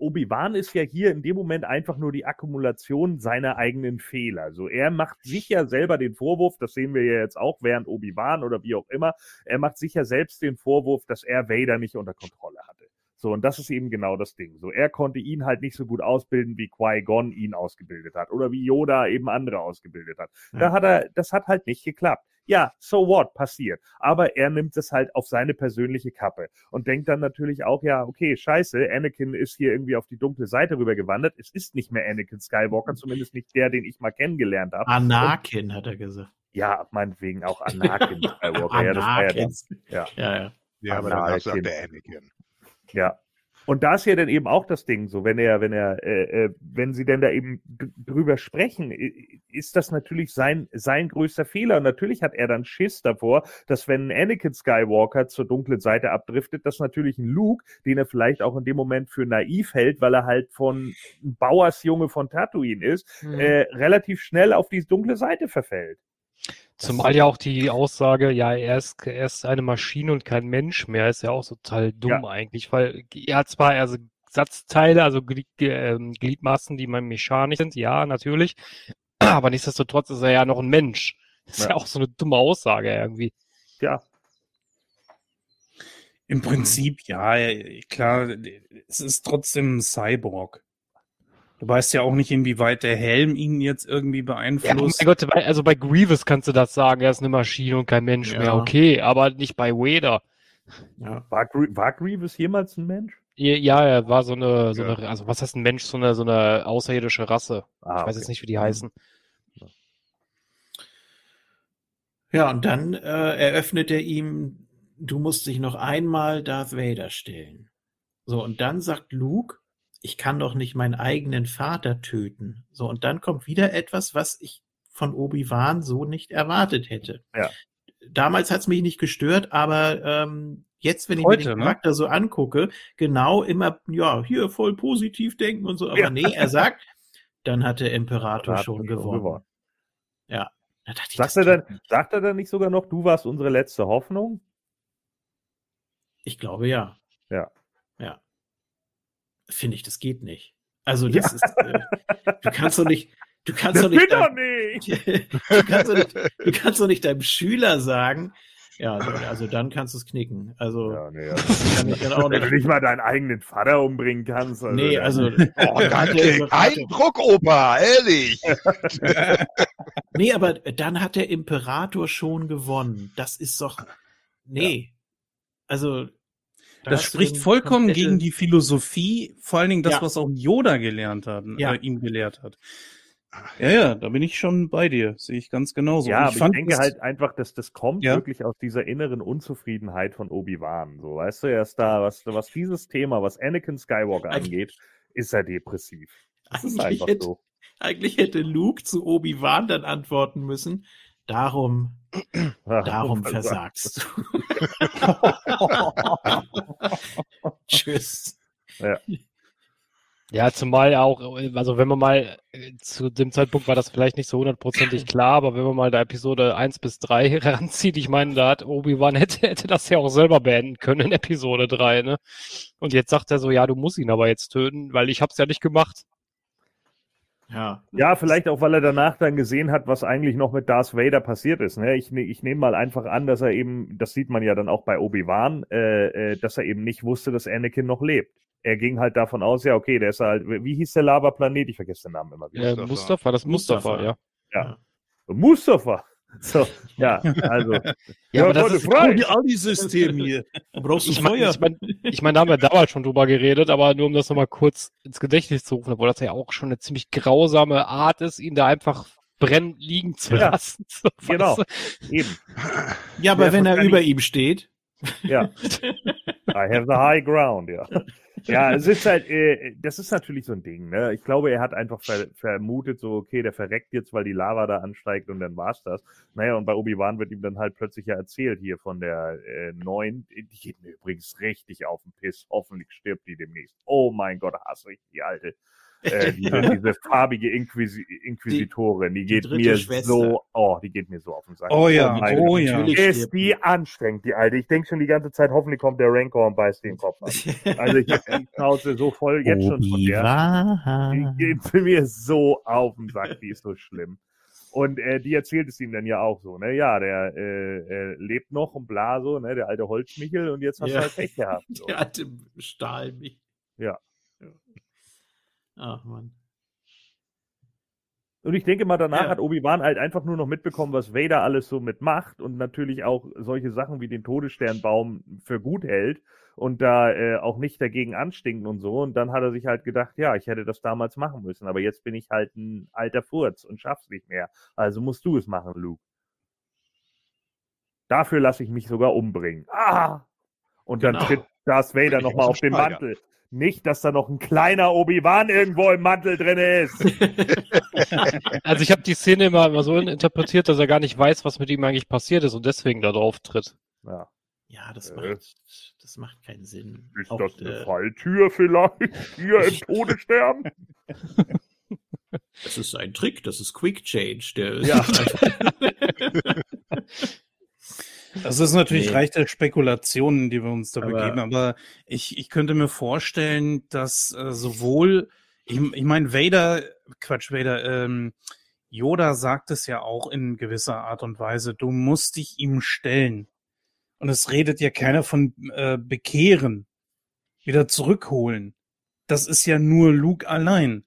Obi-Wan ist ja hier in dem Moment einfach nur die Akkumulation seiner eigenen Fehler. So, er macht sich ja selber den Vorwurf, das sehen wir ja jetzt auch während Obi-Wan oder wie auch immer, er macht sich ja selbst den Vorwurf, dass er Vader nicht unter Kontrolle hatte. So, und das ist eben genau das Ding. So, er konnte ihn halt nicht so gut ausbilden, wie Qui-Gon ihn ausgebildet hat oder wie Yoda eben andere ausgebildet hat. Da hat er, das hat halt nicht geklappt. Ja, so what, passiert. Aber er nimmt es halt auf seine persönliche Kappe und denkt dann natürlich auch, ja, okay, scheiße, Anakin ist hier irgendwie auf die dunkle Seite rübergewandert. Es ist nicht mehr Anakin Skywalker, zumindest nicht der, den ich mal kennengelernt habe.
Anakin, hat er gesagt.
Ja, meinetwegen auch Anakin Skywalker. ja, das war ja
Anakin.
das. Ja.
Ja, ja.
Ja,
Aber danach
sagt der Anakin.
Ja. Und da ist ja dann eben auch das Ding, so wenn er, wenn er, äh, äh, wenn sie denn da eben drüber sprechen, ist das natürlich sein sein größter Fehler. Und natürlich hat er dann Schiss davor, dass wenn Anakin Skywalker zur dunklen Seite abdriftet, dass natürlich ein Luke, den er vielleicht auch in dem Moment für naiv hält, weil er halt von Bauersjunge von Tatooine ist,
Mhm.
äh, relativ schnell auf die dunkle Seite verfällt.
Zumal ja auch die Aussage, ja, er ist, er ist eine Maschine und kein Mensch mehr, ist ja auch total dumm eigentlich, weil er hat zwar also Satzteile, also Glied, ähm, Gliedmaßen, die man mechanisch sind, ja, natürlich, aber nichtsdestotrotz ist er ja noch ein Mensch. Das ist ja,
Ja.
auch so eine dumme Aussage irgendwie.
Ja,
Im Prinzip, ja, klar, es ist trotzdem ein Cyborg. Du weißt ja auch nicht, inwieweit der Helm ihn jetzt irgendwie
Ja, oh
beeinflusst.
mein Gott, also bei Grievous kannst du das sagen, er ist eine Maschine und kein Mensch
Ja.
mehr, okay, aber nicht bei Vader.
Ja.
war, war Grievous jemals ein Mensch?
Ja, er war so eine, so
Ja.
eine, also was heißt ein Mensch, so eine, so eine außerirdische Rasse.
Ah,
ich weiß
okay.
jetzt nicht, wie die heißen.
Ja, und dann äh, eröffnet er ihm, du musst dich noch einmal Darth Vader stellen. So, und dann sagt Luke, ich kann doch nicht meinen eigenen Vater töten. So, und dann kommt wieder etwas, was ich von Obi-Wan so nicht erwartet hätte.
Ja.
Damals hat's mich nicht gestört, aber ähm, jetzt, wenn ich
Heute,
mir den
ne?
Charakter so angucke, genau immer, ja, hier voll positiv denken und so, aber
Ja.
nee, er sagt, dann hat der Imperator
Hat
schon gewonnen.
gewonnen.
Ja. Da ich,
Sagt er, dann,
nicht.
sagt er dann nicht sogar noch, du warst unsere letzte Hoffnung?
Ich glaube. Ja.
Ja.
Finde ich, das geht nicht. Also das ist, äh, du kannst doch nicht, du kannst doch nicht, dein,
nicht!
du kannst doch nicht, du kannst doch nicht deinem Schüler sagen, ja, also, also dann kannst du es knicken. Also
Ja, nee, also,
kann ich dann auch
wenn du
nicht.
nicht mal deinen eigenen Vater umbringen kannst. Also,
Nee,
dann-
also,
Oh,
der,
Kein Druck, Opa, ehrlich.
nee, aber dann hat der Imperator schon gewonnen. Das ist doch, nee. Also, da
Das spricht vollkommen gegen die Philosophie, vor allen Dingen das,
Ja.
was auch Yoda gelernt hat,
Ja.
äh, ihm gelehrt hat. Ja, ja, da bin ich schon bei dir, sehe ich ganz genauso.
Ja,
Und
aber ich denke halt einfach, dass das kommt
Ja.
wirklich aus dieser inneren Unzufriedenheit von Obi-Wan. So, weißt du, er ist da, was, was dieses Thema, was Anakin Skywalker angeht, ist er depressiv. Das ist
Eigentlich
einfach
hätte,
so.
eigentlich hätte Luke zu Obi-Wan dann antworten müssen. Darum, darum versagst du. Tschüss.
Ja, zumal auch, also wenn man mal, äh, zu dem Zeitpunkt war das vielleicht nicht so hundertprozentig klar, aber wenn man mal da Episode 1 bis 3 ranzieht, ich meine, da hat Obi-Wan hätte, hätte das ja auch selber beenden können in Episode 3, ne? Und jetzt sagt er so, ja, du musst ihn aber jetzt töten, weil ich hab's ja nicht gemacht.
Ja.
Ja, vielleicht auch, weil er danach dann gesehen hat, was eigentlich noch mit Darth Vader passiert ist. Ne? Ich, ne- ich nehme mal einfach an, dass er eben, das sieht man ja dann auch bei Obi-Wan, äh, äh, dass er eben nicht wusste, dass Anakin noch lebt. Er ging halt davon aus, ja, okay, der ist halt, wie hieß der Lava-Planet? Ich vergesse den Namen immer wieder.
Äh,
Mustafa.
Mustafa, das Mustafa,
Mustafa.
ja.
Mustafa! So, ja, also.
Ja, aber das ist
frei!
Aldi-System hier.
Du brauchst
Ich
ein
meine,
Feuer.
ich mein, ich mein, da haben wir damals schon drüber geredet, aber nur um das nochmal kurz ins Gedächtnis zu rufen, obwohl das ja auch schon eine ziemlich grausame Art ist, ihn da einfach brennen liegen zu
Ja,
lassen. So,
genau.
du?
Eben,
ja, aber
Ja,
wenn er über ihm steht.
Ja. I have the high ground, ja. Ja, es ist halt, äh, das ist natürlich so ein Ding, ne? Ich glaube, er hat einfach ver vermutet, so, okay, der verreckt jetzt, weil die Lava da ansteigt und dann war's das. Naja, und bei Obi-Wan wird ihm dann halt plötzlich ja erzählt hier von der äh, neuen, die geht mir übrigens richtig auf den Piss. Hoffentlich stirbt die demnächst. Oh mein Gott, hasse ich die alte. Äh, diese, diese farbige Inquisi Inquisitorin, die,
die
geht mir
Schwester.
so, oh, die geht mir so auf den Sack.
Oh ja, oh
Gott.
ja.
Natürlich
Ist die anstrengend, die alte. Ich denke schon die ganze Zeit, hoffentlich kommt der Rancor und beißt den Kopf ab. Also ich habe die Schnauze so voll jetzt schon von der. Die geht mir so auf den Sack, die ist so schlimm. Und äh, die erzählt es ihm dann ja auch so, ne? Ja, der äh, äh, lebt noch und bla so, ne? Der alte Holzmichel und jetzt hast
Ja.
du halt Pech gehabt. So.
Der alte Stahl mich.
Ja.
Ach man.
Und ich denke mal, danach
Ja.
hat Obi-Wan halt einfach nur noch mitbekommen, was Vader alles so mitmacht und natürlich auch solche Sachen wie den Todessternbaum für gut hält und da äh, auch nicht dagegen anstinken und so. Und dann hat er sich halt gedacht, ja, ich hätte das damals machen müssen, aber jetzt bin ich halt ein alter Furz und schaff's nicht mehr. Also musst du es machen, Luke. Dafür lasse ich mich sogar umbringen. Ah! Und dann
Genau.
tritt Darth Vader nochmal auf den. Mantel. Nicht, dass da noch ein kleiner Obi-Wan irgendwo im Mantel drin ist.
Also ich habe die Szene immer, immer so interpretiert, dass er gar nicht weiß, was mit ihm eigentlich passiert ist und deswegen da drauf tritt.
Ja.
Ja, das
Äh.
macht, das macht keinen Sinn.
Ist
Auch,
das eine
äh,
Falltür vielleicht? Hier im Todesstern?
das ist ein Trick, das ist Quick Change. Der ist
Ja.
Das ist natürlich
Nee.
reich der Spekulationen, die wir uns da
Aber-
begeben, aber ich, ich könnte mir vorstellen, dass äh, sowohl, ich, ich meine, Vader, Quatsch, Vader, ähm, Yoda sagt es ja auch in gewisser Art und Weise, du musst dich ihm stellen. Und es redet ja keiner von äh, bekehren, wieder zurückholen. Das ist ja nur Luke allein.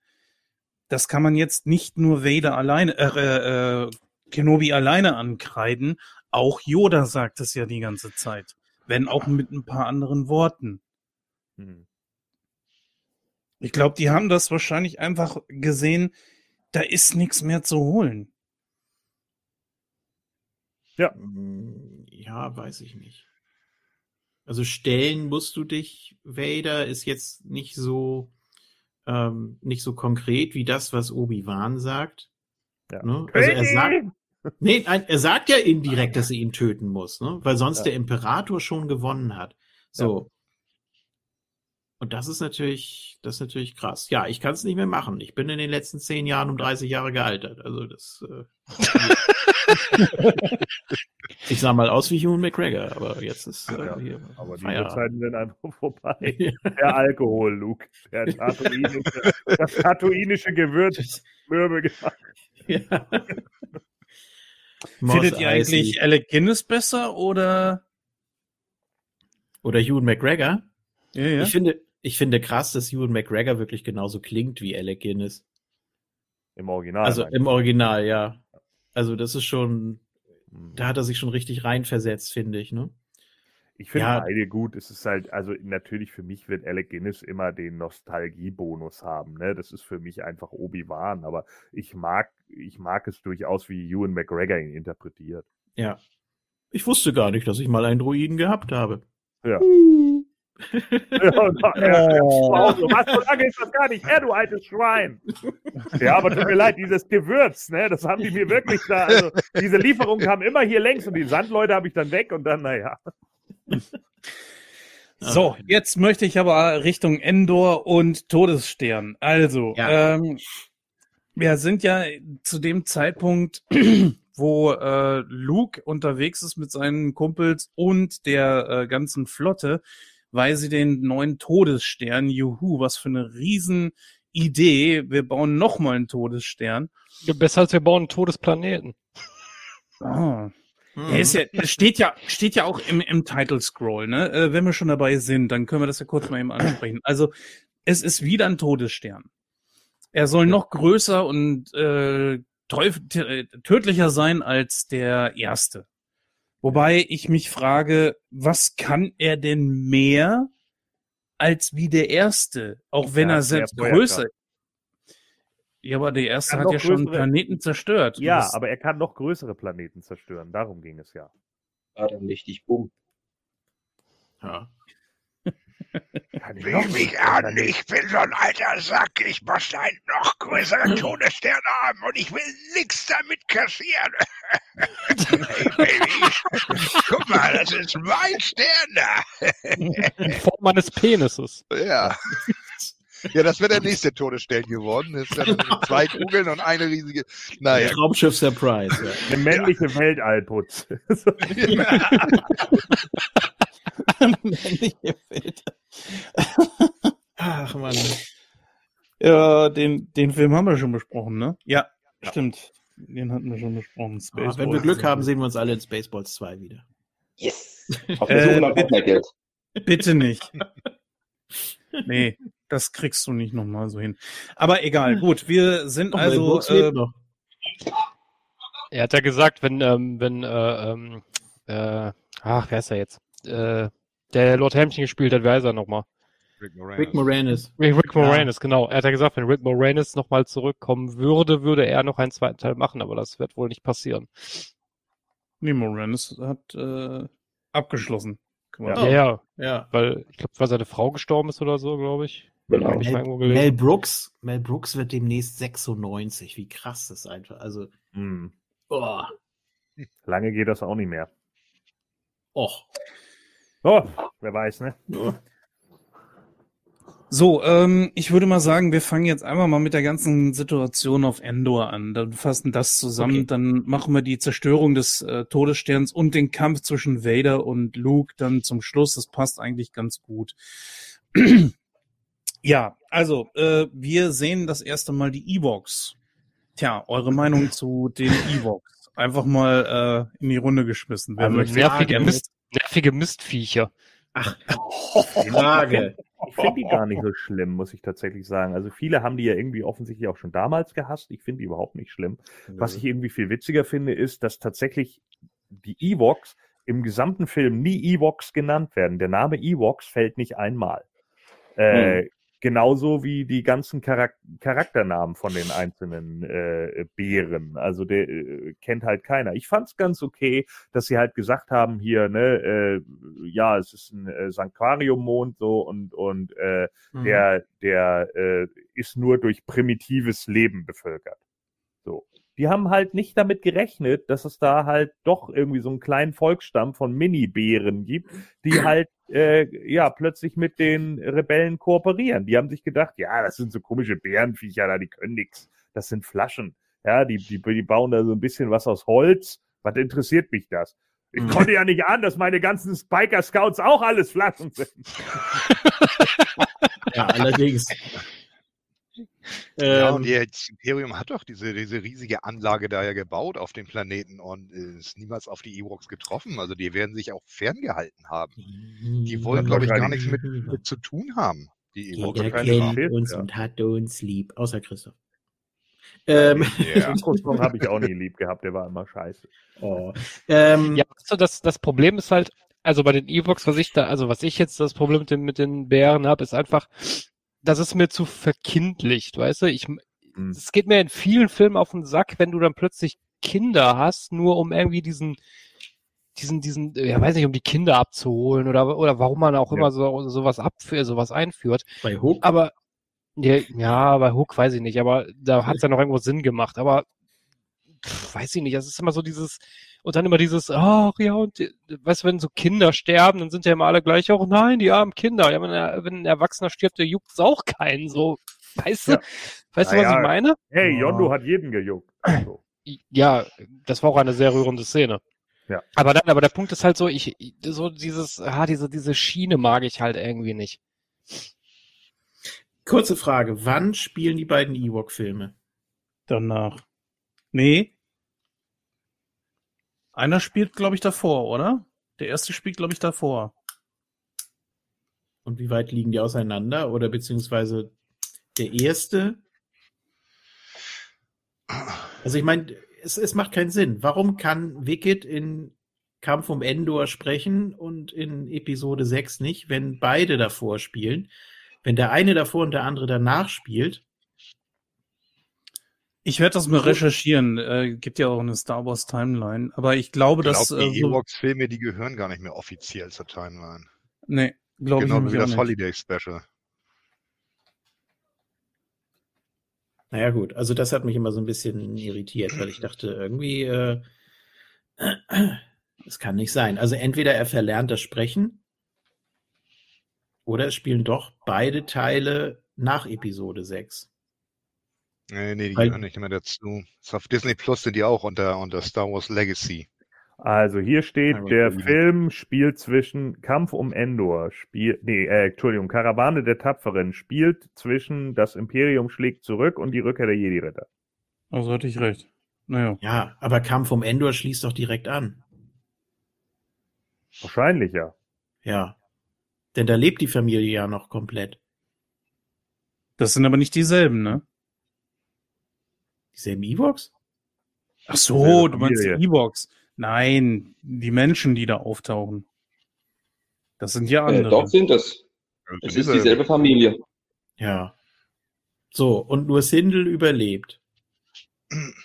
Das kann man jetzt nicht nur Vader alleine, äh, äh, Kenobi alleine ankreiden. Auch Yoda sagt es ja die ganze Zeit. Wenn auch mit ein paar anderen Worten.
Hm.
Ich glaube, die haben das wahrscheinlich einfach gesehen, da ist nichts mehr zu holen.
Mm, Ja, weiß ich nicht. Also stellen musst du dich, Vader ist jetzt nicht so ähm, nicht so konkret wie das, was Obi-Wan sagt.
Ja.
Ne? Also er sagt, nee, nein, er sagt ja indirekt, dass er ihn töten muss, ne? weil sonst
Ja.
der Imperator schon gewonnen hat. So. Und das ist natürlich, das ist natürlich krass. Ja, ich kann es nicht mehr machen. Ich bin in den letzten zehn Jahren um 30 Jahre gealtert. Also das. Äh, ich sah mal aus wie Hugh McGregor, aber jetzt ist äh,
Ja,
hier
Aber diese
Feierabend.
Zeiten sind einfach vorbei. Der Alkohol, Luke. Der tatooinische, das tatooinische Gewürz mürbe gemacht.
ja.
Findet
Mos
ihr eigentlich
Eisley
Alec Guinness besser oder?
oder Hugh McGregor?
Ja, ja.
Ich finde, ich finde krass, dass Hugh McGregor wirklich genauso klingt wie Alec Guinness.
Im Original.
Also
meine
im Original, ja. Also das ist schon.
Hm.
da hat er sich schon richtig reinversetzt, finde ich, ne?
Ich finde
Ja.
beide gut. Es ist halt, also natürlich für mich wird Alec Guinness immer den Nostalgiebonus haben. Ne? Das ist für mich einfach Obi-Wan, aber ich mag, ich mag es durchaus, wie Ewan McGregor ihn interpretiert.
Ja. Ich wusste gar nicht, dass ich mal einen Druiden gehabt habe.
Ja. ja, er war auch so, was, so lange ist das gar nicht her, du altes Schwein. Ja, aber tut mir leid, dieses Gewürz, ne, das haben die mir wirklich da, also diese Lieferung kam immer hier längs und die Sandleute habe ich dann weg und dann, naja.
So, jetzt möchte ich aber Richtung Endor und Todesstern. Also,
Ja.
ähm, wir sind ja zu dem Zeitpunkt, wo äh, Luke unterwegs ist mit seinen Kumpels und der äh, ganzen Flotte, weil sie den neuen Todesstern, juhu, was für eine riesen Idee, wir bauen nochmal einen Todesstern.
Ja, Besser als wir bauen einen Todesplaneten.
Ah.
Hm.
Ja, ist ja, das steht ja, steht ja auch im, im Title Scroll, ne? Äh, wenn wir schon dabei sind, dann können wir das ja kurz mal eben ansprechen. Also, es ist wieder ein Todesstern. Er soll noch größer und äh, äh, tödlicher sein als der erste. Wobei ich mich frage, was kann er denn mehr als wie der erste? Auch wenn
Er
er selbst größer. Ja, aber der erste hat ja schon
größere-
Planeten zerstört.
Ja,
Das-
aber er kann noch größere Planeten zerstören, darum ging es ja.
Ja, dann richtig bumm.
Ja.
Kann ich
Will mich an, ich bin so ein alter Sack, ich muss einen noch größeren Todesstern haben und ich will nix damit kassieren. hey, Baby, guck mal, das ist mein Stern da.
In Form meines Penises.
Ja. Ja, das wäre der nächste Todesstern geworden. Das ist dann zwei Kugeln und eine riesige. Naja.
Traumschiff Surprise. Ja.
Eine männliche Weltallputz.
Männliche Filter.
Ach man.
Ja, den, den Film haben wir schon besprochen, ne? Ja, stimmt. Den hatten wir schon besprochen.
Ah, wenn wir. Glück haben, sehen wir uns alle in Spaceballs 2 wieder.
Yes. Auf der
Äh,
Suche nach
bitte.
Fortnite-Geld.
Bitte nicht. Nee, das kriegst du nicht nochmal so hin. Aber egal, gut, wir sind
Doch,
also. Äh.
Er hat ja gesagt, wenn, ähm, wenn, äh, ähm, äh, ach, wer ist er jetzt? Äh, der Lord Helmchen gespielt hat, wer ist er nochmal?
Rick Moranis.
Rick Moranis.
Rick, Rick
Ja.
Moranis, genau. Er hat ja gesagt, wenn Rick Moranis nochmal zurückkommen würde, würde er noch einen zweiten Teil machen, aber das wird wohl nicht passieren.
nee, Moranis hat äh, abgeschlossen.
Ja,
ja, Ja. weil ich glaube, weil seine Frau gestorben ist oder so, glaube ich.
Genau.
Mel. Mel Brooks, Mel Brooks wird demnächst 96. Wie krass das einfach. Also,
Hm.
oh,
Lange geht das auch nicht mehr.
och.
Oh, wer weiß, ne?
So, ähm, ich würde mal sagen, wir fangen jetzt einmal mal mit der ganzen Situation auf Endor an. Dann fassen das zusammen,
Okay.
dann machen wir die Zerstörung des äh, Todessterns und den Kampf zwischen Vader und Luke dann zum Schluss. Das passt eigentlich ganz gut. Ja, also, äh, wir sehen das erste Mal die Evox. Tja, eure Meinung zu den Evox? Einfach mal äh, in die Runde geschmissen. Wer
Also nervige? Mist, nervige Mistviecher.
Ach, Frage.
Ich finde die gar nicht so schlimm, muss ich tatsächlich sagen. Also viele haben die ja irgendwie offensichtlich auch schon damals gehasst. Ich finde die überhaupt nicht schlimm. Was ich irgendwie viel witziger finde, ist, dass tatsächlich die Ewoks im gesamten Film nie Ewoks genannt werden. Der Name Ewoks fällt nicht einmal. Äh, Genauso wie die ganzen Charak Charakternamen von den einzelnen äh, Bären. Also der äh, kennt halt keiner. Ich fand's ganz okay, dass sie halt gesagt haben hier, ne, äh, ja, es ist ein äh, Sanktuarium-Mond so und und äh,
Mhm.
der, der äh, ist nur durch primitives Leben bevölkert. So. Die haben halt nicht damit gerechnet, dass es da halt doch irgendwie so einen kleinen Volksstamm von Mini-Bären gibt, die halt äh, ja plötzlich mit den Rebellen kooperieren. Die haben sich gedacht, ja, das sind so komische Bärenviecher da, die können nix. Das sind Flaschen. Ja, die, die, die bauen da so ein bisschen was aus Holz. Was interessiert mich das? Ich
Mhm.
konnte ja nicht an, dass meine ganzen Spiker Scouts auch alles Flaschen sind.
Ja, allerdings.
Ja,
Ähm,
und die- das Imperium hat doch diese, diese riesige Anlage da ja gebaut auf dem Planeten und ist niemals auf die Ewoks getroffen. Also die werden sich auch ferngehalten haben. Die wollen, glaube ich, gar nichts mit, mit zu tun haben. Die Ewoks.
Jeder kennt
Schild,
uns
ja.
und hat uns lieb, außer Christoph. Ähm,
Ja.
Habe ich auch nie lieb gehabt, der war immer scheiße.
oh. ähm,
Ja, weißt du, das, das Problem ist halt, also bei den Evox, was ich da, also was ich jetzt das Problem mit den, mit den Bären habe, ist einfach, das ist mir zu verkindlicht, weißt du? Ich,
Hm.
es geht mir in vielen Filmen auf den Sack, wenn du dann plötzlich Kinder hast, nur um irgendwie diesen, diesen, diesen, ja, weiß nicht, um die Kinder abzuholen oder, oder warum man auch
Ja.
immer so, sowas abführt, sowas einführt.
bei Hook.
Aber, ja, ja, bei Hook weiß ich nicht, aber da hat es ja noch irgendwo Sinn gemacht, aber, pff, weiß ich nicht, es ist immer so dieses, und dann immer dieses, ach ja, und weißt du, wenn so Kinder sterben, dann sind ja immer alle gleich, oh nein, die armen Kinder. Ja, wenn, wenn ein Erwachsener stirbt, der juckt auch keinen, so, weißt du?
Ja.
Weißt du, was
ja.
ich meine?
Hey. Yondo hat jeden gejuckt. So.
Ja, das war auch eine sehr rührende Szene.
Ja.
Aber dann, aber der Punkt ist halt so, ich, ich- so dieses, ah, diese, diese Schiene mag ich halt irgendwie nicht.
Kurze Frage, wann spielen die beiden Ewok-Filme?
Danach. Nee. Einer spielt, glaube ich, davor, oder? Der erste spielt, glaube ich, davor.
Und wie weit liegen die auseinander? Oder beziehungsweise der erste? Also ich meine, es, es macht keinen Sinn. Warum kann Wicked in Kampf um Endor sprechen und in Episode 6 nicht, wenn beide davor spielen? Wenn der eine davor und der andere danach spielt?
Ich werde das mal recherchieren. Äh, gibt ja auch eine Star Wars Timeline. Aber ich glaube,
Ich
dass.
glaube, die
äh,
Ewoks-Filme, die gehören gar nicht mehr offiziell zur Timeline.
nee, glaube
Genau
ich
wie
nämlich auch
das
nicht.
Holiday Special.
Naja gut, also das hat mich immer so ein bisschen irritiert, weil ich dachte, irgendwie, äh, das kann nicht sein. Also entweder er verlernt das Sprechen oder es spielen doch beide Teile nach Episode 6.
Nee, nee, die
Weil-
gehören nicht mehr dazu. Ist auf Disney Plus sind die auch unter, unter Star Wars Legacy.
Also hier steht,
Aber
der. Film spielt zwischen Kampf um Endor, spielt, nee, äh, Entschuldigung, Karawane der Tapferen spielt zwischen Das Imperium schlägt zurück und die Rückkehr der Jedi-Ritter.
Also hatte ich recht. Naja.
Ja, aber Kampf um Endor schließt doch direkt an.
Wahrscheinlich ja.
Ja. Denn da lebt die Familie ja noch komplett.
Das sind aber nicht dieselben, ne?
Dieselben Evox?
Ach so, du meinst die. E-Box. Nein, die Menschen, die da auftauchen. Das sind ja
Äh,
andere.
doch sind es. Es ist
diese-
dieselbe Familie.
Ja. So, und nur Sindel überlebt.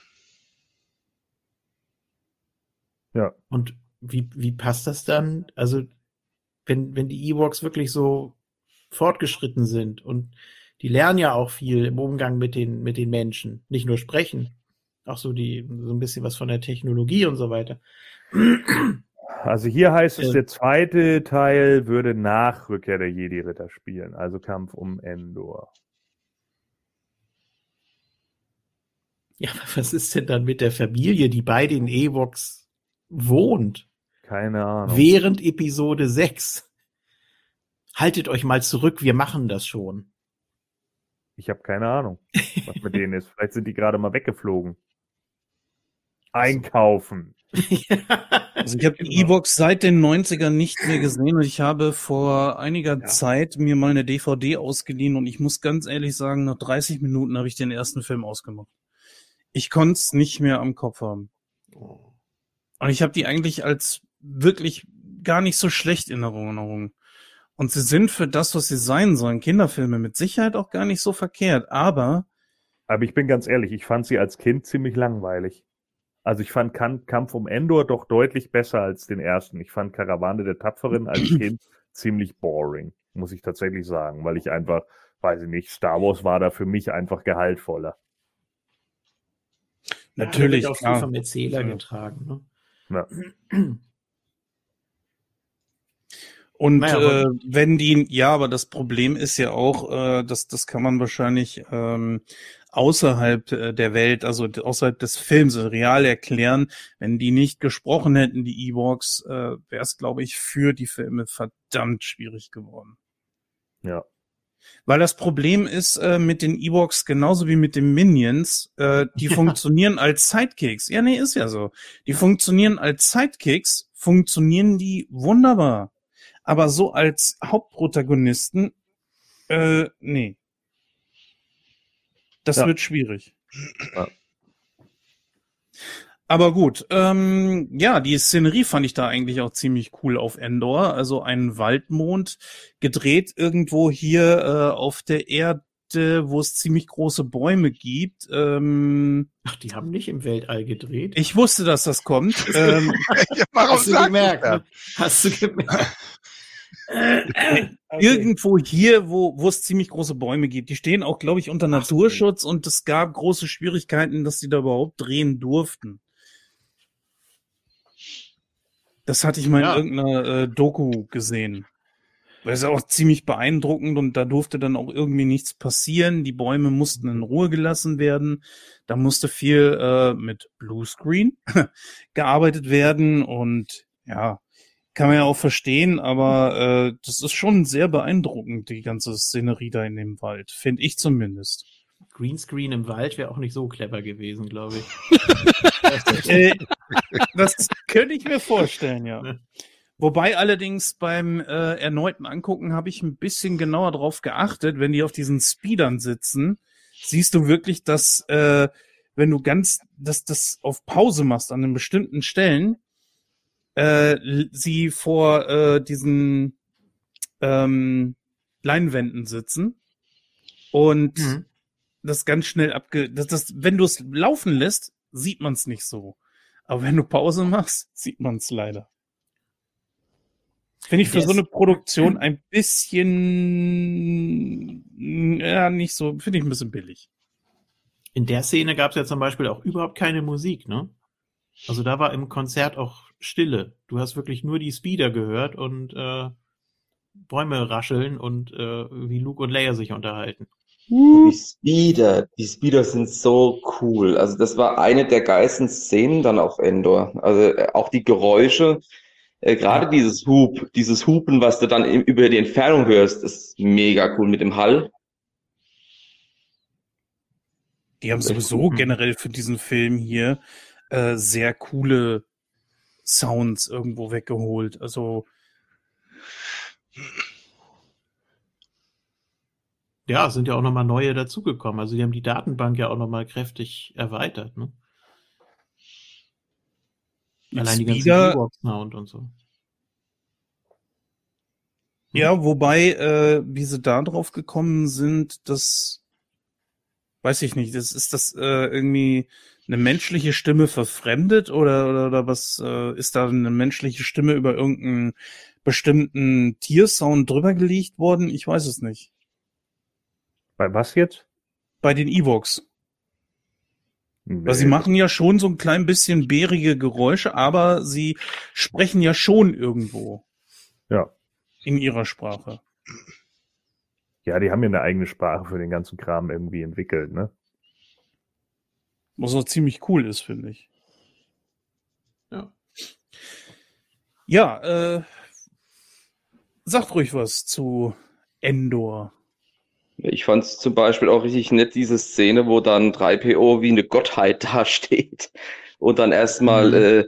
Ja.
Und wie, wie passt das dann? Also, wenn, wenn die Ewoks wirklich so fortgeschritten sind und die lernen ja auch viel im Umgang mit den, mit den Menschen. Nicht nur sprechen, auch so die, so ein bisschen was von der Technologie und so weiter.
Also hier heißt es, der zweite Teil würde nach Rückkehr der Jedi-Ritter spielen, also Kampf um Endor.
Ja, aber was ist denn dann mit der Familie, die bei den Ewoks wohnt?
Keine Ahnung.
Während Episode 6. Haltet euch mal zurück, wir machen das schon.
Ich habe keine Ahnung, was mit denen ist. Vielleicht sind die gerade mal weggeflogen. Einkaufen.
Also ich habe die
Genau.
E-Box seit den 90ern nicht mehr gesehen und ich habe vor einiger
Ja.
Zeit mir mal eine DVD ausgeliehen und ich muss ganz ehrlich sagen, nach 30 Minuten habe ich den ersten Film ausgemacht. Ich konnte es nicht mehr am Kopf haben. Und ich habe die eigentlich als wirklich gar nicht so schlecht in Erinnerung. Und sie sind für das, was sie sein sollen, Kinderfilme mit Sicherheit auch gar nicht so verkehrt. Aber
Aber ich bin ganz ehrlich, ich fand sie als Kind ziemlich langweilig. Also ich fand Kampf um Endor doch deutlich besser als den ersten. Ich fand Karawane der Tapferen als Kind ziemlich boring, muss ich tatsächlich sagen, weil ich einfach, weiß ich nicht, Star Wars war da für mich einfach gehaltvoller.
natürlich,
Ja, auch viel vom Erzähler
Ja.
getragen. Ne?
Ja.
Und
Naja,
äh, wenn die, ja, aber das Problem ist ja auch, äh, dass das kann man wahrscheinlich ähm, außerhalb äh, der Welt, also außerhalb des Films real erklären. Wenn die nicht gesprochen hätten, die Ewoks, äh, wäre es, glaube ich, für die Filme verdammt schwierig geworden.
Ja.
Weil das Problem ist äh, mit den Ewoks genauso wie mit den Minions, äh, die
Ja.
funktionieren als Sidekicks. Ja, nee, ist ja so. Die funktionieren als Sidekicks, funktionieren die wunderbar. Aber so als Hauptprotagonisten, äh, nee. Das
Ja.
wird schwierig.
Ja.
Aber gut, ähm, ja, die Szenerie fand ich da eigentlich auch ziemlich cool auf Endor. Also ein Waldmond gedreht irgendwo hier äh, auf der Erde, wo es ziemlich große Bäume gibt. Ähm,
Ach, die haben nicht im Weltall gedreht.
ich wusste, dass das kommt. ähm,
ja, warum
Hast du gemerkt? Ne? Hast du gemerkt?
Irgendwo hier, wo, wo es ziemlich große Bäume gibt. Die stehen auch, glaube ich, unter
Ach.
Naturschutz und es gab große Schwierigkeiten, dass sie da überhaupt drehen durften. Das hatte ich mal
Ja.
in irgendeiner äh, Doku gesehen. Das ist auch ziemlich beeindruckend und da durfte dann auch irgendwie nichts passieren. Die Bäume mussten in Ruhe gelassen werden. Da musste viel äh, mit Bluescreen gearbeitet werden und ja, kann man ja auch verstehen, aber äh, das ist schon sehr beeindruckend, die ganze Szenerie da in dem Wald, finde ich zumindest.
Greenscreen im Wald wäre auch nicht so clever gewesen, glaube ich.
äh, das könnte ich mir vorstellen, ja. Wobei allerdings beim äh, erneuten Angucken habe ich ein bisschen genauer drauf geachtet, wenn die auf diesen Speedern sitzen, siehst du wirklich, dass äh, wenn du ganz, dass das auf Pause machst an den bestimmten Stellen, äh, sie vor äh, diesen ähm, Leinwänden sitzen und
Mhm.
das ganz schnell abge, das, das, wenn du es laufen lässt, sieht man es nicht so. Aber wenn du Pause machst, sieht man es leider. Finde ich für
Der
so eine Produktion ein bisschen, ja, nicht so, finde ich ein bisschen billig.
In der Szene gab es ja zum Beispiel auch überhaupt keine Musik, ne? Also da war im Konzert auch Stille. Du hast wirklich nur die Speeder gehört und äh, Bäume rascheln und äh, wie Luke und Leia sich unterhalten.
Die Speeder, die Speeder sind so cool. Also das war eine der geilsten Szenen dann auf Endor. Also äh, auch die Geräusche, äh, gerade dieses Hub, dieses Hupen, was du dann im, über die Entfernung hörst, ist mega cool mit dem Hall.
Die haben sowieso generell für diesen Film hier äh, sehr coole Sounds irgendwo weggeholt. Also
Ja, es sind ja auch nochmal neue dazugekommen. Also die haben die Datenbank ja auch nochmal kräftig erweitert, ne? Allein die ganzen
Speeder,
Ewok-Sound und so.
ja, wobei, äh, wie sie da drauf gekommen sind, das weiß ich nicht. Das ist das äh, irgendwie eine menschliche Stimme verfremdet oder oder, oder was äh, ist da eine menschliche Stimme über irgendeinen bestimmten Tiersound drüber gelegt worden? Ich weiß es nicht.
Bei was jetzt?
Bei den Evox. Weil sie machen ja schon so ein klein bisschen bärige Geräusche, aber sie sprechen ja schon irgendwo.
Ja.
In ihrer Sprache.
Ja, die haben ja eine eigene Sprache für den ganzen Kram irgendwie entwickelt, ne?
Was auch ziemlich cool ist, finde ich.
Ja.
Ja, äh, sagt ruhig was zu Endor.
Ich fand es zum Beispiel auch richtig nett, diese Szene, wo dann 3PO wie eine Gottheit dasteht und dann erstmal
Mhm.
äh,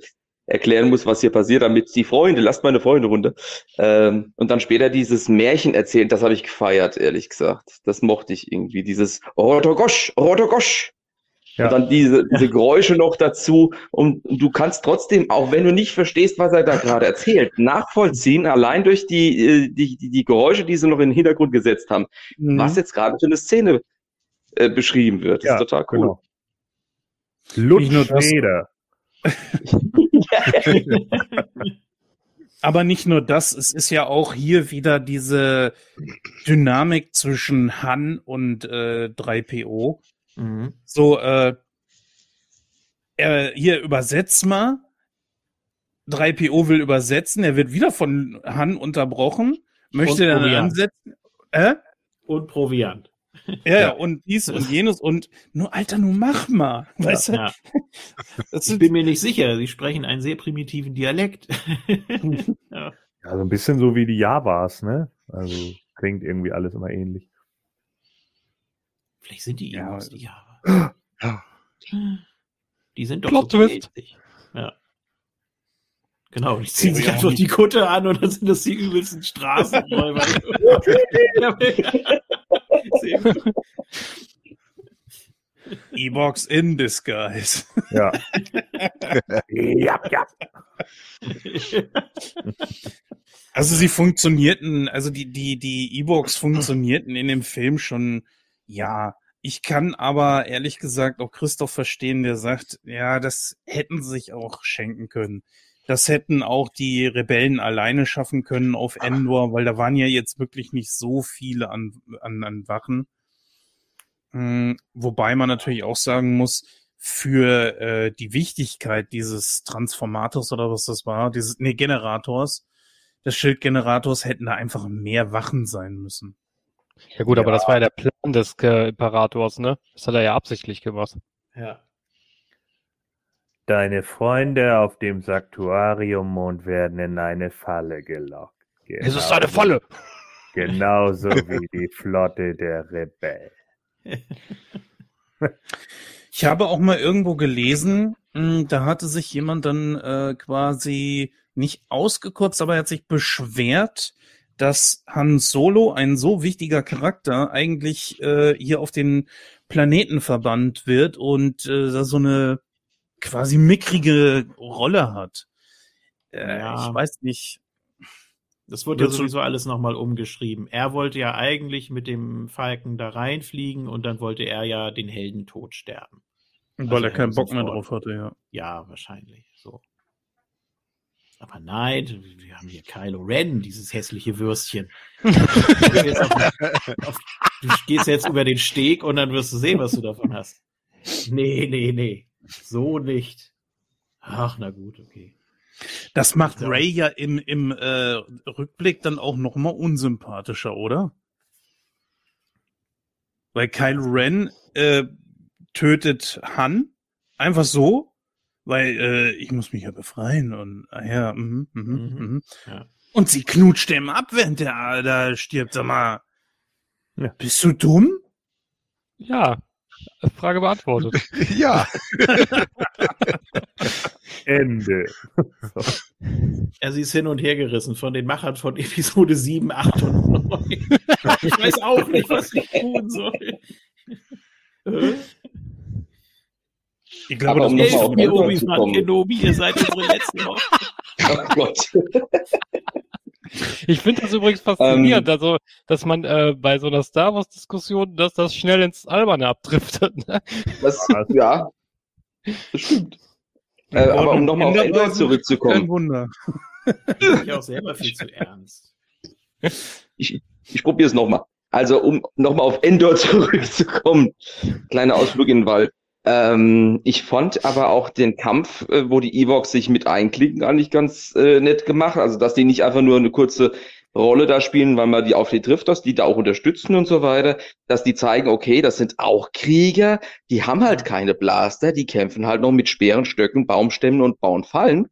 erklären muss, was hier passiert, damit die Freunde, lasst meine Freunde runter. Ähm, und dann später dieses Märchen erzählen, das habe ich gefeiert, ehrlich gesagt. Das mochte ich irgendwie, dieses Rotogosch, Rotogosch.
Ja.
Und dann diese, diese Geräusche noch dazu. Und du kannst trotzdem, auch wenn du nicht verstehst, was er da gerade erzählt, nachvollziehen, allein durch die, äh, die, die, die Geräusche, die sie noch in den Hintergrund gesetzt haben,
Mhm.
was jetzt gerade für eine Szene äh, beschrieben wird. Das
Ja,
ist total cool.
Genau. Lutsch
Nicht nur das-
Rede.
Aber nicht nur das, es ist ja auch hier wieder diese Dynamik zwischen Han und äh, 3PO.
Mhm.
So, äh, er, hier übersetz mal. 3PO will übersetzen, er wird wieder von Han unterbrochen, möchte dann ansetzen. Äh?
Und Proviant.
Ja, ja,
Ja.
und dies und jenes und nur, Alter, nun mach mal. Weißt du?
Ja.
Das
Ich bin mir nicht sicher. Sie sprechen einen sehr primitiven Dialekt. ja.
Ja, so ein bisschen so wie die Javas, ne? Also klingt irgendwie alles immer ähnlich.
Vielleicht sind die
Ja.
Ewoks die Java.
Ja.
Die sind doch
Plot
so pelzig. Ja. Genau, die ziehen sich einfach die Kutte an und dann sind das die übelsten Straßenräuber.
E-Box in Disguise.
Ja. ja, ja.
Also sie funktionierten, also die, die, die E-Box funktionierten in dem Film schon, ja. Ich kann aber ehrlich gesagt auch Christoph verstehen, der sagt, ja, das hätten sie sich auch schenken können. Das hätten auch die Rebellen alleine schaffen können auf Endor, weil da waren ja jetzt wirklich nicht so viele an, an, an Wachen. Mm, Wobei man natürlich auch sagen muss, für äh, die Wichtigkeit dieses Transformators oder was das war, dieses, nee, Generators, des Schildgenerators hätten da einfach mehr Wachen sein müssen.
Ja gut, aber das war ja der Plan des äh, Imperators, ne? Das hat er ja absichtlich gemacht.
ja.
Deine Freunde auf dem Sanctuariummond werden in eine Falle gelockt.
Es ist eine Falle!
Genauso wie die Flotte der Rebellen.
Ich habe auch mal irgendwo gelesen, mh, da hatte sich jemand dann äh, quasi nicht ausgekotzt, aber er hat sich beschwert, dass Han Solo, ein so wichtiger Charakter, eigentlich äh, hier auf den Planeten verbannt wird und äh, da so eine quasi mickrige Rolle hat. Äh,
Ja.
Ich weiß nicht.
Das wurde ja sowieso alles nochmal umgeschrieben. Er wollte ja eigentlich mit dem Falken da reinfliegen und dann wollte er ja den Heldentod sterben.
Weil
Also
er keinen Bock mehr drauf hatte, ja.
Ja, wahrscheinlich. So. Aber nein, wir haben hier Kylo Ren, dieses hässliche Würstchen. Du gehst jetzt auf- auf- du gehst jetzt über den Steg und dann wirst du sehen, was du davon hast. Nee, nee, nee. So nicht. Ach, na gut, okay.
Das macht
Ja.
Ray ja im, im äh, Rückblick dann auch noch mal unsympathischer, oder? Weil Kylo Ren äh, tötet Han einfach so, weil äh, ich muss mich ja befreien und ah ja, mhm, mhm,
Mhm.
mhm.
Ja.
und sie knutscht ihm ab, während der da stirbt. Sag mal,
Ja.
bist du dumm?
Ja, Frage beantwortet.
Ja,
Ende.
Ja, sie ist hin und her gerissen von den Machern von Episode 7, 8 und 9. Ich weiß auch nicht, was ich tun soll.
Ich glaube,
Aber
das
um
mir, Obi-Wan. Kenobi, ihr seid unsere letzten Hoffnung.
Oh Gott.
Ich finde das übrigens faszinierend, also, dass man äh, bei so einer Star Wars-Diskussion, dass das schnell ins Alberne abdriftet. Ne?
Das, ja, das stimmt. Äh, aber um nochmal auf Endor
Kein
zurückzukommen.
Wunder.
Ich bin auch selber viel zu ernst.
Ich, ich probiere es nochmal. Also, um nochmal auf Endor zurückzukommen. Kleiner Ausflug in den Wald. Ähm, ich fand aber auch den Kampf, äh, wo die Evox sich mit einklicken, eigentlich ganz äh, nett gemacht. Also, dass die nicht einfach nur eine kurze Rolle da spielen, weil man die auf die trifft, dass die da auch unterstützen und so weiter, dass die zeigen, okay, das sind auch Krieger, die haben halt keine Blaster, die kämpfen halt noch mit Speeren, Stöcken, Baumstämmen und bauen Fallen.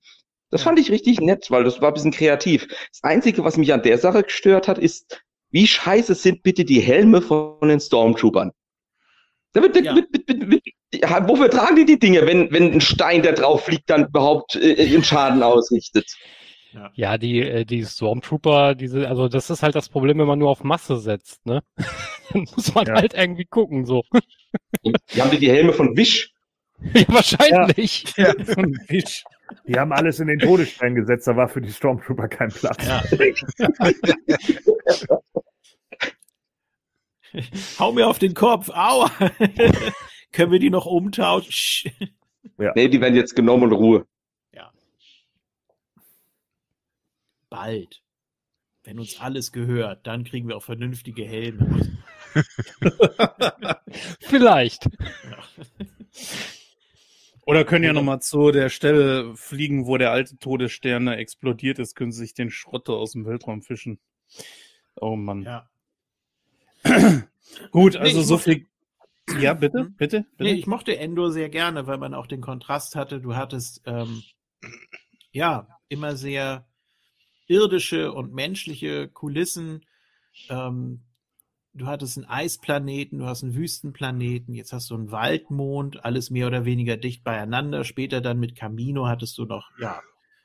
Das fand ich richtig nett, weil das war ein bisschen kreativ. Das Einzige, was mich an der Sache gestört hat, ist, wie scheiße sind bitte die Helme von den Stormtroopern? Da wird,
Ja.
wird, wird, wird, ja, wofür tragen die die Dinge, wenn, wenn ein Stein, der drauf fliegt, dann überhaupt äh, einen Schaden ausrichtet?
Ja, die, äh, die Stormtrooper, diese, also das ist halt das Problem, wenn man nur auf Masse setzt, ne? Dann muss man
Ja.
halt irgendwie gucken, so.
Die haben die, die Helme von Wish.
ja, wahrscheinlich.
Ja, von Fisch.
Die haben alles in den Todesstern gesetzt, da war für die Stormtrooper kein Platz.
Ja. Hau mir auf den Kopf, aua! Können wir die noch umtauschen? Sch-
Nee, die werden jetzt genommen und Ruhe.
Bald. Wenn uns alles gehört, dann kriegen wir auch vernünftige Helme.
Vielleicht.
Ja.
Oder können ja nochmal zu der Stelle fliegen, wo der alte Todesstern da explodiert ist, können sie sich den Schrott aus dem Weltraum fischen. Oh Mann.
Ja.
Gut,
Nee,
also
ich
so viel. Ja, bitte,
Hm?
bitte, bitte.
Nee, ich mochte Endor sehr gerne, weil man auch den Kontrast hatte. Du hattest ähm, ja immer sehr irdische und menschliche Kulissen. Ähm, du hattest einen Eisplaneten, du hast einen Wüstenplaneten, jetzt hast du einen Waldmond, alles mehr oder weniger dicht beieinander. Später dann mit Camino hattest du noch ja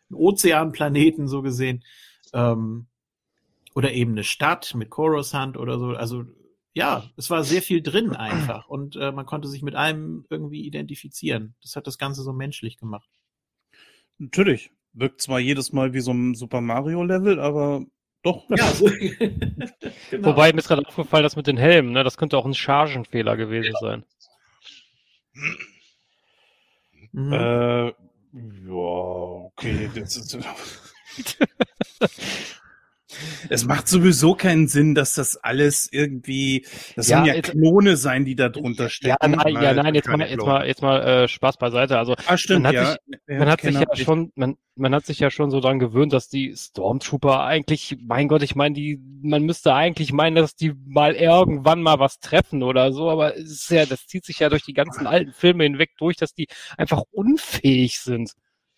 einen Ozeanplaneten so gesehen. Ähm, oder eben eine Stadt mit Coruscant oder so. Also ja, es war sehr viel drin einfach und äh, man konnte sich mit allem irgendwie identifizieren. Das hat das Ganze so menschlich gemacht.
Natürlich. Wirkt zwar jedes Mal wie so ein Super Mario Level, aber doch.
Ja, so, genau.
Wobei mir ist gerade aufgefallen, das mit den Helmen, ne? Das könnte auch ein Chargenfehler gewesen sein.
Mhm.
Äh, ja, okay. Das ist, es macht sowieso keinen Sinn, dass das alles irgendwie. Das
Ja,
sollen ja
jetzt-
Klone sein, die da drunter
Ja,
stecken.
nein, ja, nein, jetzt mal, jetzt mal, jetzt mal äh, Spaß beiseite. Also
Ah, stimmt,
man hat
ja.
sich-
Ja,
man hat sich
Kenner-
ja schon, man, man hat sich ja schon so dran gewöhnt, dass die Stormtrooper eigentlich, mein Gott, ich meine, die, man müsste eigentlich meinen, dass die mal irgendwann mal was treffen oder so, aber es ist ja, das zieht sich ja durch die ganzen alten Filme hinweg durch, dass die einfach unfähig sind.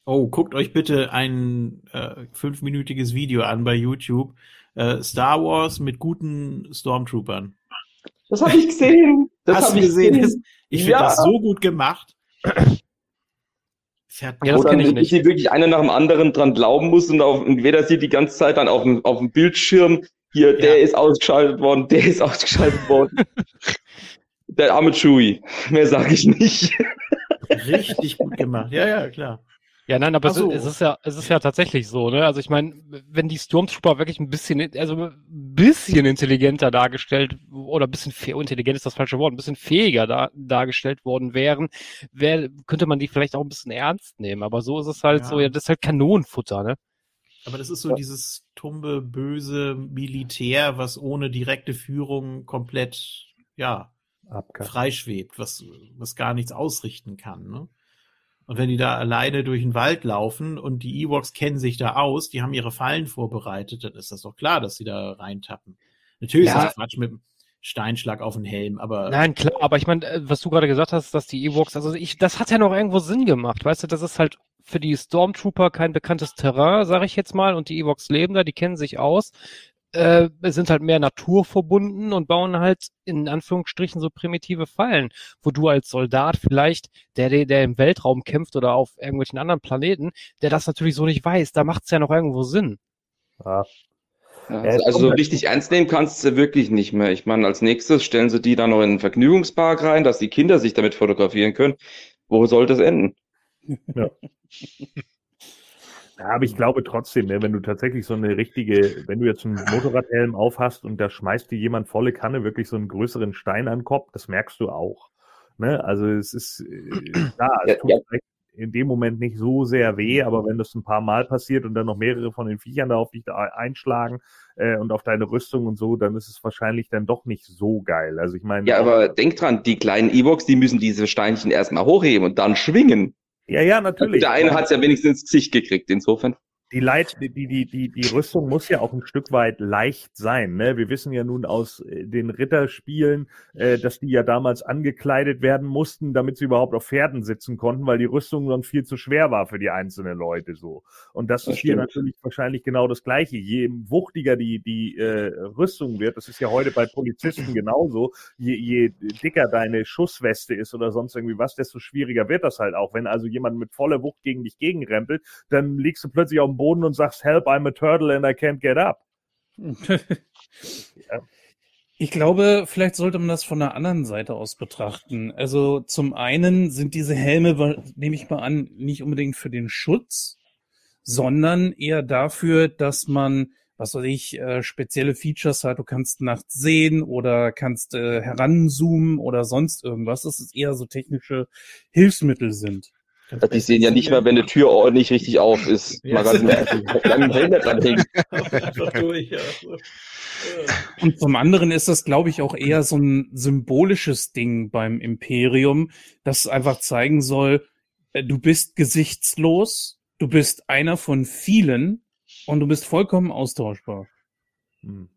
Oh, guckt euch bitte ein äh, fünfminütiges Video an bei YouTube. Äh, Star Wars mit guten Stormtroopern.
Das habe ich gesehen. Das
Hast du
ich
gesehen? Das, ich finde
Ja.
das so gut gemacht. Fährt
Ja, das kenn ich
wirklich,
nicht.
sie wirklich einer nach dem anderen dran glauben muss und auf, entweder sie die ganze Zeit dann auf dem, auf dem Bildschirm, hier, der ist ausgeschaltet worden, der ist ausgeschaltet worden. der arme Chewie. Mehr sage ich nicht.
richtig gut gemacht. Ja, ja, klar.
Ja, nein, aber
so.
es, ist- ja, es ist ja tatsächlich so, ne? Also ich meine, wenn die Stormtrooper wirklich ein bisschen, also ein bisschen intelligenter dargestellt oder ein bisschen fäh- intelligent ist das falsche Wort, ein bisschen fähiger da, dargestellt worden wären, wär, könnte man die vielleicht auch ein bisschen ernst nehmen. Aber so ist es halt
Ja.
so, ja, das ist halt Kanonenfutter, ne?
Aber das ist so dieses tumbe, böse Militär, was ohne direkte Führung komplett, ja,
Abkackt.
freischwebt, was, was gar nichts ausrichten kann. Ne? Und wenn die da alleine durch den Wald laufen und die Ewoks kennen sich da aus, die haben ihre Fallen vorbereitet, dann ist das doch klar, dass sie da reintappen. Natürlich
Ja.
ist das Quatsch mit dem Steinschlag auf den Helm, aber
Nein, klar, aber ich meine, äh, was du gerade gesagt hast, dass die Ewoks, also ich, das hat ja noch irgendwo Sinn gemacht, weißt du, das ist halt für die Stormtrooper kein bekanntes Terrain, sage ich jetzt mal, und die Ewoks leben da, die kennen sich aus, äh, sind halt mehr naturverbunden und bauen halt in Anführungsstrichen so primitive Fallen, wo du als Soldat vielleicht, der, der, der im Weltraum kämpft oder auf irgendwelchen anderen Planeten, der das natürlich so nicht weiß, da macht's ja noch irgendwo Sinn.
Ja.
Ja,
es
also so
halt-
richtig ernst nehmen kannst du wirklich nicht mehr. Ich meine, als nächstes stellen sie die dann noch in einen Vergnügungspark rein, dass die Kinder sich damit fotografieren können. Wo soll das enden?
Ja, aber ich glaube trotzdem, ne, wenn du tatsächlich so eine richtige, wenn du jetzt einen Motorradhelm aufhast und da schmeißt dir jemand volle Kanne wirklich so einen größeren Stein an den Kopf, das merkst du auch. Ne? Also es ist äh, klar, es
Ja,
tut
ja.
vielleicht in dem Moment nicht so sehr weh, aber wenn das ein paar Mal passiert und dann noch mehrere von den Viechern da auf dich da einschlagen äh, und auf deine Rüstung und so, dann ist es wahrscheinlich dann doch nicht so geil. Also ich meine.
Ja, aber denk dran, die kleinen Ewoks, die müssen diese Steinchen erstmal hochheben und dann schwingen.
Ja, ja, natürlich.
Der eine hat es ja wenigstens ins Gesicht gekriegt, insofern
die, Leit, die, die, die, die Rüstung muss ja auch ein Stück weit leicht sein. Ne? Wir wissen ja nun aus äh, den Ritterspielen, äh, dass die ja damals angekleidet werden mussten, damit sie überhaupt auf Pferden sitzen konnten, weil die Rüstung dann viel zu schwer war für die einzelnen Leute so. Und das, das ist stimmt. hier natürlich wahrscheinlich genau das Gleiche. Je wuchtiger die, die äh, Rüstung wird, das ist ja heute bei Polizisten genauso, je, je dicker deine Schussweste ist oder sonst irgendwie was, desto schwieriger wird das halt auch. Wenn also jemand mit voller Wucht gegen dich gegenrempelt, dann liegst du plötzlich auf dem Boden und sagst, help, I'm a turtle and I can't get up.
ja. Ich glaube, vielleicht sollte man das von der anderen Seite aus betrachten. Also zum einen sind diese Helme, nehme ich mal an, nicht unbedingt für den Schutz, sondern eher dafür, dass man, was weiß ich, äh, spezielle Features hat. Du kannst nachts sehen oder kannst äh, heranzoomen oder sonst irgendwas. Dass es eher so technische Hilfsmittel sind.
Also die sehen ja nicht mal, wenn eine Tür ordentlich richtig auf ist. Mal ganz langen Helm dran hängen.
Und zum anderen ist das, glaube ich, auch eher so ein symbolisches Ding beim Imperium, das einfach zeigen soll, äh, du bist gesichtslos, du bist einer von vielen und du bist vollkommen austauschbar.
Hm.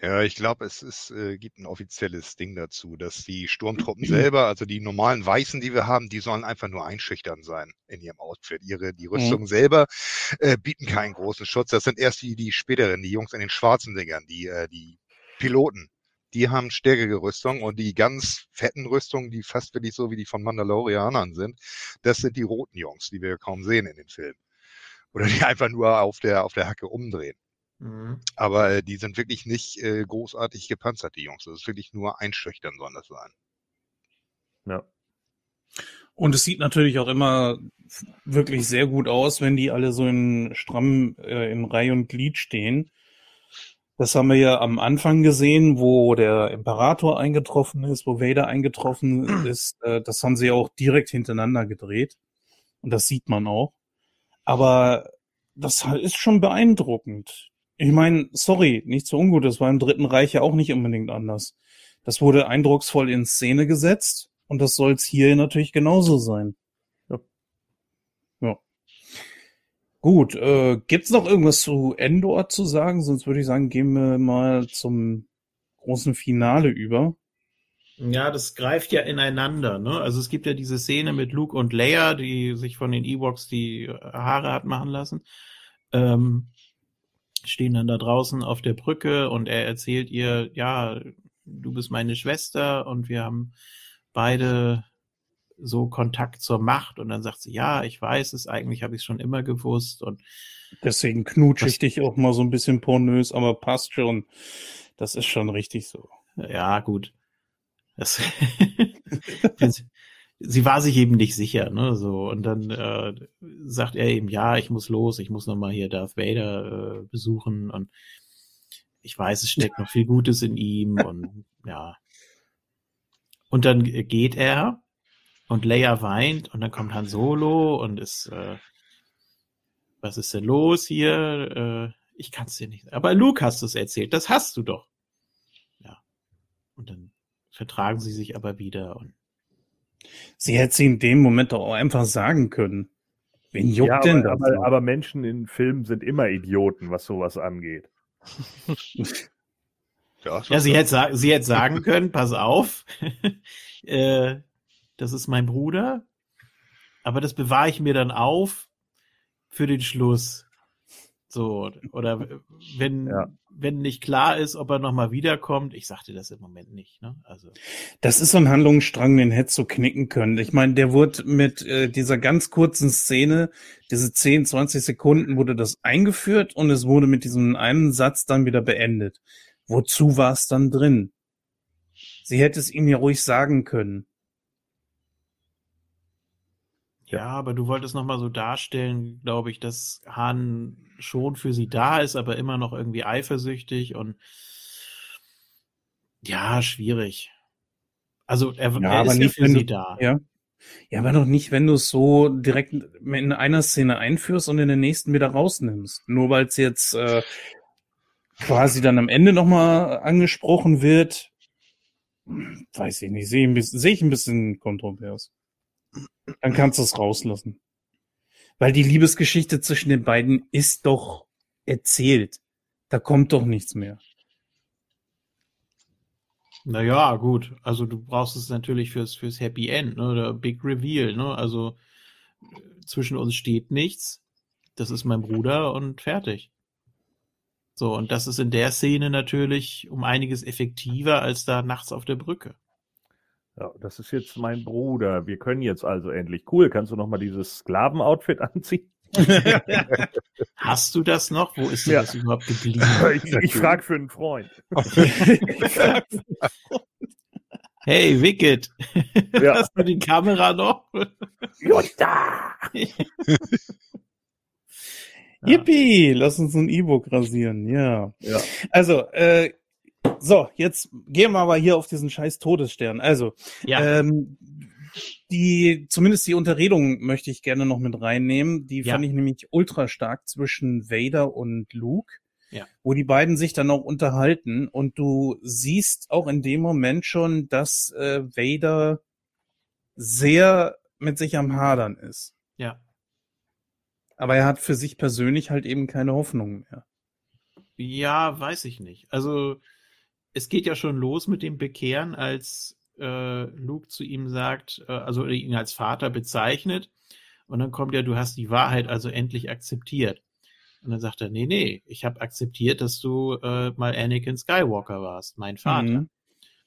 Ja, ich glaube, es ist, äh, gibt ein offizielles Ding dazu, dass die Sturmtruppen selber, also die normalen Weißen, die wir haben, die sollen einfach nur einschüchtern sein in ihrem Outfit. Ihre, die Rüstung mhm. selber äh, bieten keinen großen Schutz. Das sind erst die, die späteren, die Jungs in den schwarzen Dingern, die, äh, die Piloten. Die haben stärkere Rüstung und die ganz fetten Rüstungen, die fast wirklich so wie die von Mandalorianern sind, das sind die roten Jungs, die wir kaum sehen in den Filmen. Oder die einfach nur auf der, auf der Hacke umdrehen. Mhm. Aber äh, die sind wirklich nicht äh, großartig gepanzert, die Jungs. Das ist wirklich nur einschüchtern sollen das sein.
Ja. Und es sieht natürlich auch immer wirklich sehr gut aus, wenn die alle so in stramm äh, in Reihe und Glied stehen. Das haben wir ja am Anfang gesehen, wo der Imperator eingetroffen ist, wo Vader eingetroffen ist. Äh, das haben sie auch direkt hintereinander gedreht. Und das sieht man auch. Aber das ist schon beeindruckend. Ich meine, sorry, nicht so ungut, das war im Dritten Reich ja auch nicht unbedingt anders. Das wurde eindrucksvoll in Szene gesetzt und das soll es hier natürlich genauso sein. Ja. ja. Gut, äh, gibt's noch irgendwas zu Endor zu sagen? Sonst würde ich sagen, gehen wir mal zum großen Finale über.
Ja, das greift ja ineinander. Ne? Also es gibt ja diese Szene mit Luke und Leia, die sich von den Ewoks die Haare hat machen lassen. Ähm, stehen dann da draußen auf der Brücke und er erzählt ihr, ja, du bist meine Schwester und wir haben beide so Kontakt zur Macht und dann sagt sie, ja, ich weiß es, eigentlich habe ich es schon immer gewusst und
deswegen knutsche ich dich auch mal so ein bisschen pornös, aber passt schon. Das ist schon richtig so.
Ja, gut. Das sie war sich eben nicht sicher, ne, so und dann äh, sagt er eben, ja, ich muss los, ich muss noch mal hier Darth Vader äh, besuchen und ich weiß, es steckt noch viel Gutes in ihm und ja. Und dann geht er und Leia weint und dann kommt Han Solo und ist, äh, was ist denn los hier? Äh, ich kann es dir nicht. Aber Luke hast du es erzählt, das hast du doch. Ja. Und dann vertragen sie sich aber wieder und
Sie hätte sie in dem Moment auch einfach sagen können. Wen juckt ja, denn
das? Aber, aber, Menschen in Filmen sind immer Idioten, was sowas angeht.
ja, ja sie, hätte, sie hätte sagen können, pass auf, äh, das ist mein Bruder, aber das bewahre ich mir dann auf für den Schluss. So, oder wenn, ja. wenn nicht klar ist, ob er nochmal wiederkommt, ich sagte das im Moment nicht, ne? Also.
Das ist so ein Handlungsstrang, den hättest du knicken können. Ich meine, der wurde mit äh, dieser ganz kurzen Szene, diese 10, 20 Sekunden wurde das eingeführt und es wurde mit diesem einen Satz dann wieder beendet. Wozu war es dann drin? Sie hätte es ihm ja ruhig sagen können.
Ja, aber du wolltest nochmal so darstellen, glaube ich, dass Hahn schon für sie da ist, aber immer noch irgendwie eifersüchtig und ja, schwierig. Also er, ja, er ist nicht für sie da.
Ja. Ja, aber doch nicht, wenn du es so direkt in einer Szene einführst und in der nächsten wieder rausnimmst. Nur weil es jetzt äh, quasi dann am Ende nochmal angesprochen wird, weiß ich nicht, sehe ich, ein bisschen- sehe ich ein bisschen kontrovers. Dann kannst du es rauslassen. Weil die Liebesgeschichte zwischen den beiden ist doch erzählt. Da kommt doch nichts mehr.
Naja, gut. Also du brauchst es natürlich fürs, fürs Happy End, ne? Oder Big Reveal, ne? Also äh, zwischen uns steht nichts. Das ist mein Bruder und fertig. So, und das ist in der Szene natürlich um einiges effektiver als da nachts auf der Brücke.
Ja, das ist jetzt mein Bruder. Wir können jetzt also endlich. Cool, kannst du noch mal dieses Sklavenoutfit anziehen?
Hast du das noch? Wo ist denn
Ja.
das überhaupt geblieben?
Ich, ich frage für einen Freund.
Hey, Wicked!
Ja.
Hast du die Kamera noch?
Jutta!
Yippie, lass uns ein E-Book rasieren, ja.
Ja.
Also, äh, so, jetzt gehen wir aber hier auf diesen scheiß Todesstern. Also,
Ja.
ähm, die, zumindest die Unterredung möchte ich gerne noch mit reinnehmen. Die
Ja.
fand ich nämlich ultra stark zwischen Vader und Luke.
Ja.
Wo die beiden sich dann auch unterhalten und du siehst auch in dem Moment schon, dass äh, Vader sehr mit sich am Hadern ist.
ja.
Aber er hat für sich persönlich halt eben keine Hoffnung mehr.
Ja, weiß ich nicht. Also, es geht ja schon los mit dem Bekehren, als äh, Luke zu ihm sagt, äh, also ihn als Vater bezeichnet. Und dann kommt ja, du hast die Wahrheit also endlich akzeptiert. Und dann sagt er, nee, nee, ich habe akzeptiert, dass du äh, mal Anakin Skywalker warst, mein Vater.
Mhm.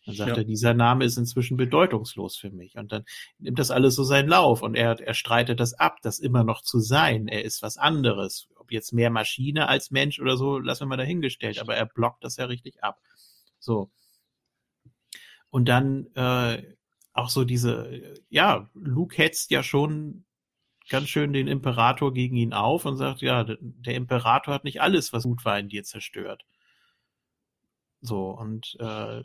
Dann sagt
Ja.
er, dieser Name ist inzwischen bedeutungslos für mich. Und dann nimmt das alles so seinen Lauf und er, er streitet das ab, das immer noch zu sein. Er ist was anderes. Ob jetzt mehr Maschine als Mensch oder so, lassen wir mal dahingestellt. Aber er blockt das ja richtig ab. So. Und dann äh, auch so diese, ja, Luke hetzt ja schon ganz schön den Imperator gegen ihn auf und sagt, ja, der Imperator hat nicht alles, was gut war, in dir zerstört. So, und äh,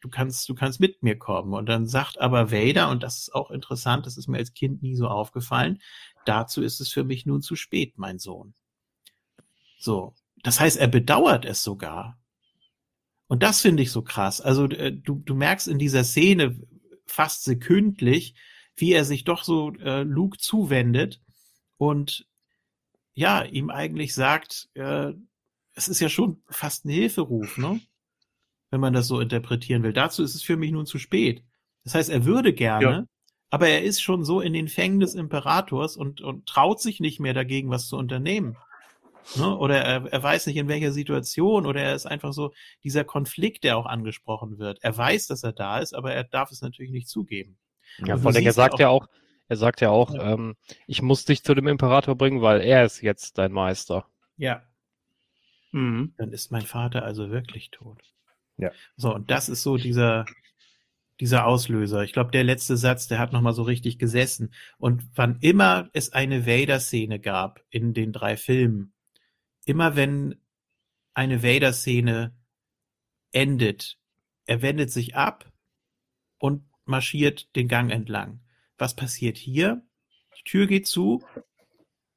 du kannst, du kannst mit mir kommen. Und dann sagt aber Vader, und das ist auch interessant, das ist mir als Kind nie so aufgefallen, dazu ist es für mich nun zu spät, mein Sohn. So, das heißt, er bedauert es sogar. Und das finde ich so krass. Also äh, du, du merkst in dieser Szene fast sekündlich, wie er sich doch so äh, Luke zuwendet und ja, ihm eigentlich sagt, äh, es ist ja schon fast ein Hilferuf, ne? Wenn man das so interpretieren will. Dazu ist es für mich nun zu spät. Das heißt, er würde gerne,
Ja.
aber er ist schon so in den Fängen des Imperators und, und traut sich nicht mehr dagegen, was zu unternehmen. Ne? Oder er, er weiß nicht, in welcher Situation, oder er ist einfach so dieser Konflikt, der auch angesprochen wird. Er weiß, dass er da ist, aber er darf es natürlich nicht zugeben.
Ja,
Und
vor allem, er sagt ja auch, er sagt ja auch, ähm, ich muss dich zu dem Imperator bringen, weil er ist jetzt dein Meister.
Ja.
Mhm.
Dann ist mein Vater also wirklich tot.
Ja.
So, und das ist so dieser, dieser Auslöser. Ich glaube, der letzte Satz, der hat nochmal so richtig gesessen. Und wann immer es eine Vader-Szene gab in den drei Filmen, immer wenn eine Vader-Szene endet, er wendet sich ab und marschiert den Gang entlang. Was passiert hier? Die Tür geht zu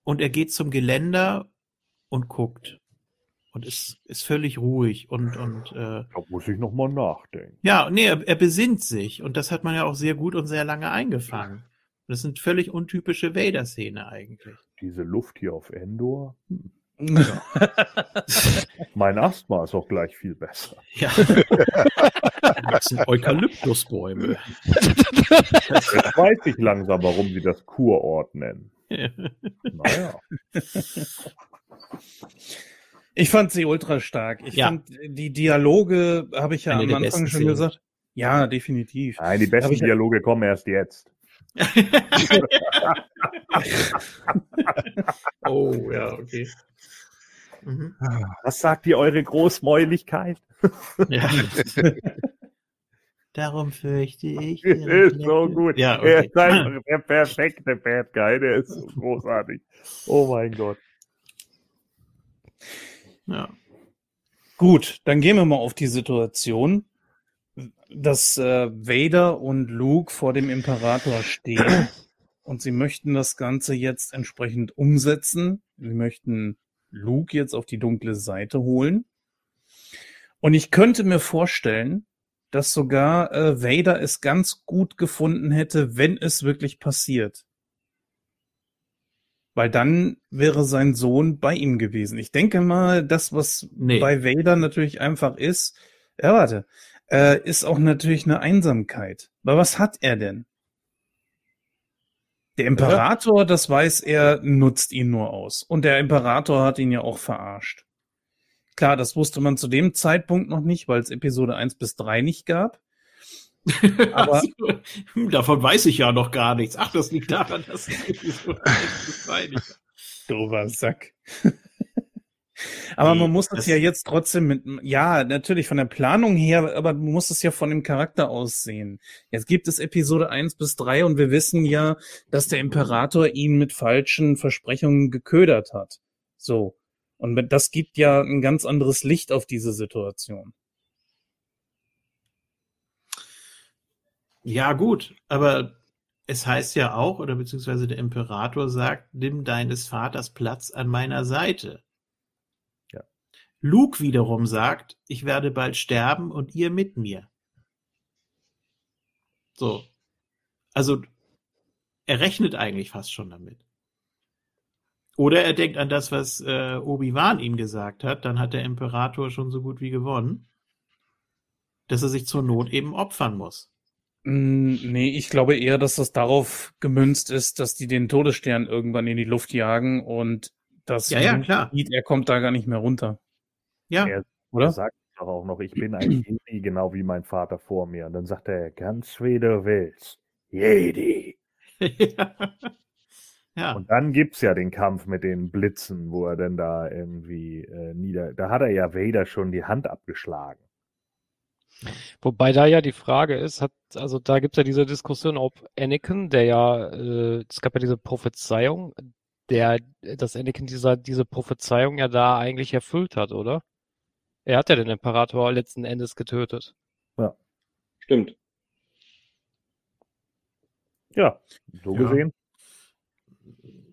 und er geht zum Geländer und guckt und ist, ist völlig ruhig und, und äh,
Da muss ich noch mal nachdenken.
ja, nee, er, er besinnt sich und das hat man ja auch sehr gut und sehr lange eingefangen. Das sind völlig untypische Vader-Szene eigentlich.
Diese Luft hier auf Endor. Hm. Mein Asthma ist auch gleich viel besser.
Ja. Das sind Eukalyptusbäume.
Jetzt weiß ich langsam, warum sie das Kurort nennen. Naja.
Ich fand sie ultra stark. Ich
Ja.
fand die Dialoge, habe ich ja
Eine
am Anfang schon
Szenen.
gesagt. Ja, definitiv.
Nein, die besten Dialoge kommen erst jetzt.
oh, ja, okay. Mhm.
Was sagt ihr eure Großmäuligkeit?
Ja. Darum fürchte ich.
ist so gut.
Ja,
Er
okay.
ist einfach der perfekte Bad Guy. Der ist so großartig. Oh mein Gott.
Ja.
Gut, dann gehen wir mal auf die Situation. dass äh, Vader und Luke vor dem Imperator stehen und sie möchten das Ganze jetzt entsprechend umsetzen. Sie möchten Luke jetzt auf die dunkle Seite holen. Und ich könnte mir vorstellen, dass sogar äh, Vader es ganz gut gefunden hätte, wenn es wirklich passiert. Weil dann wäre sein Sohn bei ihm gewesen. Ich denke mal, das, was
Nee.
bei Vader natürlich einfach ist, ja, warte, äh, ist auch natürlich eine Einsamkeit. Aber was hat er denn? Der Imperator, das weiß er, nutzt ihn nur aus. Und der Imperator hat ihn ja auch verarscht. Klar, das wusste man zu dem Zeitpunkt noch nicht, weil es Episode 1 bis 3 nicht gab. Aber-
Hm, Davon weiß ich ja noch gar nichts. Ach, das liegt daran, dass es Episode 1 bis 2 nicht gab.
Dober Sack. Aber
Nee,
man muss das, ja jetzt trotzdem mit, ja, natürlich von der Planung her, aber man muss es ja von dem Charakter aussehen. Jetzt gibt es Episode 1 bis 3 und wir wissen ja, dass der Imperator ihn mit falschen Versprechungen geködert hat. So. Und das gibt ja ein ganz anderes Licht auf diese Situation.
Ja, gut, aber es heißt ja auch, oder beziehungsweise der Imperator sagt, nimm deines Vaters Platz an meiner Seite. Luke wiederum sagt, ich werde bald sterben und ihr mit mir. So. Also, er rechnet eigentlich fast schon damit. Oder er denkt an das, was äh, Obi-Wan ihm gesagt hat, dann hat der Imperator schon so gut wie gewonnen, dass er sich zur Not eben opfern muss.
Mm, Nee, ich glaube eher, dass das darauf gemünzt ist, dass die den Todesstern irgendwann in die Luft jagen und das
Ja, ja, klar.
er kommt da gar nicht mehr runter.
Ja.
Er
Oder?
sagt doch auch noch, ich bin ein Jedi, genau wie mein Vater vor mir. Und dann sagt er, ganz wie du willst. Jedi.
ja.
Und dann gibt's ja den Kampf mit den Blitzen, wo er dann da irgendwie äh, nieder. Da hat er ja Vader schon die Hand abgeschlagen.
Wobei da ja die Frage ist, hat, also da gibt's ja diese Diskussion, ob Anakin, der ja, äh, es gab ja diese Prophezeiung, der, dass Anakin dieser, diese Prophezeiung ja da eigentlich erfüllt hat, oder? Er hat ja den Imperator letzten Endes getötet.
Stimmt.
Ja, so
Ja.
gesehen.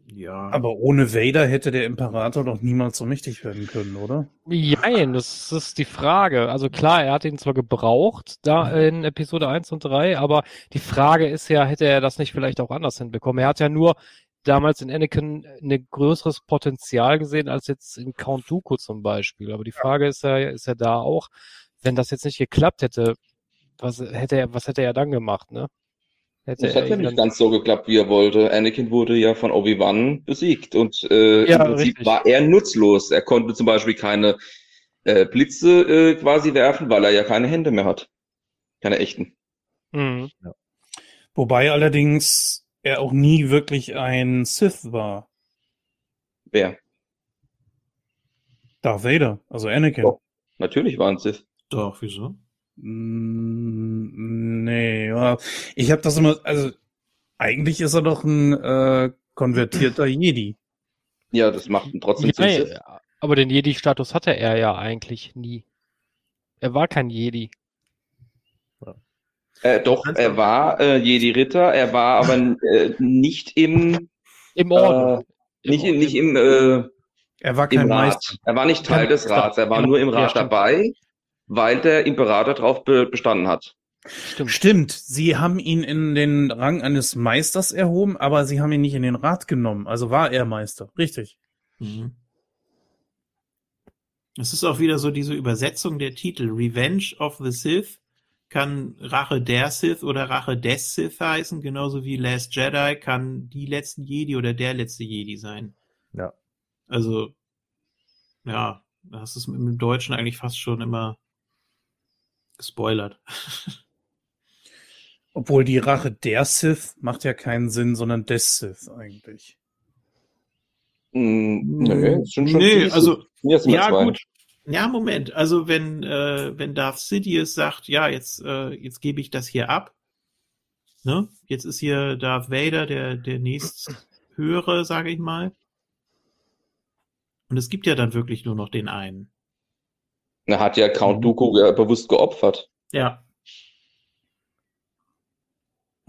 ja.
Aber ohne Vader hätte der Imperator doch niemals so mächtig werden können, oder?
Jein, das ist die Frage. Also klar, er hat ihn zwar gebraucht, da in Episode 1 und 3, aber die Frage ist ja, hätte er das nicht vielleicht auch anders hinbekommen? Er hat ja nur damals in Anakin ein größeres Potenzial gesehen als jetzt in Count Dooku zum Beispiel. Aber die Frage ist ja, ist ja da auch, wenn das jetzt nicht geklappt hätte, was hätte er, was hätte er dann gemacht, ne? Hätte
Das hat ja nicht ganz so geklappt, wie er wollte. Anakin wurde ja von Obi-Wan besiegt und äh,
Ja,
im Prinzip
richtig.
war er nutzlos. Er konnte zum Beispiel keine äh, Blitze äh, quasi werfen, weil er ja keine Hände mehr hat. Keine echten.
Mhm.
Wobei allerdings er auch nie wirklich ein Sith war.
Wer?
Darth Vader, also Anakin.
Doch. Natürlich waren Sith.
Doch, wieso?
Mm, Nee, ja. ich habe das immer, also eigentlich ist er doch ein äh, konvertierter Jedi.
Ja, das macht ihn trotzdem
Ja,
Sith.
aber den Jedi-Status hatte er ja eigentlich nie. Er war kein Jedi.
Äh, doch, er war äh, Jedi-Ritter, er war aber äh, nicht im,
Im Orden. Im
nicht, im, nicht im, äh,
Er war kein
im Rat.
Meister.
Er war nicht Teil des. Rats, er war
Genau.
nur im
Ja,
Rat
stimmt.
dabei, weil der Imperator darauf be bestanden hat.
Stimmt.
Stimmt, sie haben ihn in den Rang eines Meisters erhoben, aber sie haben ihn nicht in den Rat genommen. Also war er Meister. Richtig.
Mhm. Es ist auch wieder so diese Übersetzung der Titel. Revenge of the Sith kann Rache der Sith oder Rache des Sith heißen, genauso wie Last Jedi kann die letzten Jedi oder der letzte Jedi sein.
Ja.
Also, ja, das ist im Deutschen eigentlich fast schon immer gespoilert.
Obwohl die Rache der Sith macht ja keinen Sinn, sondern des Sith eigentlich.
Mm, nö, es sind schon
nee, also, ja,
zwei.
gut. Ja, Moment. Also wenn, äh, wenn Darth Sidious sagt, ja, jetzt, äh, jetzt gebe ich das hier ab. Ne? Jetzt ist hier Darth Vader der, der nächsthöhere, sage ich mal. Und es gibt ja dann wirklich nur noch den einen.
Er hat ja Count Dooku äh, bewusst geopfert.
Ja.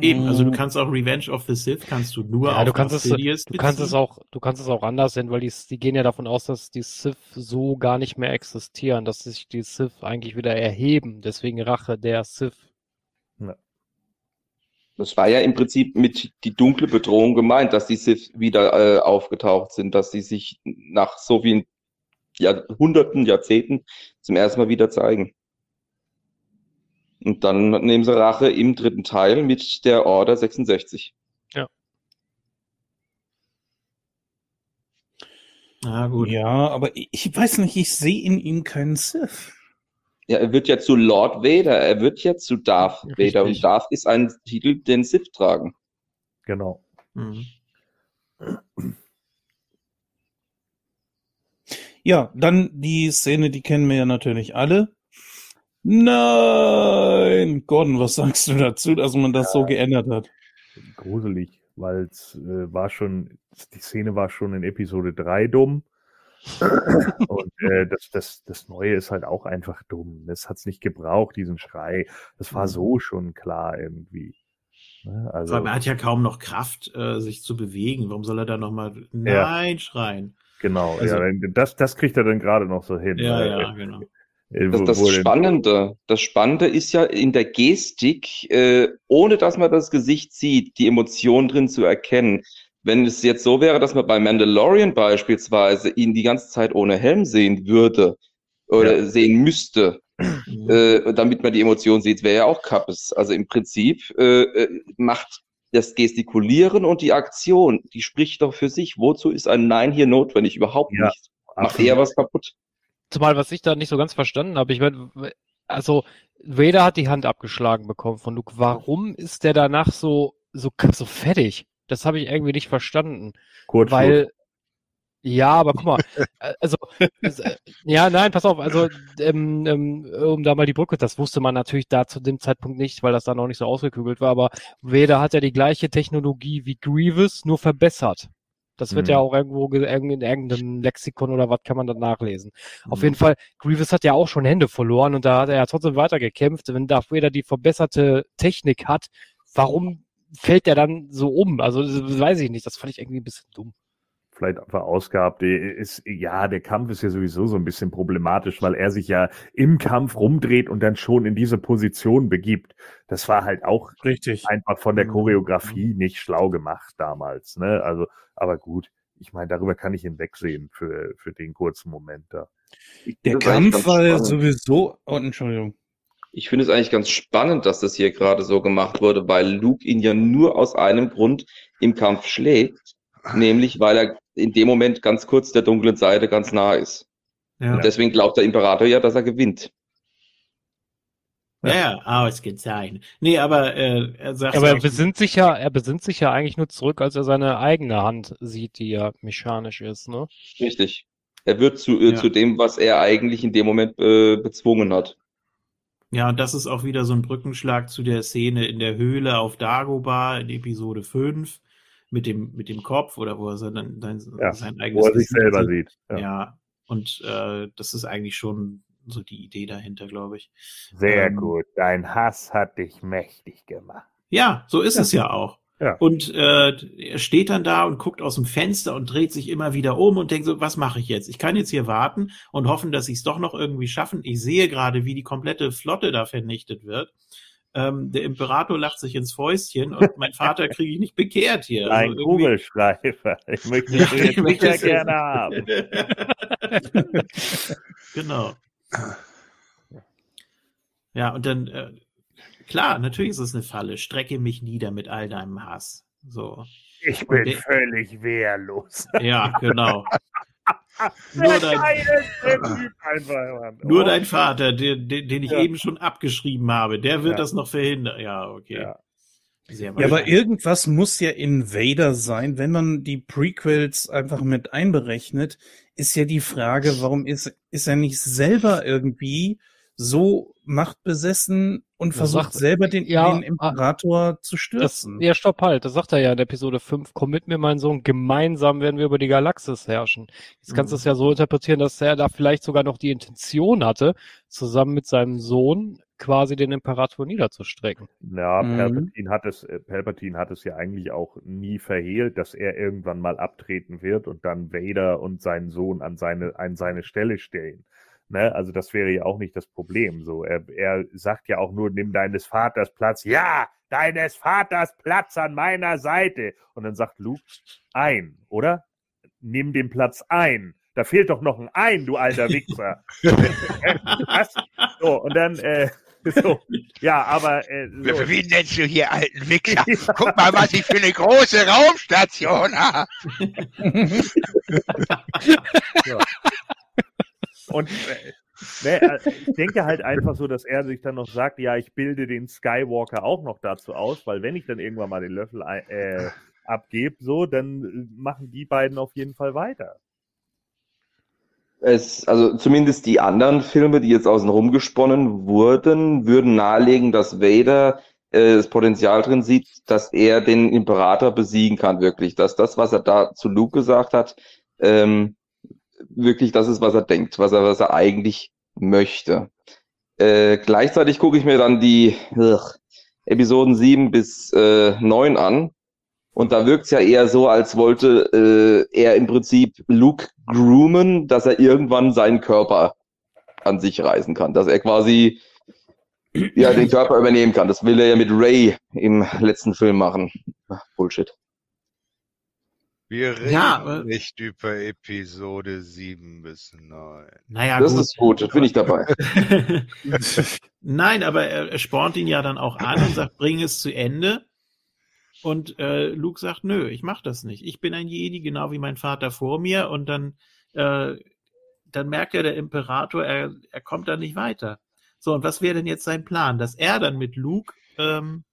Eben, also du
Mm.
kannst auch Revenge of the Sith kannst du nur
Ja,
auf
du kannst es,
Sidious
du kannst es auch, du kannst es auch anders sehen, weil die, die gehen ja davon aus, dass die Sith so gar nicht mehr existieren, dass sich die Sith eigentlich wieder erheben. Deswegen Rache der Sith.
Das war ja im Prinzip mit die dunkle Bedrohung gemeint, dass die Sith wieder äh, aufgetaucht sind, dass sie sich nach so vielen Jahrhunderten, Jahrzehnten zum ersten Mal wieder zeigen. Und dann nehmen sie Rache im dritten Teil mit der Order 66.
Ah, gut.
Ja, aber ich, ich weiß nicht, ich sehe in ihm keinen Sith.
Ja, er wird ja zu Lord Vader, er wird ja zu Darth
Richtig.
Vader und Darth ist ein Titel, den Sith tragen.
Genau.
Mhm.
Ja, dann die Szene, die kennen wir ja natürlich alle. Nein! Gordon, was sagst du dazu, dass man das so geändert hat?
gruselig, weil es äh, war schon, die Szene war schon in Episode 3 dumm. Und äh, das, das, das Neue ist halt auch einfach dumm. Das hat es nicht gebraucht, diesen Schrei. Das war so schon klar irgendwie. Ne?
Vor
Also,
allem, er hat ja kaum noch Kraft, äh, sich zu bewegen. Warum soll er da nochmal Nein schreien?
genau,
also-
ja, das, das kriegt er dann gerade noch so hin.
Ja,
Äh,
ja, genau.
Äh,
Das, das Spannende, das Spannende ist ja in der Gestik, äh, ohne dass man das Gesicht sieht, die Emotion drin zu erkennen. Wenn es jetzt so wäre, dass man bei Mandalorian beispielsweise ihn die ganze Zeit ohne Helm sehen würde oder sehen müsste, äh, damit man die Emotion sieht, wäre ja auch Kappes. Also im Prinzip äh, äh, macht das Gestikulieren und die Aktion, die spricht doch für sich. Wozu ist ein Nein hier notwendig? Überhaupt
Ja,
nicht. Macht
absolut.
eher was kaputt.
Zumal, was ich da nicht so ganz verstanden habe, ich meine, also Vader hat die Hand abgeschlagen bekommen von Luke. Warum ist der danach so, so, so fertig? Das habe ich irgendwie nicht verstanden.
Kurzschluss.
Weil, ja, aber guck mal, äh, also, äh, ja, nein, pass auf, also, ähm, ähm, um da mal die Brücke, das wusste man natürlich da zu dem Zeitpunkt nicht, weil das da noch nicht so ausgekügelt war, aber Vader hat ja die gleiche Technologie wie Grievous, nur verbessert. Das wird
Mhm.
ja auch irgendwo ge- irgend- in irgendeinem Lexikon oder was kann man dann nachlesen. Auf
Mhm.
jeden Fall, Grievous hat ja auch schon Hände verloren und da hat er ja trotzdem weitergekämpft. Wenn Darth Vader die verbesserte Technik hat, warum fällt der dann so um? Also, das weiß ich nicht. Das fand ich irgendwie ein bisschen dumm.
Vielleicht verausgabt. Der Ist, ja, der Kampf ist ja sowieso so ein bisschen problematisch, weil er sich ja im Kampf rumdreht und dann schon in diese Position begibt. Das war halt auch
Richtig.
einfach von der
Mhm.
Choreografie nicht schlau gemacht damals. Ne? Also, aber gut, ich meine, darüber kann ich hinwegsehen für, für den kurzen Moment da.
Der
Das
Kampf war ja sowieso. Oh, Entschuldigung.
Ich finde es eigentlich ganz spannend, dass das hier gerade so gemacht wurde, weil Luke ihn ja nur aus einem Grund im Kampf schlägt, nämlich weil er in dem Moment ganz kurz der dunklen Seite ganz nah ist.
Ja,
Und deswegen glaubt der Imperator ja, dass er gewinnt.
ja, ja, ausgezeichnet. Nee, aber äh, er sagt
Aber er besinnt sich ja, er besinnt sich ja eigentlich nur zurück, als er seine eigene Hand sieht, die ja mechanisch ist, ne?
Richtig. Er wird zu, äh,
Ja.
zu dem, was er eigentlich in dem Moment äh, bezwungen hat.
Ja, und das ist auch wieder so ein Brückenschlag zu der Szene in der Höhle auf Dagobah in Episode 5 mit dem, mit dem Kopf oder wo er sein, sein,
Ja,
sein eigenes
Wo er sich selber
sieht. Ja.
Ja.
und äh, das ist eigentlich schon so die Idee dahinter, glaube ich.
Sehr
Ähm,
gut. Dein Hass hat dich mächtig gemacht.
Ja, so ist es ja auch.
Ja.
Und äh, er steht dann da und guckt aus dem Fenster und dreht sich immer wieder um und denkt so, was mache ich jetzt? Ich kann jetzt hier warten und hoffen, dass sie es doch noch irgendwie schaffen. Ich sehe gerade, wie die komplette Flotte da vernichtet wird. Ähm, der Imperator lacht sich ins Fäustchen und mein Vater kriege ich nicht bekehrt hier.
Ein
Also
Kugelschreiber. Ich möchte
Ja, ich möchte es-
gerne haben.
genau. Ja, und dann, äh, klar, natürlich ist es eine Falle. Strecke mich nieder mit all deinem Hass. So.
Ich bin
der-
völlig wehrlos.
Ja, genau. Nur dein, nur
Oh.
dein Vater, den, den, den ich
Ja.
eben schon abgeschrieben habe, der wird
Ja.
das noch verhindern. Ja, okay.
Ja.
Ja, aber irgendwas muss ja in Vader sein. Wenn man die Prequels einfach mit einberechnet, ist ja die Frage, warum ist, ist er nicht selber irgendwie so machtbesessen und
Das
versucht
sagt-
selber den,
Ja,
den Imperator zu
Das,
stürzen?
ja, stopp halt, das sagt er ja in Episode 5. Komm mit mir, mein Sohn, gemeinsam werden wir über die Galaxis herrschen. Jetzt kannst du
Mhm.
es ja so interpretieren, dass er da vielleicht sogar noch die Intention hatte, zusammen mit seinem Sohn quasi den Imperator niederzustrecken.
Ja,
Mhm.
Palpatine hat es, äh, Palpatine hat es ja eigentlich auch nie verhehlt, dass er irgendwann mal abtreten wird und dann Vader und seinen Sohn an seine, an seine Stelle stellen. Ne? Also das wäre ja auch nicht das Problem. So, er, er sagt ja auch nur, nimm deines Vaters Platz. Ja, deines Vaters Platz an meiner Seite. Und dann sagt Luke, ein, oder? Nimm den Platz ein. Da fehlt doch noch ein Ein, du alter Wichser. Was? So, und dann, äh, so, ja, aber äh, so.
Wie nennst du hier alten Wichser? Guck mal, was ich für eine große Raumstation habe.
Und äh, ne, äh, ich denke halt einfach so, dass er sich dann noch sagt, ja, ich bilde den Skywalker auch noch dazu aus, weil wenn ich dann irgendwann mal den Löffel äh, abgebe, so, dann äh, machen die beiden auf jeden Fall weiter.
Es, also zumindest die anderen Filme, die jetzt außen rum gesponnen wurden, würden nahelegen, dass Vader äh, das Potenzial drin sieht, dass er den Imperator besiegen kann, wirklich. Dass das, was er da zu Luke gesagt hat, ähm, wirklich das ist, was er denkt, was er, was er eigentlich möchte. Äh, gleichzeitig gucke ich mir dann die ugh, Episoden 7 bis äh, 9 an. Und da wirkt es ja eher so, als wollte äh, er im Prinzip Luke groomen, dass er irgendwann seinen Körper an sich reißen kann. Dass er quasi ja, den Körper übernehmen kann. Das will er ja mit Ray im letzten Film machen. Ach, Bullshit.
Wir reden
Ja, äh,
nicht über Episode 7 bis 9.
Naja,
Das
gut.
ist gut, das bin ich dabei.
Nein, aber er, er spornt ihn ja dann auch an und sagt, bring es zu Ende. Und äh, Luke sagt, nö, ich mach das nicht. Ich bin ein Jedi, genau wie mein Vater vor mir. Und dann, äh, dann merkt ja der Imperator, er, er kommt da nicht weiter. So, und was wäre denn jetzt sein Plan? Dass er dann mit Luke ähm,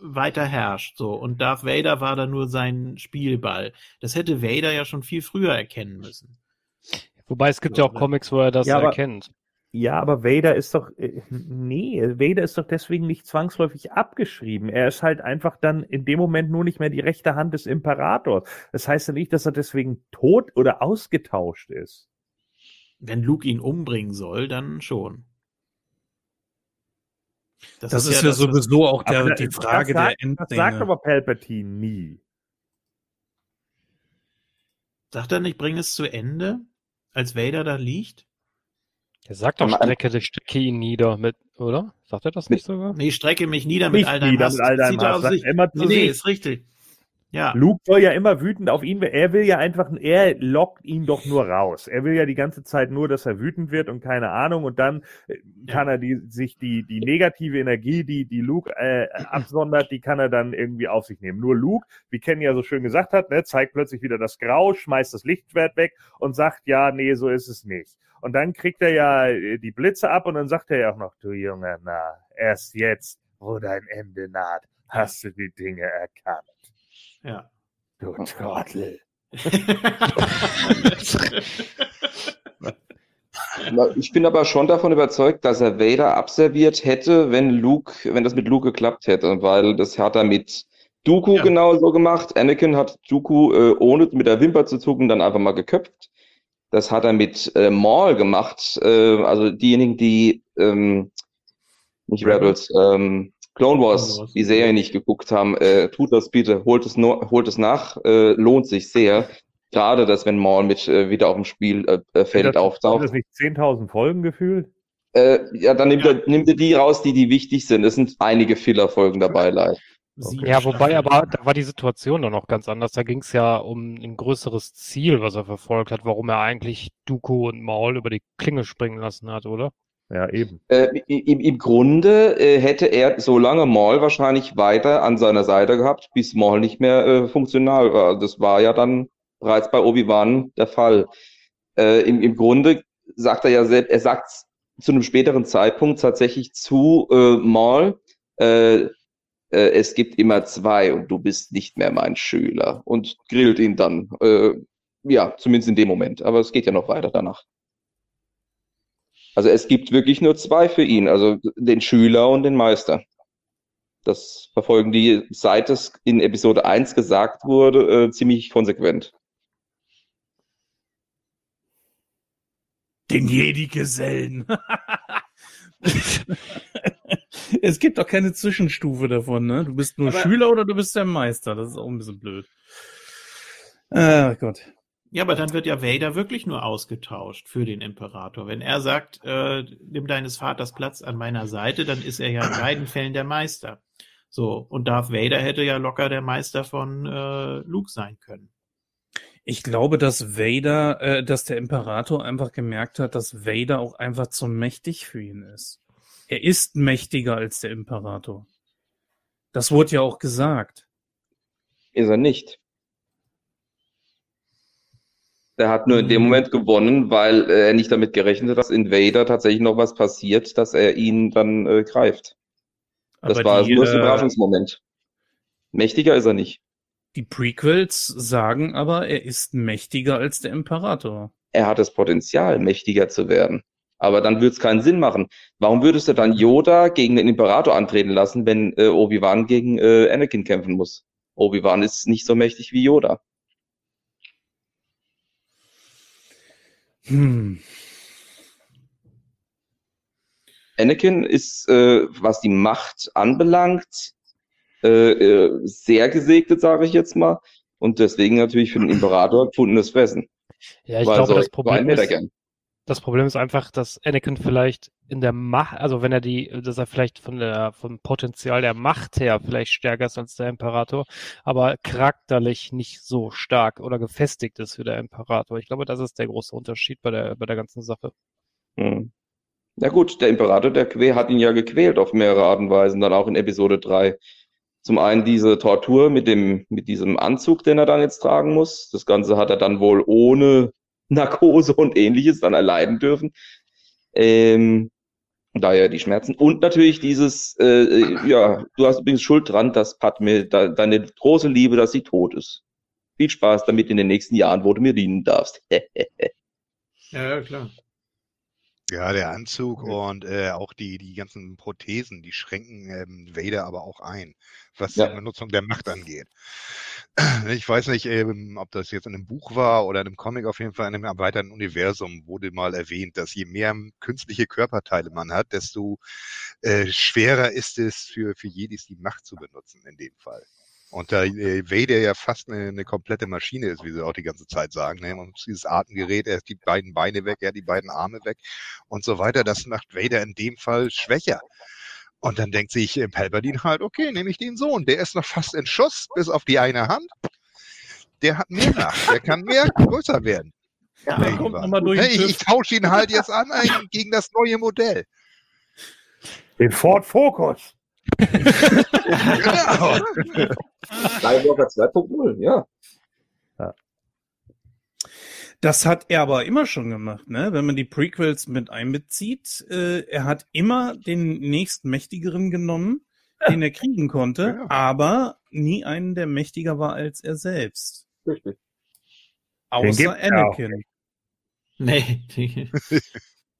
weiter herrscht. So, und Darth Vader war dann nur sein Spielball. Das hätte Vader ja schon viel früher erkennen müssen.
Wobei es gibt ja auch Comics, wo er das
Ja, aber-
erkennt.
Ja, aber Vader ist doch, äh, nee, Vader ist doch deswegen nicht zwangsläufig abgeschrieben. Er ist halt einfach dann in dem Moment nur nicht mehr die rechte Hand des Imperators. Das heißt ja nicht, dass er deswegen tot oder ausgetauscht ist.
Wenn Luke ihn umbringen soll, dann schon.
Das, ist ja,
das, was-
sowieso auch der,
Aber
die
das
Frage
sagt,
der
Das sagt aber Palpatine nie.
Sagt er nicht, bring es zu Ende, als Vader da liegt?
Er sagt doch, strecke, dich- strecke ihn nieder mit, oder? Sagt er das nicht sogar?
Nee, strecke mich nieder mit all deinem
nieder
Hass.
mit all deinem Hass. immer zu
Nee, nee,
sich.
ist richtig. Ja.
Luke soll ja immer wütend auf ihn, er will ja einfach, er lockt ihn doch nur raus. Er will ja die ganze Zeit nur, dass er wütend wird und keine Ahnung und dann äh, kann er die, sich die, die negative Energie, die, die Luke äh, absondert, die kann er dann irgendwie auf sich nehmen. Nur Luke, wie Ken ja so schön gesagt hat, ne, zeigt plötzlich wieder das Grau, schmeißt das Lichtschwert weg und sagt, ja, nee, so ist es nicht. Und dann kriegt er ja äh, die Blitze ab und dann sagt er ja auch noch, du junger Narr, erst jetzt, wo dein Ende naht, hast du die Dinge erkannt.
Ja.
Du Trottel.
Ich bin aber schon davon überzeugt, dass er Vader abserviert hätte, wenn Luke, wenn das mit Luke geklappt hätte, weil das hat er mit Dooku
Ja.
genauso gemacht. Anakin hat Dooku äh, ohne mit der Wimper zu zucken dann einfach mal geköpft. Das hat er mit äh, Maul gemacht. Äh, also diejenigen, die ähm, nicht Rebels, ähm, Clone Wars,
Clone Wars.
die Serie nicht geguckt haben, äh, tut das bitte, holt es, no, holt es nach, äh, lohnt sich sehr. Gerade, dass wenn Maul mit äh, wieder auf dem Spielfeld äh,
Sind
auftaucht.
das nicht 10.000 Folgen gefühlt?
Äh, ja, dann nimmt,
Ja.
Er, nimmt er die raus, die, die wichtig sind. Es sind einige Filler-Folgen dabei, leider.
Sieben
Ja, wobei aber, da war die Situation doch noch ganz anders. Da ging es ja um ein größeres Ziel, was er verfolgt hat, warum er eigentlich Dooku und Maul über die Klinge springen lassen hat, oder?
Ja, eben.
Äh, im, Im Grunde äh, hätte er so lange Maul wahrscheinlich weiter an seiner Seite gehabt, bis Maul nicht mehr äh, funktional war. Das war ja dann bereits bei Obi-Wan der Fall. Äh, im, Im Grunde sagt er ja selbst, er sagt zu einem späteren Zeitpunkt tatsächlich zu äh, Maul, äh, es gibt immer zwei und du bist nicht mehr mein Schüler und grillt ihn dann. Ja, zumindest in dem Moment. Aber es geht ja noch weiter danach. Also es gibt wirklich nur zwei für ihn, also den Schüler und den Meister. Das verfolgen die, seit es in Episode 1 gesagt wurde, äh, ziemlich konsequent.
Den Jedi-Gesellen. es gibt doch keine Zwischenstufe davon, ne? Du bist nur
Aber-
Schüler oder du bist der Meister. Das ist auch ein bisschen blöd. Ah Gott.
Ja, aber dann wird ja Vader wirklich nur ausgetauscht für den Imperator. Wenn er sagt, äh, nimm deines Vaters Platz an meiner Seite, dann ist er ja in beiden Fällen der Meister. So, und Darth Vader hätte ja locker der Meister von äh, Luke sein können.
Ich glaube, dass Vader, äh, dass der Imperator einfach gemerkt hat, dass Vader auch einfach zu mächtig für ihn ist. Er ist mächtiger als der Imperator. Das wurde ja auch gesagt.
Ist er nicht. Der hat nur in dem Moment gewonnen, weil äh, er nicht damit gerechnet hat, dass in Vader tatsächlich noch was passiert, dass er ihn dann äh, greift. Das
Aber
war
die,
nur das
äh,
Überraschungsmoment. Mächtiger ist er nicht.
die Prequels sagen aber, er ist mächtiger als der Imperator.
Er hat das Potenzial, mächtiger zu werden. Aber dann würde es keinen Sinn machen. Warum würdest du dann Yoda gegen den Imperator antreten lassen, wenn äh, Obi-Wan gegen äh, Anakin kämpfen muss? Obi-Wan ist nicht so mächtig wie Yoda.
Hm.
Anakin ist, äh, was die Macht anbelangt, äh, äh, sehr gesegnet, sage ich jetzt mal. Und deswegen natürlich für den Imperator gefundenes Fressen.
Ja, ich
Weil
glaube,
so-
das Problem ist. Das Problem ist einfach, dass Anakin vielleicht in der Macht, also wenn er die, dass er vielleicht von der, vom Potenzial der Macht her vielleicht stärker ist als der Imperator, aber charakterlich nicht so stark oder gefestigt ist wie der Imperator. Ich glaube, das ist der große Unterschied bei der, bei der ganzen Sache.
Hm. Ja gut, der Imperator, der que- hat ihn ja gequält auf mehrere Arten und Weisen, dann auch in Episode 3. Zum einen diese Tortur mit dem, mit diesem Anzug, den er dann jetzt tragen muss. Das Ganze hat er dann wohl ohne Narkose und ähnliches dann erleiden dürfen. Ähm, daher die Schmerzen. Und natürlich dieses, äh, äh, ja, du hast übrigens Schuld dran, dass Padme, da, deine große Liebe, dass sie tot ist. Viel Spaß damit in den nächsten Jahren, wo du mir dienen darfst.
Ja, ja, klar.
Ja, der Anzug und äh, auch die, die ganzen Prothesen, die schränken ähm, Vader aber auch ein, was
Ja.
die Benutzung der Macht angeht. Ich weiß nicht, ähm, ob das jetzt in einem Buch war oder in einem Comic, auf jeden Fall in einem erweiterten Universum wurde mal erwähnt, dass je mehr künstliche Körperteile man hat, desto äh, schwerer ist es für, für Jedis die Macht zu benutzen in dem Fall. Und da äh, Vader ja fast eine, eine komplette Maschine ist, wie sie auch die ganze Zeit sagen, ne? Und dieses Atemgerät, er hat die beiden Beine weg, er hat die beiden Arme weg und so weiter, das macht Vader in dem Fall schwächer. Und dann denkt sich äh, Palpatine halt, okay, nehme ich den Sohn, der ist noch fast in Schuss, bis auf die eine Hand. Der hat mehr Macht, der kann mehr größer werden.
Ja,
Der kommt nochmal
ich, ich tausche ihn halt jetzt an gegen das neue Modell.
Den Ford Focus.
Skywalker 2.0, ja.
Das hat er aber immer schon gemacht, ne? Wenn man die Prequels mit einbezieht, äh, er hat immer den nächsten mächtigeren genommen, den er kriegen konnte,
Ja.
aber nie einen, der mächtiger war als er selbst.
Richtig.
Außer
ja
Anakin.
Nee.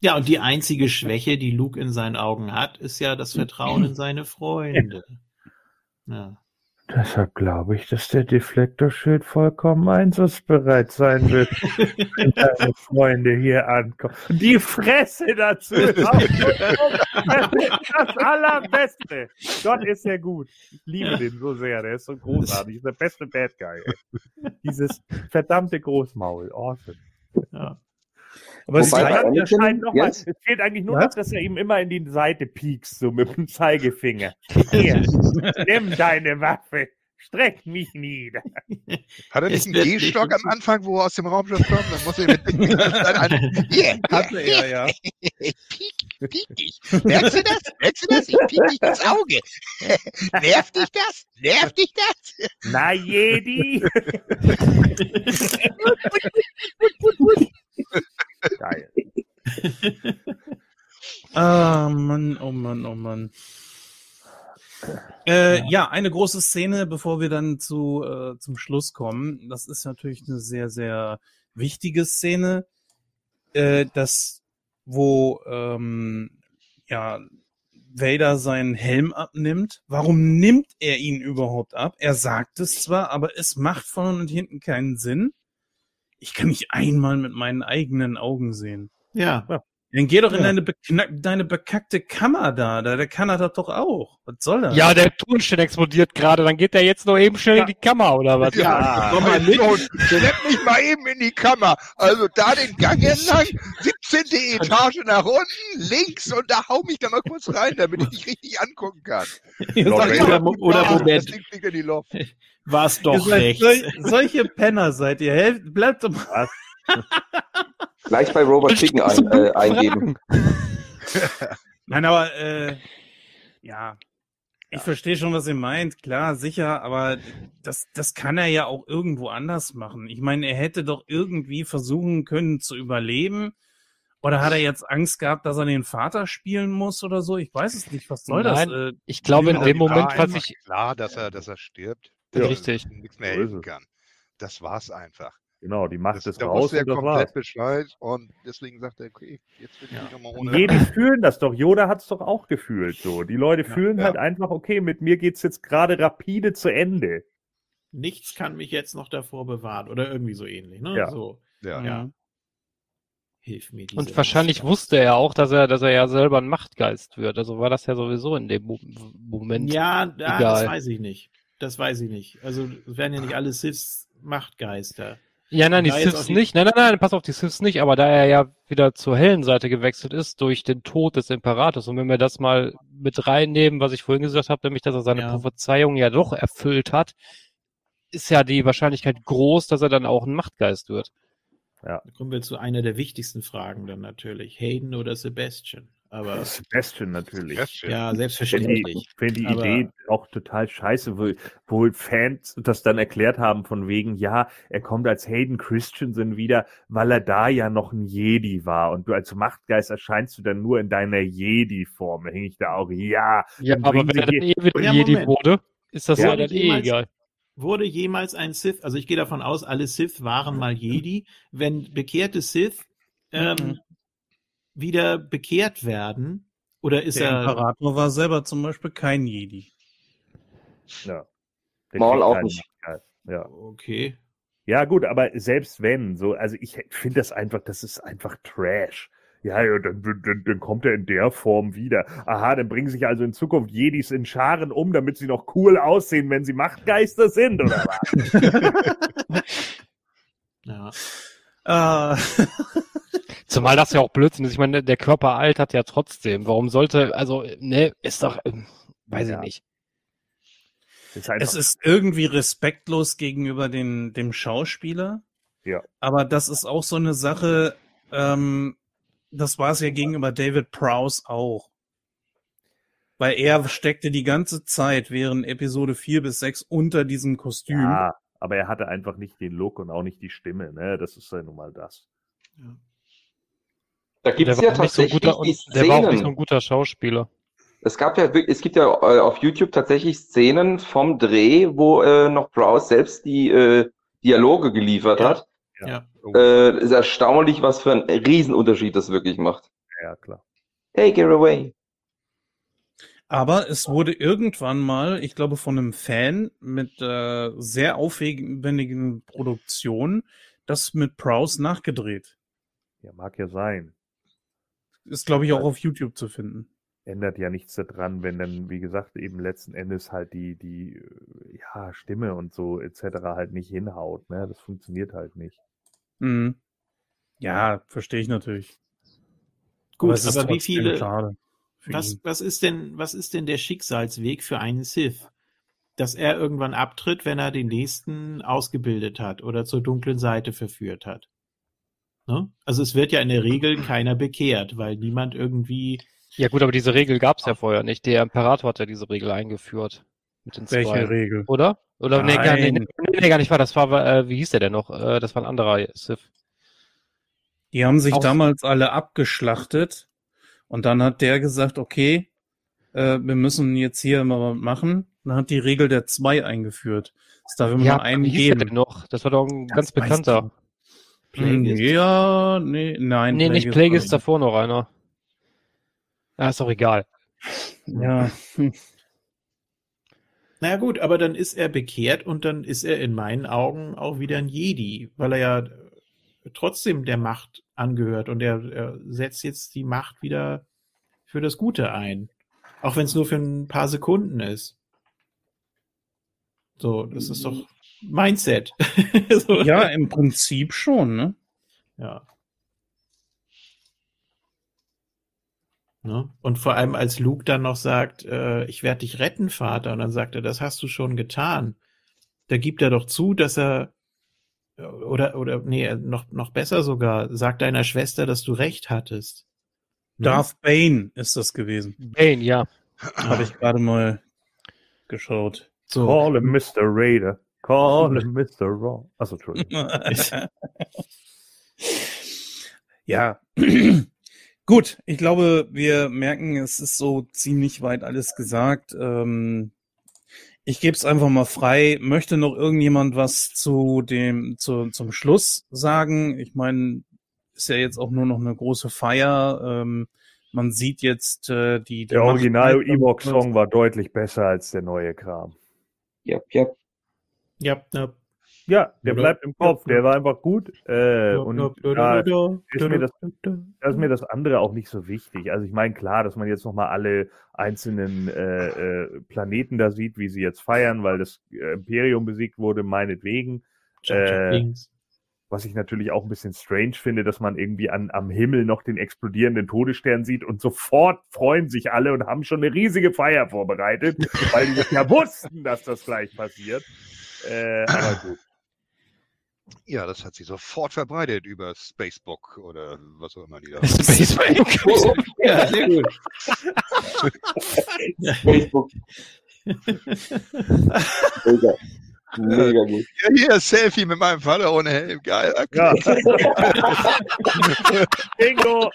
Ja, und die einzige Schwäche, die Luke in seinen Augen hat, ist ja das Vertrauen in seine Freunde. Ja.
Deshalb glaube ich, dass der Deflektorschild vollkommen einsatzbereit sein wird, wenn deine Freunde hier ankommen. Die Fresse dazu das Allerbeste. Gott ist ja gut. Ich liebe den so sehr. Der ist so großartig. Ist der beste Bad Guy. Ey. Dieses verdammte Großmaul. Awesome.
ja.
Aber es
Anakin-
mal, es fehlt eigentlich nur
Was?
noch, dass er ihm immer in die Seite piekst, so mit dem Zeigefinger. Hier, nimm deine Waffe. Streck mich nieder.
Hat er nicht einen Gehstock am Anfang, wo er aus dem Raumschiff kommt? Dann muss er mit dann an, yeah,
hatte er ja.
Piek, piek dich. Merkst du das? Merkst du das? Ich piek dich ins Auge. Nervt dich das? Nervt dich das?
Na, Jedi. Geil.
Ah, Mann, oh Mann, oh Mann. Äh, ja, eine große Szene, bevor wir dann zu, äh, zum Schluss kommen. Das ist natürlich eine sehr, sehr wichtige Szene. Äh, das, wo ähm, ja, Vader seinen Helm abnimmt. Warum nimmt er ihn überhaupt ab? Er sagt es zwar, aber es macht vorne und hinten keinen Sinn. Ich kann nicht einmal mit meinen eigenen Augen sehen.
Ja.
Dann geh doch in
Ja.
deine, beknack, deine bekackte Kammer da. da. Der kann er das doch auch. Was soll das?
Ja, der Tonstein explodiert gerade, dann geht der jetzt noch eben schnell in die Kammer, oder was?
Ja,
komm mal mit.
Schlepp mich mal eben in die Kammer. Also da den Gang entlang, 17. Etage nach unten, links und da hau mich da mal kurz rein, damit ich dich richtig angucken kann.
Oder, oder Moment,
Ding fliegt in die Luft.
war es doch
seid
rechts.
sol solche Penner seid ihr. Helft, bleibt doch mal.
Gleich bei Robot Chicken ein, äh, eingeben.
Nein, aber äh, ja. Ich verstehe schon, was ihr meint, klar, sicher, aber das, das kann er ja auch irgendwo anders machen. Ich meine, er hätte doch irgendwie versuchen können zu überleben. Oder hat er jetzt Angst gehabt, dass er den Vater spielen muss oder so? Ich weiß es nicht. Was soll
Nein,
das? Äh,
Ich glaube, in
Ja,
dem Moment, was ich,
klar, dass er, dass er stirbt.
Ja. Richtig.
Nichts mehr helfen
es.
kann. Das war's einfach.
Genau, die Macht
Das,
ist
da
raus
wusste er
und
komplett. Bescheid und deswegen sagt er, okay, jetzt will ich nochmal ohne.
Jedi fühlen das doch. Yoda hat's doch auch gefühlt so. Die Leute fühlen
ja.
halt einfach, okay, mit mir geht's jetzt gerade rapide zu Ende.
Nichts kann mich jetzt noch davor bewahren. Oder irgendwie so ähnlich. Ne?
Ja.
So,
Ja.
ja. hilf mir diese
und wahrscheinlich
Maske.
wusste er auch, dass er, dass er ja selber ein Machtgeist wird. Also war das ja sowieso in dem Mo Moment.
Ja, ja das weiß ich nicht. Das weiß ich nicht. Also es werden ja nicht alle Siths Machtgeister.
Ja, nein, die Siths
die-
nicht. Nein, nein, nein, pass auf, die Siths nicht. Aber da er ja wieder zur hellen Seite gewechselt ist durch den Tod des Imperators und wenn wir das mal mit reinnehmen, was ich vorhin gesagt habe, nämlich, dass er seine
Ja.
Prophezeiung ja doch erfüllt hat, ist ja die Wahrscheinlichkeit groß, dass er dann auch ein Machtgeist wird.
Da kommen wir zu einer der wichtigsten Fragen dann natürlich. Hayden oder Sebastian? Aber
Sebastian natürlich.
Sebastian.
ja,
Ich finde die,
selbstverständlich.
ich find die
Aber-
Idee auch total scheiße, wo, wo Fans das dann erklärt haben von wegen, ja, er kommt als Hayden Christensen wieder, weil er da ja noch ein Jedi war und du als Machtgeist erscheinst du dann nur in deiner Jedi-Form. Da hänge ich da auch, ja.
Ja, aber wenn er dann eh wieder
Ja,
Jedi
Moment.
wurde, ist das
Ja.
ja, dann eh
Jemals-
egal.
Wurde jemals ein Sith, also ich gehe davon aus, alle Sith waren mal Jedi, wenn bekehrte Sith ähm,
Mhm.
Wieder bekehrt werden, oder ist
der
er
Imperator war selber zum Beispiel kein Jedi.
Ja. Der
Maul auch nicht.
Ja.
okay?
Ja, gut, aber selbst wenn, so, also ich finde das einfach, das ist einfach Trash. Ja, ja dann, dann, dann kommt er in der Form wieder. Aha, dann bringen sich also in Zukunft Jedis in Scharen um, damit sie noch cool aussehen, wenn sie Machtgeister sind, oder was?
Ja.
Ah,
Zumal das ja auch Blödsinn ist. Ich meine, der Körper altert ja trotzdem. Warum sollte, also, ne, ist doch, ähm, weiß
Ja.
ich nicht.
Das ist einfach,
es ist irgendwie respektlos gegenüber den, dem Schauspieler.
Ja.
Aber das ist auch so eine Sache, ähm, das war es ja gegenüber David Prowse auch. Weil er steckte die ganze Zeit während Episode 4 bis 6 unter diesem Kostüm.
ja, aber er hatte einfach nicht den Look und auch nicht die Stimme, ne? Das ist ja nun mal das.
Da gibt
Der
es ja
nicht so ein
tatsächlich
guter,
die
und der war auch nicht so ein
Szenen.
guter Schauspieler.
Es gab ja, es gibt ja äh, auf YouTube tatsächlich Szenen vom Dreh, wo äh, noch Browse selbst die äh, Dialoge geliefert
Ja.
hat.
Ja.
Ja.
Äh, ist erstaunlich, was für einen Riesenunterschied das wirklich macht.
Ja, klar.
Hey, get away.
Aber es wurde irgendwann mal, ich glaube, von einem Fan mit äh, sehr aufwendigen Produktionen, das mit Prowse nachgedreht.
Ja, mag ja sein.
Ist, glaube ich, auch auf YouTube zu finden.
Ändert ja nichts daran, wenn dann, wie gesagt, eben letzten Endes halt die, die, äh, ja, Stimme und so etc. halt nicht hinhaut, ne? Das funktioniert halt nicht.
Mhm. Ja, verstehe ich natürlich.
Gut,
es ist
aber wie viele,
Schade
was, was ist denn, was ist denn der Schicksalsweg für einen Sith? Dass er irgendwann abtritt, wenn er den nächsten ausgebildet hat oder zur dunklen Seite verführt hat. Ne? Also es wird ja in der Regel keiner bekehrt, weil niemand irgendwie,
Ja gut, aber diese Regel gab's ja vorher nicht. Der Imperator hat ja diese Regel eingeführt. Mit den
Welche
zwei.
Regel?
Oder? Oder nee, gar, nee,
Nein.
nee, nee, gar nicht wahr. Das war, äh, wie hieß der denn noch? Äh, das war ein anderer Sith.
Die haben sich
Auch-
damals alle abgeschlachtet und dann hat der gesagt, okay, äh, wir müssen jetzt hier mal was machen. Dann hat die Regel der zwei eingeführt. Es darf immer nur einen
wie hieß der
geben.
denn noch? Das war doch ein
Das
ganz bekannter.
Plagueis.
Ja, nee, nein.
Nee, nicht
Plagueis
Plague
war
ist davor noch einer. Ah, ist doch egal.
Ja, hm.
Naja gut, aber dann ist er bekehrt und dann ist er in meinen Augen auch wieder ein Jedi, weil er ja trotzdem der Macht angehört und er, er setzt jetzt die Macht wieder für das Gute ein. Auch wenn es nur für ein paar Sekunden ist. So, das ist doch Mindset. so.
Ja, im Prinzip schon, ne?
Ja. Ne? Und vor allem, als Luke dann noch sagt, äh, ich werde dich retten, Vater, und dann sagt er, das hast du schon getan. Da gibt er doch zu, dass er oder oder nee, noch noch besser sogar, sagt deiner Schwester, dass du recht hattest. Ne?
Darth Bane ist das gewesen.
Bane, ja.
Habe ich gerade mal geschaut.
So.
Call him Mr. Raider. Call him Mr. Raw. Achso, Entschuldigung.
ja. Gut, ich glaube, wir merken, es ist so ziemlich weit alles gesagt. Ähm, ich gebe es einfach mal frei. Möchte noch irgendjemand was zu dem zu, zum Schluss sagen? Ich meine, ist ja jetzt auch nur noch eine große Feier. Ähm, man sieht jetzt äh, die, die
Der Original Ewok-Song war deutlich besser als der neue Kram.
Ja, ja.
Ja, ja.
Ja, der bleibt im Kopf. Der war einfach gut. Äh, und da ist mir, das,
da,
ist mir das andere auch nicht so wichtig. Also ich meine, klar, dass man jetzt nochmal alle einzelnen äh, äh, Planeten da sieht, wie sie jetzt feiern, weil das äh, Imperium besiegt wurde, meinetwegen. Äh, Was ich natürlich auch ein bisschen strange finde, dass man irgendwie an, am Himmel noch den explodierenden Todesstern sieht und sofort freuen sich alle und haben schon eine riesige Feier vorbereitet, weil die ja wussten, dass das gleich passiert. Äh, aber gut.
Ja, das hat sich sofort verbreitet über Spacebook oder was auch immer die da.
Spacebank.
Ja, sehr gut.
Facebook. Mega. Gut.
Ja, hier, Selfie mit meinem Vater ohne Helm. Geil.
Ja. Bingo!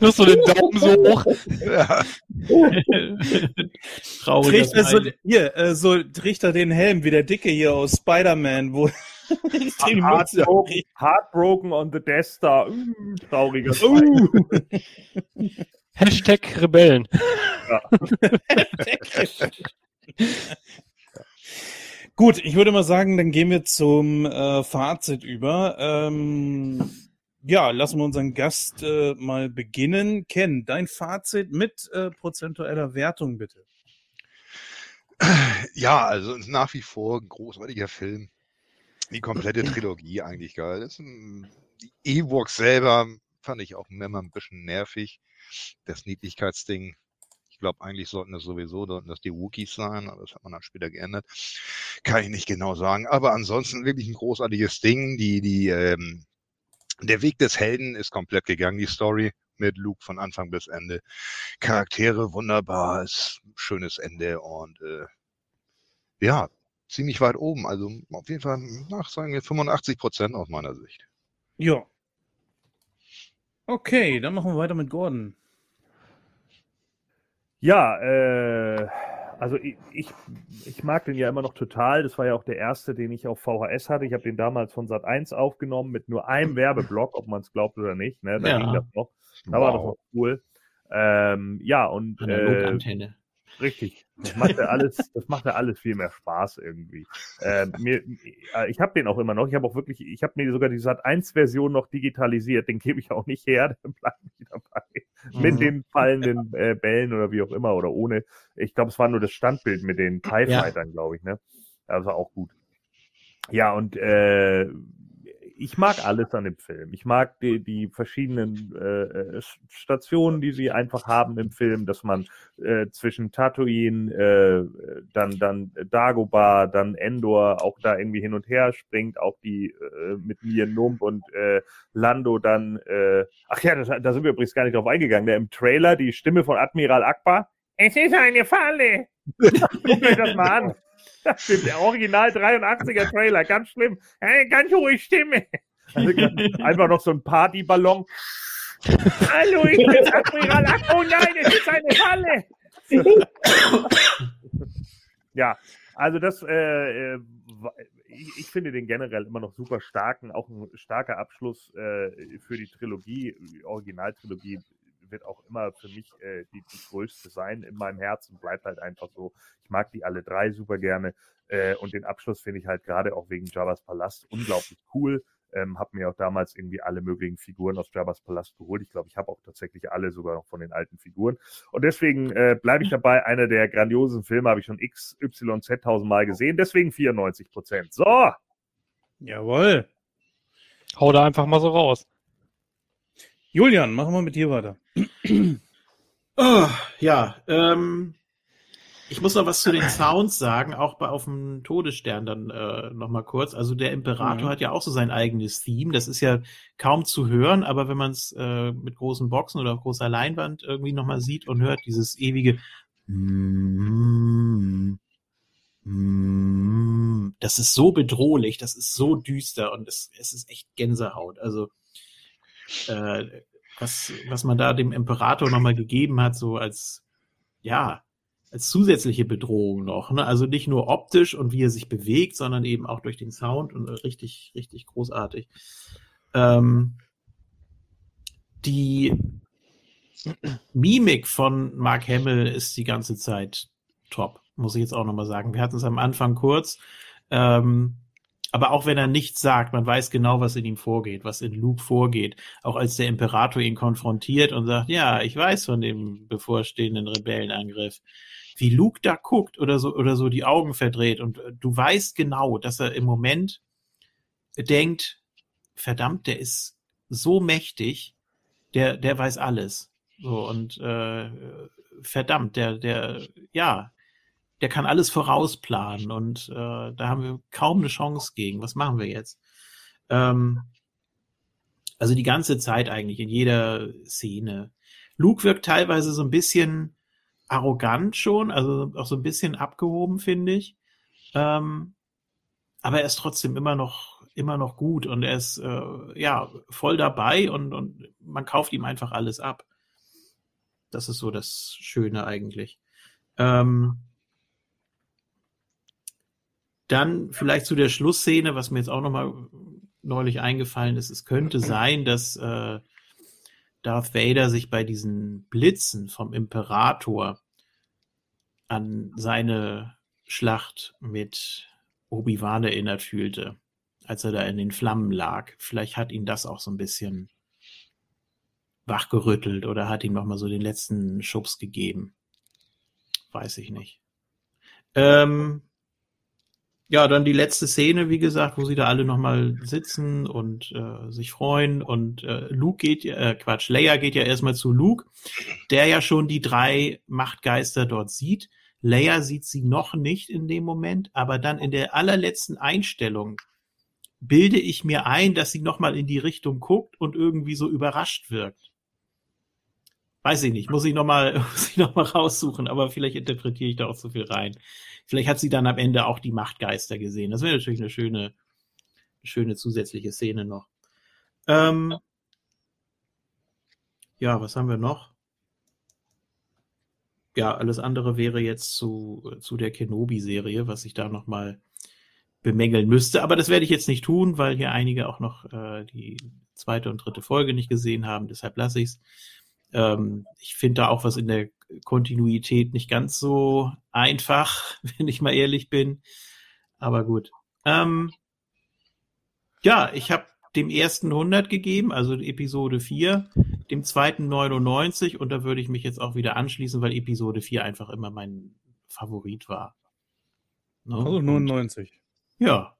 Nur so den Daumen so hoch.
Ja.
Traurig.
So, hier, äh, so trägt er den Helm wie der Dicke hier aus Spider-Man, wo
Heartbroken, heartbroken on the Death Star. Mm, trauriger
Uh.
Hashtag Rebellen.
Gut, ich würde mal sagen, dann gehen wir zum äh, Fazit über. Ähm, ja, lassen wir unseren Gast äh, mal beginnen. Ken, dein Fazit mit äh, prozentueller Wertung bitte.
Ja, also nach wie vor ein großartiger Film. Die komplette Trilogie eigentlich geil. Das Ewoks selber fand ich auch immer ein bisschen nervig. Das Niedlichkeitsding. Ich glaube, eigentlich sollten das sowieso sollten das die Wookiees sein, aber das hat man dann später geändert. Kann ich nicht genau sagen. Aber ansonsten wirklich ein großartiges Ding. Die, die, ähm, der Weg des Helden ist komplett gegangen, die Story mit Luke von Anfang bis Ende. Charaktere wunderbar, ist ein schönes Ende und äh, ja, ziemlich weit oben. Also auf jeden Fall nach sagen wir 85 Prozent aus meiner Sicht.
Ja. Okay, dann machen wir weiter mit Gordon.
Ja, äh, also ich, ich, ich mag den ja immer noch total. Das war ja auch der erste, den ich auf VHS hatte. Ich habe den damals von Sat 1 aufgenommen mit nur einem Werbeblock, ob man es glaubt oder nicht. Ne? Da
Ja.
ging das noch. Da war das noch cool. Ähm, ja, und äh. Richtig. Das macht ja alles, das macht ja alles viel mehr Spaß irgendwie. Ähm, mir, äh, ich habe den auch immer noch. Ich habe auch wirklich, ich habe mir sogar die Sat 1 Version noch digitalisiert. Den gebe ich auch nicht her. Dann bleibe ich dabei. Mit
Mhm.
den fallenden äh, Bällen oder wie auch immer oder ohne. Ich glaube, es war nur das Standbild mit den TIE
Ja.
Fightern, glaube ich, ne? Das war auch gut. Ja, und äh, ich mag alles an dem Film. Ich mag die, die verschiedenen äh, äh, Stationen, die sie einfach haben im Film, dass man äh, zwischen Tatooine, äh, dann, dann Dagobah, dann Endor auch da irgendwie hin und her springt, auch die äh, mit Mia Nump und äh, Lando dann, äh, ach ja, das, da sind wir übrigens gar nicht drauf eingegangen, der im Trailer die Stimme von Admiral Akbar. Es ist eine Falle! Guckt euch das mal an. Das stimmt, der Original 83er Trailer, ganz schlimm. Eine ganz hohe Stimme. Also, einfach noch so ein Partyballon. Hallo, ich bin Admiral Akbar. Oh nein, es ist eine Falle. ja, also das, äh, äh, ich, ich finde den generell immer noch super starken, auch ein starker Abschluss äh, für die Trilogie, die Originaltrilogie wird auch immer für mich äh, die, die größte sein in meinem Herzen, bleibt halt einfach so. Ich mag die alle drei super gerne äh, und den Abschluss finde ich halt gerade auch wegen Jabba's Palast unglaublich cool. Ähm, habe mir auch damals irgendwie alle möglichen Figuren aus Jabba's Palast geholt. Ich glaube, ich habe auch tatsächlich alle sogar noch von den alten Figuren. Und deswegen äh, bleibe ich dabei. Einer der grandiosen Filme habe ich schon XYZ tausendmal gesehen. Deswegen 94 Prozent. So,
Jawohl.
Hau da einfach mal so raus.
Julian, machen wir mit dir weiter.
Oh, ja, ähm, ich muss noch was zu den Sounds sagen, auch bei auf dem Todesstern dann äh, noch mal kurz. Also der Imperator
Mhm.
hat ja auch so sein eigenes Theme. Das ist ja kaum zu hören, aber wenn man es äh, mit großen Boxen oder auf großer Leinwand irgendwie noch mal sieht und hört, dieses ewige Mm, mm, das ist so bedrohlich, das ist so düster und es, es ist echt Gänsehaut. Also äh, was, was man da dem Imperator nochmal gegeben hat, so als, ja, als zusätzliche Bedrohung noch. Ne? Also nicht nur optisch und wie er sich bewegt, sondern eben auch durch den Sound und äh, richtig, richtig großartig. Ähm, die Mimik von Mark Hamill ist die ganze Zeit top, muss ich jetzt auch nochmal sagen. Wir hatten es am Anfang kurz. Ähm, aber auch wenn er nichts sagt, man weiß genau, was in ihm vorgeht, was in Luke vorgeht. Auch als der Imperator ihn konfrontiert und sagt, ja, ich weiß von dem bevorstehenden Rebellenangriff. Wie Luke da guckt oder so, oder so die Augen verdreht und äh, du weißt genau, dass er im Moment denkt, verdammt, der ist so mächtig, der, der weiß alles. So, und äh, verdammt, der, der, ja, der kann alles vorausplanen und äh, da haben wir kaum eine Chance gegen. Was machen wir jetzt? Ähm, also die ganze Zeit eigentlich, in jeder Szene. Luke wirkt teilweise so ein bisschen arrogant schon, also auch so ein bisschen abgehoben, finde ich. Ähm, aber er ist trotzdem immer noch, immer noch gut und er ist äh, ja voll dabei und, und man kauft ihm einfach alles ab. Das ist so das Schöne eigentlich. Ähm, dann vielleicht zu der Schlussszene, was mir jetzt auch nochmal neulich eingefallen ist. Es könnte sein, dass äh, Darth Vader sich bei diesen Blitzen vom Imperator an seine Schlacht mit Obi-Wan erinnert fühlte, als er da in den Flammen lag. Vielleicht hat ihn das auch so ein bisschen wachgerüttelt oder hat ihm nochmal so den letzten Schubs gegeben. Weiß ich nicht. Ähm, ja, dann die letzte Szene, wie gesagt, wo sie da alle nochmal sitzen und äh, sich freuen. Und äh, Luke geht, äh, Quatsch, Leia geht ja erstmal zu Luke, der ja schon die drei Machtgeister dort sieht. Leia sieht sie noch nicht in dem Moment, aber dann in der allerletzten Einstellung bilde ich mir ein, dass sie nochmal in die Richtung guckt und irgendwie so überrascht wirkt. Weiß ich nicht, muss ich nochmal noch raussuchen, aber vielleicht interpretiere ich da auch so viel rein. Vielleicht hat sie dann am Ende auch die Machtgeister gesehen. Das wäre natürlich eine schöne, schöne zusätzliche Szene noch. Ähm, ja, was haben wir noch? Ja, alles andere wäre jetzt zu, zu der Kenobi-Serie, was ich da nochmal bemängeln müsste. Aber das werde ich jetzt nicht tun, weil hier einige auch noch äh, die zweite und dritte Folge nicht gesehen haben. Deshalb lasse ich es. Ähm, ich finde da auch was in der Kontinuität nicht ganz so einfach, wenn ich mal ehrlich bin. Aber gut. Ähm, ja, ich habe dem ersten 100 gegeben, also Episode 4, dem zweiten 99 und da würde ich mich jetzt auch wieder anschließen, weil Episode 4 einfach immer mein Favorit war. Ne?
Also
Und-
99.
Ja,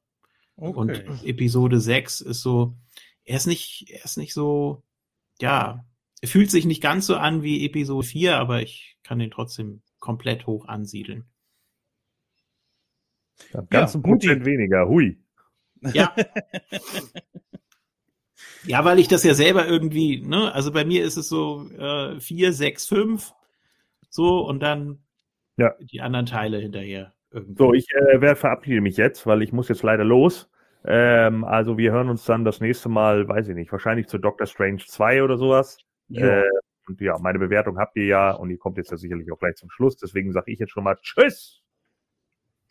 Okay.
und Episode 6 ist so, er ist nicht, er ist nicht so, ja, fühlt sich nicht ganz so an wie Episode 4, aber ich kann den trotzdem komplett hoch ansiedeln.
Ganz ein Prozent weniger. Hui.
Ja. ja, weil ich das ja selber irgendwie, ne, also bei mir ist es so äh, 4, 6, 5, so und dann
Ja.
die anderen Teile hinterher. Irgendwie.
So, ich äh, verabschiede mich jetzt, weil ich muss jetzt leider los. Ähm, also wir hören uns dann das nächste Mal, weiß ich nicht, wahrscheinlich zu Doctor Strange 2 oder sowas.
Ja.
Äh, und ja, meine Bewertung habt ihr ja und die kommt jetzt ja sicherlich auch gleich zum Schluss. Deswegen sage ich jetzt schon mal Tschüss.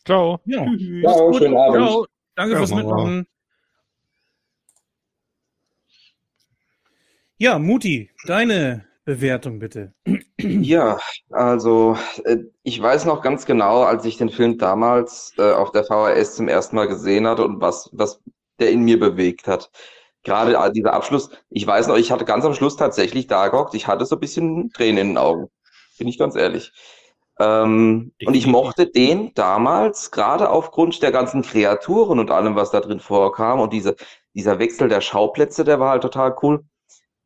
Ciao.
ja.
Tschüss.
Ciao, schönen Abend.
Ciao. Danke
Ja,
fürs
Mama.
Mitmachen. Ja, Muti, deine Bewertung bitte.
Ja, also äh, ich weiß noch ganz genau, als ich den Film damals äh, auf der VHS zum ersten Mal gesehen hatte und was, was der in mir bewegt hat. Gerade äh, dieser Abschluss, ich weiß noch, ich hatte ganz am Schluss tatsächlich da gehockt, ich hatte so ein bisschen Tränen in den Augen. Bin ich ganz ehrlich. Ähm, und ich mochte den damals, gerade aufgrund der ganzen Kreaturen und allem, was da drin vorkam und diese, dieser Wechsel der Schauplätze, der war halt total cool,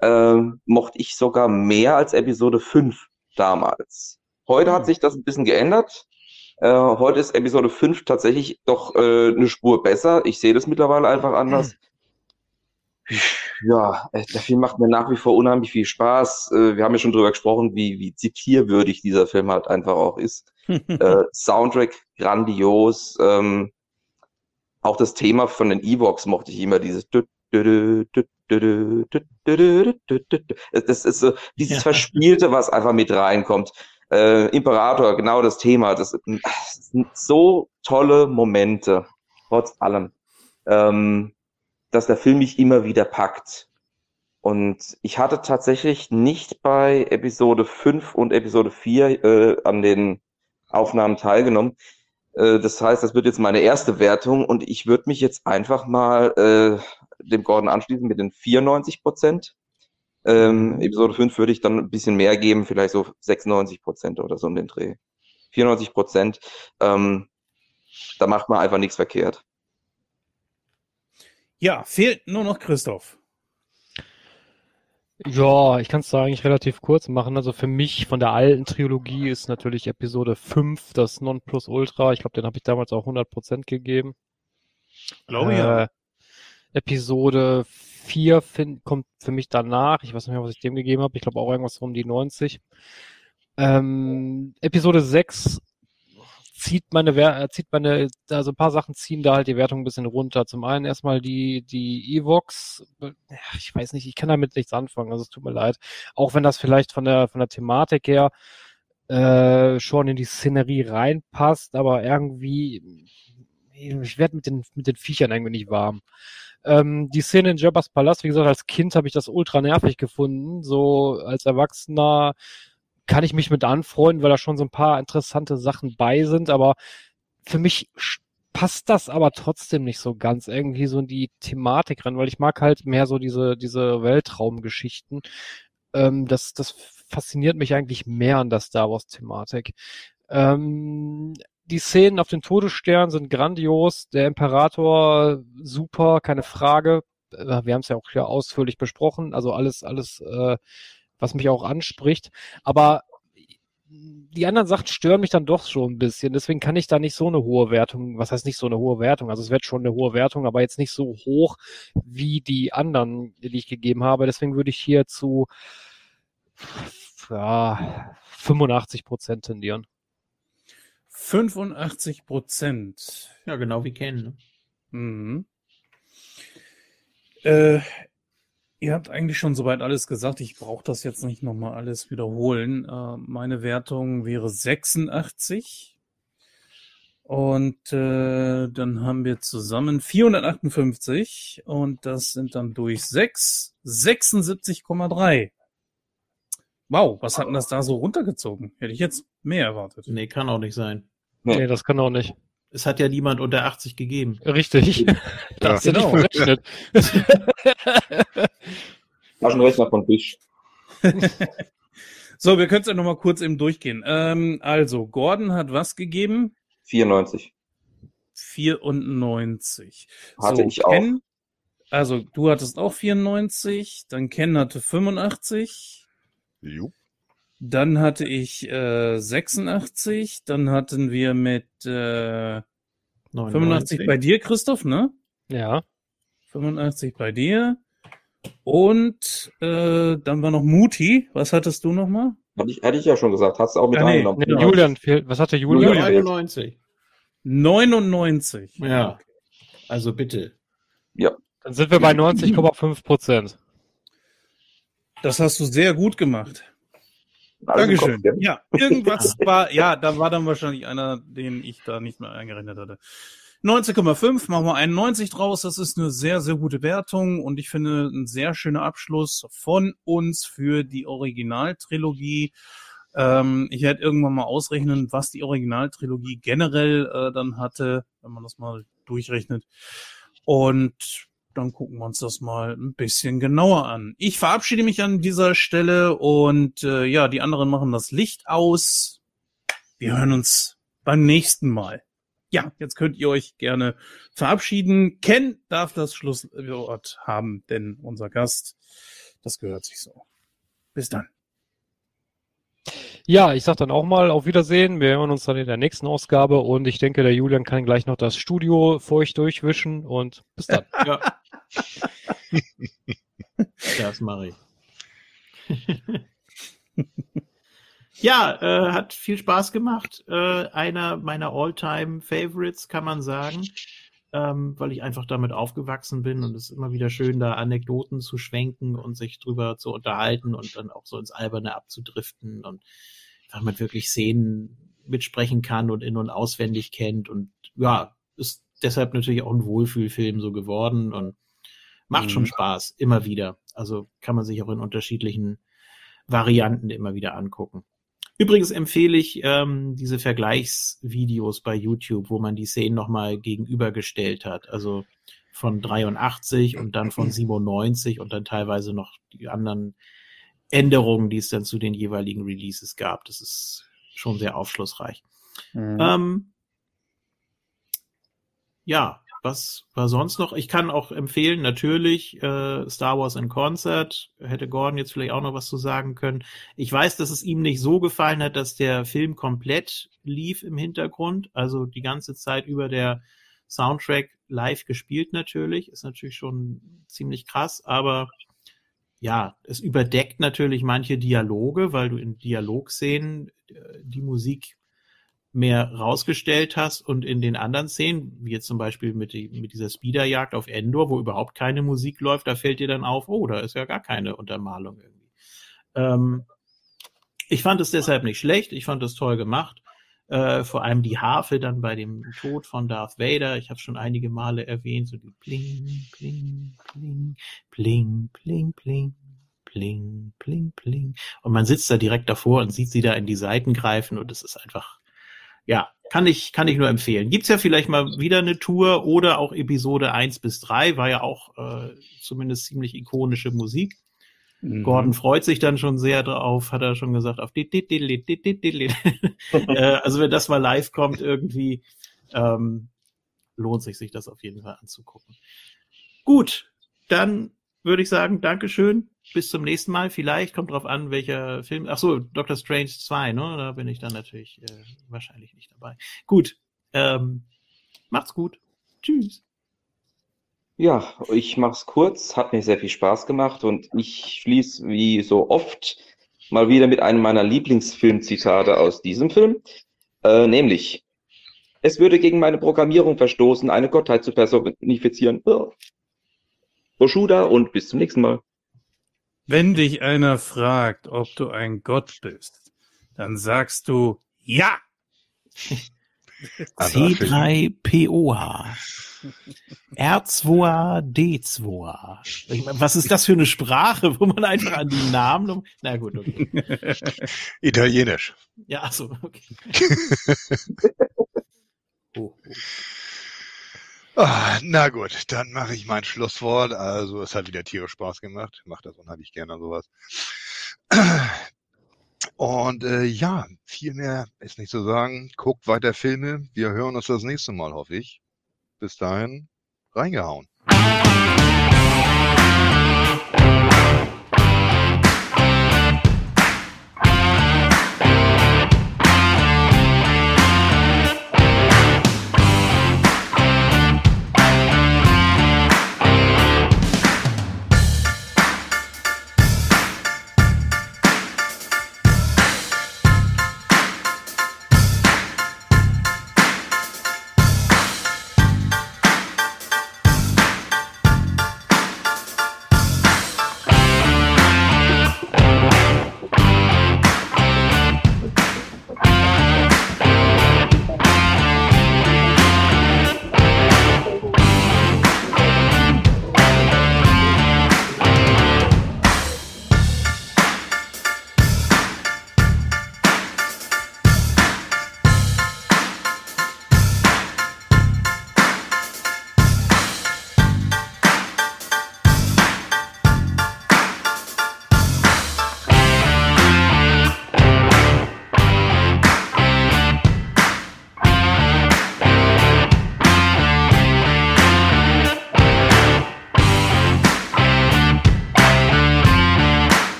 ähm, mochte ich sogar mehr als Episode 5 damals. Heute hat sich das ein bisschen geändert. Äh, heute ist Episode 5 tatsächlich doch äh, eine Spur besser. Ich sehe das mittlerweile einfach anders. Ja, der Film macht mir nach wie vor unheimlich viel Spaß. Wir haben ja schon drüber gesprochen, wie, wie zitierwürdig dieser Film halt einfach auch ist. äh, Soundtrack grandios. Ähm, auch das Thema von den Evox mochte ich immer, dieses das ist so, dieses
ja.
Verspielte, was einfach mit reinkommt. Äh, Imperator, genau das Thema. Das, das sind so tolle Momente, trotz allem. Ähm, dass der Film mich immer wieder packt. Und ich hatte tatsächlich nicht bei Episode 5 und Episode 4 äh, an den Aufnahmen teilgenommen. Äh, das heißt, das wird jetzt meine erste Wertung und ich würde mich jetzt einfach mal äh, dem Gordon anschließen mit den 94 Prozent. Ähm, Episode 5 würde ich dann ein bisschen mehr geben, vielleicht so 96 Prozent oder so um den Dreh. 94 Prozent. Ähm, da macht man einfach nichts verkehrt.
Ja, fehlt nur noch Christoph.
Ja, ich kann es da eigentlich relativ kurz machen. Also für mich von der alten Trilogie ist natürlich Episode 5 das Nonplusultra. Ich glaube, den habe ich damals auch 100% gegeben.
Glaube ja.
Äh, Episode 4 find, kommt für mich danach. Ich weiß nicht mehr, was ich dem gegeben habe. Ich glaube auch irgendwas um die 90. Ähm, Episode 6 zieht meine, Wer- äh, zieht meine, also ein paar Sachen ziehen da halt die Wertung ein bisschen runter. Zum einen erstmal die, die Evox. Ich weiß nicht, ich kann damit nichts anfangen, also es tut mir leid. Auch wenn das vielleicht von der, von der Thematik her äh, schon in die Szenerie reinpasst, aber irgendwie, ich werde mit den, mit den Viechern irgendwie nicht warm. Ähm, die Szene in Jabba's Palast, wie gesagt, als Kind habe ich das ultra nervig gefunden. So als Erwachsener kann ich mich mit anfreunden, weil da schon so ein paar interessante Sachen bei sind, aber für mich passt das aber trotzdem nicht so ganz irgendwie so in die Thematik rein, weil ich mag halt mehr so diese, diese Weltraumgeschichten. Ähm, das, das fasziniert mich eigentlich mehr an der Star Wars-Thematik. Ähm, die Szenen auf den Todesstern sind grandios. Der Imperator super, keine Frage. Äh, Wir haben es ja auch hier ausführlich besprochen. Also alles, alles, äh, was mich auch anspricht. Aber die anderen Sachen stören mich dann doch schon ein bisschen. Deswegen kann ich da nicht so eine hohe Wertung, was heißt nicht so eine hohe Wertung? Also es wird schon eine hohe Wertung, aber jetzt nicht so hoch wie die anderen, die ich gegeben habe. Deswegen würde ich hier zu ja, 85 Prozent tendieren.
85 Prozent.
Ja, genau wie Ken. Ne?
Mhm. Äh, ihr habt eigentlich schon soweit alles gesagt. Ich brauche das jetzt nicht nochmal alles wiederholen. Äh, meine Wertung wäre 86. Und äh, dann haben wir zusammen 458 und das sind dann durch 6 76,3. Wow, was hat denn das da so runtergezogen? Hätte ich jetzt mehr erwartet.
Nee, kann auch nicht sein.
Nee.
Nee, das kann auch nicht.
Es hat ja niemand unter 80 gegeben.
Richtig. Da hast du
Genau.
nicht verrechnet.
Taschenrechner von Fisch.
So, wir können es ja nochmal kurz eben durchgehen. Ähm, also, Gordon hat was gegeben?
94.
94.
Hatte
so,
ich auch.
Ken, also, du hattest auch 94, dann Ken hatte 85,
Jo.
Dann hatte ich äh, 86, dann hatten wir mit äh, 85 bei dir, Christoph, ne?
Ja.
85 bei dir. Und äh, dann war noch Muti. Was hattest du nochmal?
Hatte ich, hatte ich ja schon gesagt. Hast du auch mit
Ah, nee,
reingenommen.
Nee. Julian fehlt. Was hatte Julian?
Julian.
99.
99.
Ja. Also bitte.
Dann sind wir bei 90,5 Prozent.
Das hast du sehr gut gemacht.
Kopf,
Dankeschön.
gell?
Ja, irgendwas war, ja, da war dann wahrscheinlich einer, den ich da nicht mehr eingerechnet hatte. 19,5, machen wir 91 draus. Das ist eine sehr, sehr gute Wertung und ich finde ein sehr schöner Abschluss von uns für die Originaltrilogie. Ähm, ich werde irgendwann mal ausrechnen, was die Originaltrilogie generell äh, dann hatte, wenn man das mal durchrechnet. Und dann gucken wir uns das mal ein bisschen genauer an. Ich verabschiede mich an dieser Stelle und äh, ja, die anderen machen das Licht aus. Wir hören uns beim nächsten Mal. Ja, jetzt könnt ihr euch gerne verabschieden. Ken darf das Schlusswort haben, denn unser Gast, das gehört sich so. Bis dann.
Ja, ich sag dann auch mal auf Wiedersehen. Wir hören uns dann in der nächsten Ausgabe und ich denke, der Julian kann gleich noch das Studio für euch durchwischen und bis dann.
Ja. das mache ich. ja, äh, hat viel Spaß gemacht. Äh, einer meiner All-Time-Favorites, kann man sagen. Ähm, weil ich einfach damit aufgewachsen bin und es ist immer wieder schön, da Anekdoten zu schwenken und sich drüber zu unterhalten und dann auch so ins Alberne abzudriften und weil man wirklich Szenen mitsprechen kann und in- und auswendig kennt und ja, ist deshalb natürlich auch ein Wohlfühlfilm so geworden und macht
Mhm.
schon Spaß, immer wieder. Also kann man sich auch in unterschiedlichen Varianten immer wieder angucken. Übrigens empfehle ich ähm, diese Vergleichsvideos bei YouTube, wo man die Szenen nochmal gegenübergestellt hat. Also von 83 und dann von 97 und dann teilweise noch die anderen Änderungen, die es dann zu den jeweiligen Releases gab. Das ist schon sehr aufschlussreich.
Mhm.
Ähm, ja, was war sonst noch? Ich kann auch empfehlen, natürlich, äh, Star Wars in Concert. Hätte Gordon jetzt vielleicht auch noch was zu sagen können. Ich weiß, dass es ihm nicht so gefallen hat, dass der Film komplett lief im Hintergrund. Also die ganze Zeit über der Soundtrack live gespielt natürlich. Ist natürlich schon ziemlich krass, aber ja, es überdeckt natürlich manche Dialoge, weil du in Dialogszenen äh, die Musik mehr rausgestellt hast und in den anderen Szenen, wie jetzt zum Beispiel mit, die, mit dieser Speederjagd auf Endor, wo überhaupt keine Musik läuft, da fällt dir dann auf, oh, da ist ja gar keine Untermalung irgendwie. Ähm, ich fand es deshalb nicht schlecht, ich fand es toll gemacht. Äh, vor allem die Harfe dann bei dem Tod von Darth Vader. Ich habe schon einige Male erwähnt, so die Pling, Pling, Pling, Pling, Pling, Pling, Pling, Pling, Pling. Und man sitzt da direkt davor und sieht sie da in die Seiten greifen und es ist einfach, ja, kann ich, kann ich nur empfehlen. Gibt's ja vielleicht mal wieder eine Tour oder auch Episode 1 bis 3, war ja auch äh, zumindest ziemlich ikonische Musik.
Mhm.
Gordon freut sich dann schon sehr drauf, hat er schon gesagt, auf die, die, die, die, die, die, Also wenn das mal live kommt irgendwie, ähm, lohnt sich, sich das auf jeden Fall anzugucken. Gut, dann würde ich sagen, Dankeschön, bis zum nächsten Mal. Vielleicht kommt drauf an, welcher Film. Ach so, Doctor Strange 2, ne? Da bin ich dann natürlich äh, wahrscheinlich nicht dabei. Gut, ähm, macht's gut. Tschüss.
Ja, ich mach's kurz, hat mir sehr viel Spaß gemacht und ich schließe wie so oft mal wieder mit einem meiner Lieblingsfilmzitate aus diesem Film, äh, nämlich es würde gegen meine Programmierung verstoßen, eine Gottheit zu personifizieren. Oshuda und bis zum nächsten Mal.
Wenn dich einer fragt, ob du ein Gott bist, dann sagst du ja.
Also,
C3POH. R2A, D2A. Ich mein, Was ist das für eine Sprache, wo man einfach an die Namen. Na gut, okay.
Italienisch.
Ja, ach so, okay. Oh, oh.
Ah, na gut, dann mache ich mein Schlusswort. Also es hat wieder tierisch Spaß gemacht. Macht das unheimlich gerne sowas. Und äh, ja, viel mehr ist nicht zu sagen. Guckt weiter Filme. Wir hören uns das nächste Mal, hoffe ich. Bis dahin, reingehauen.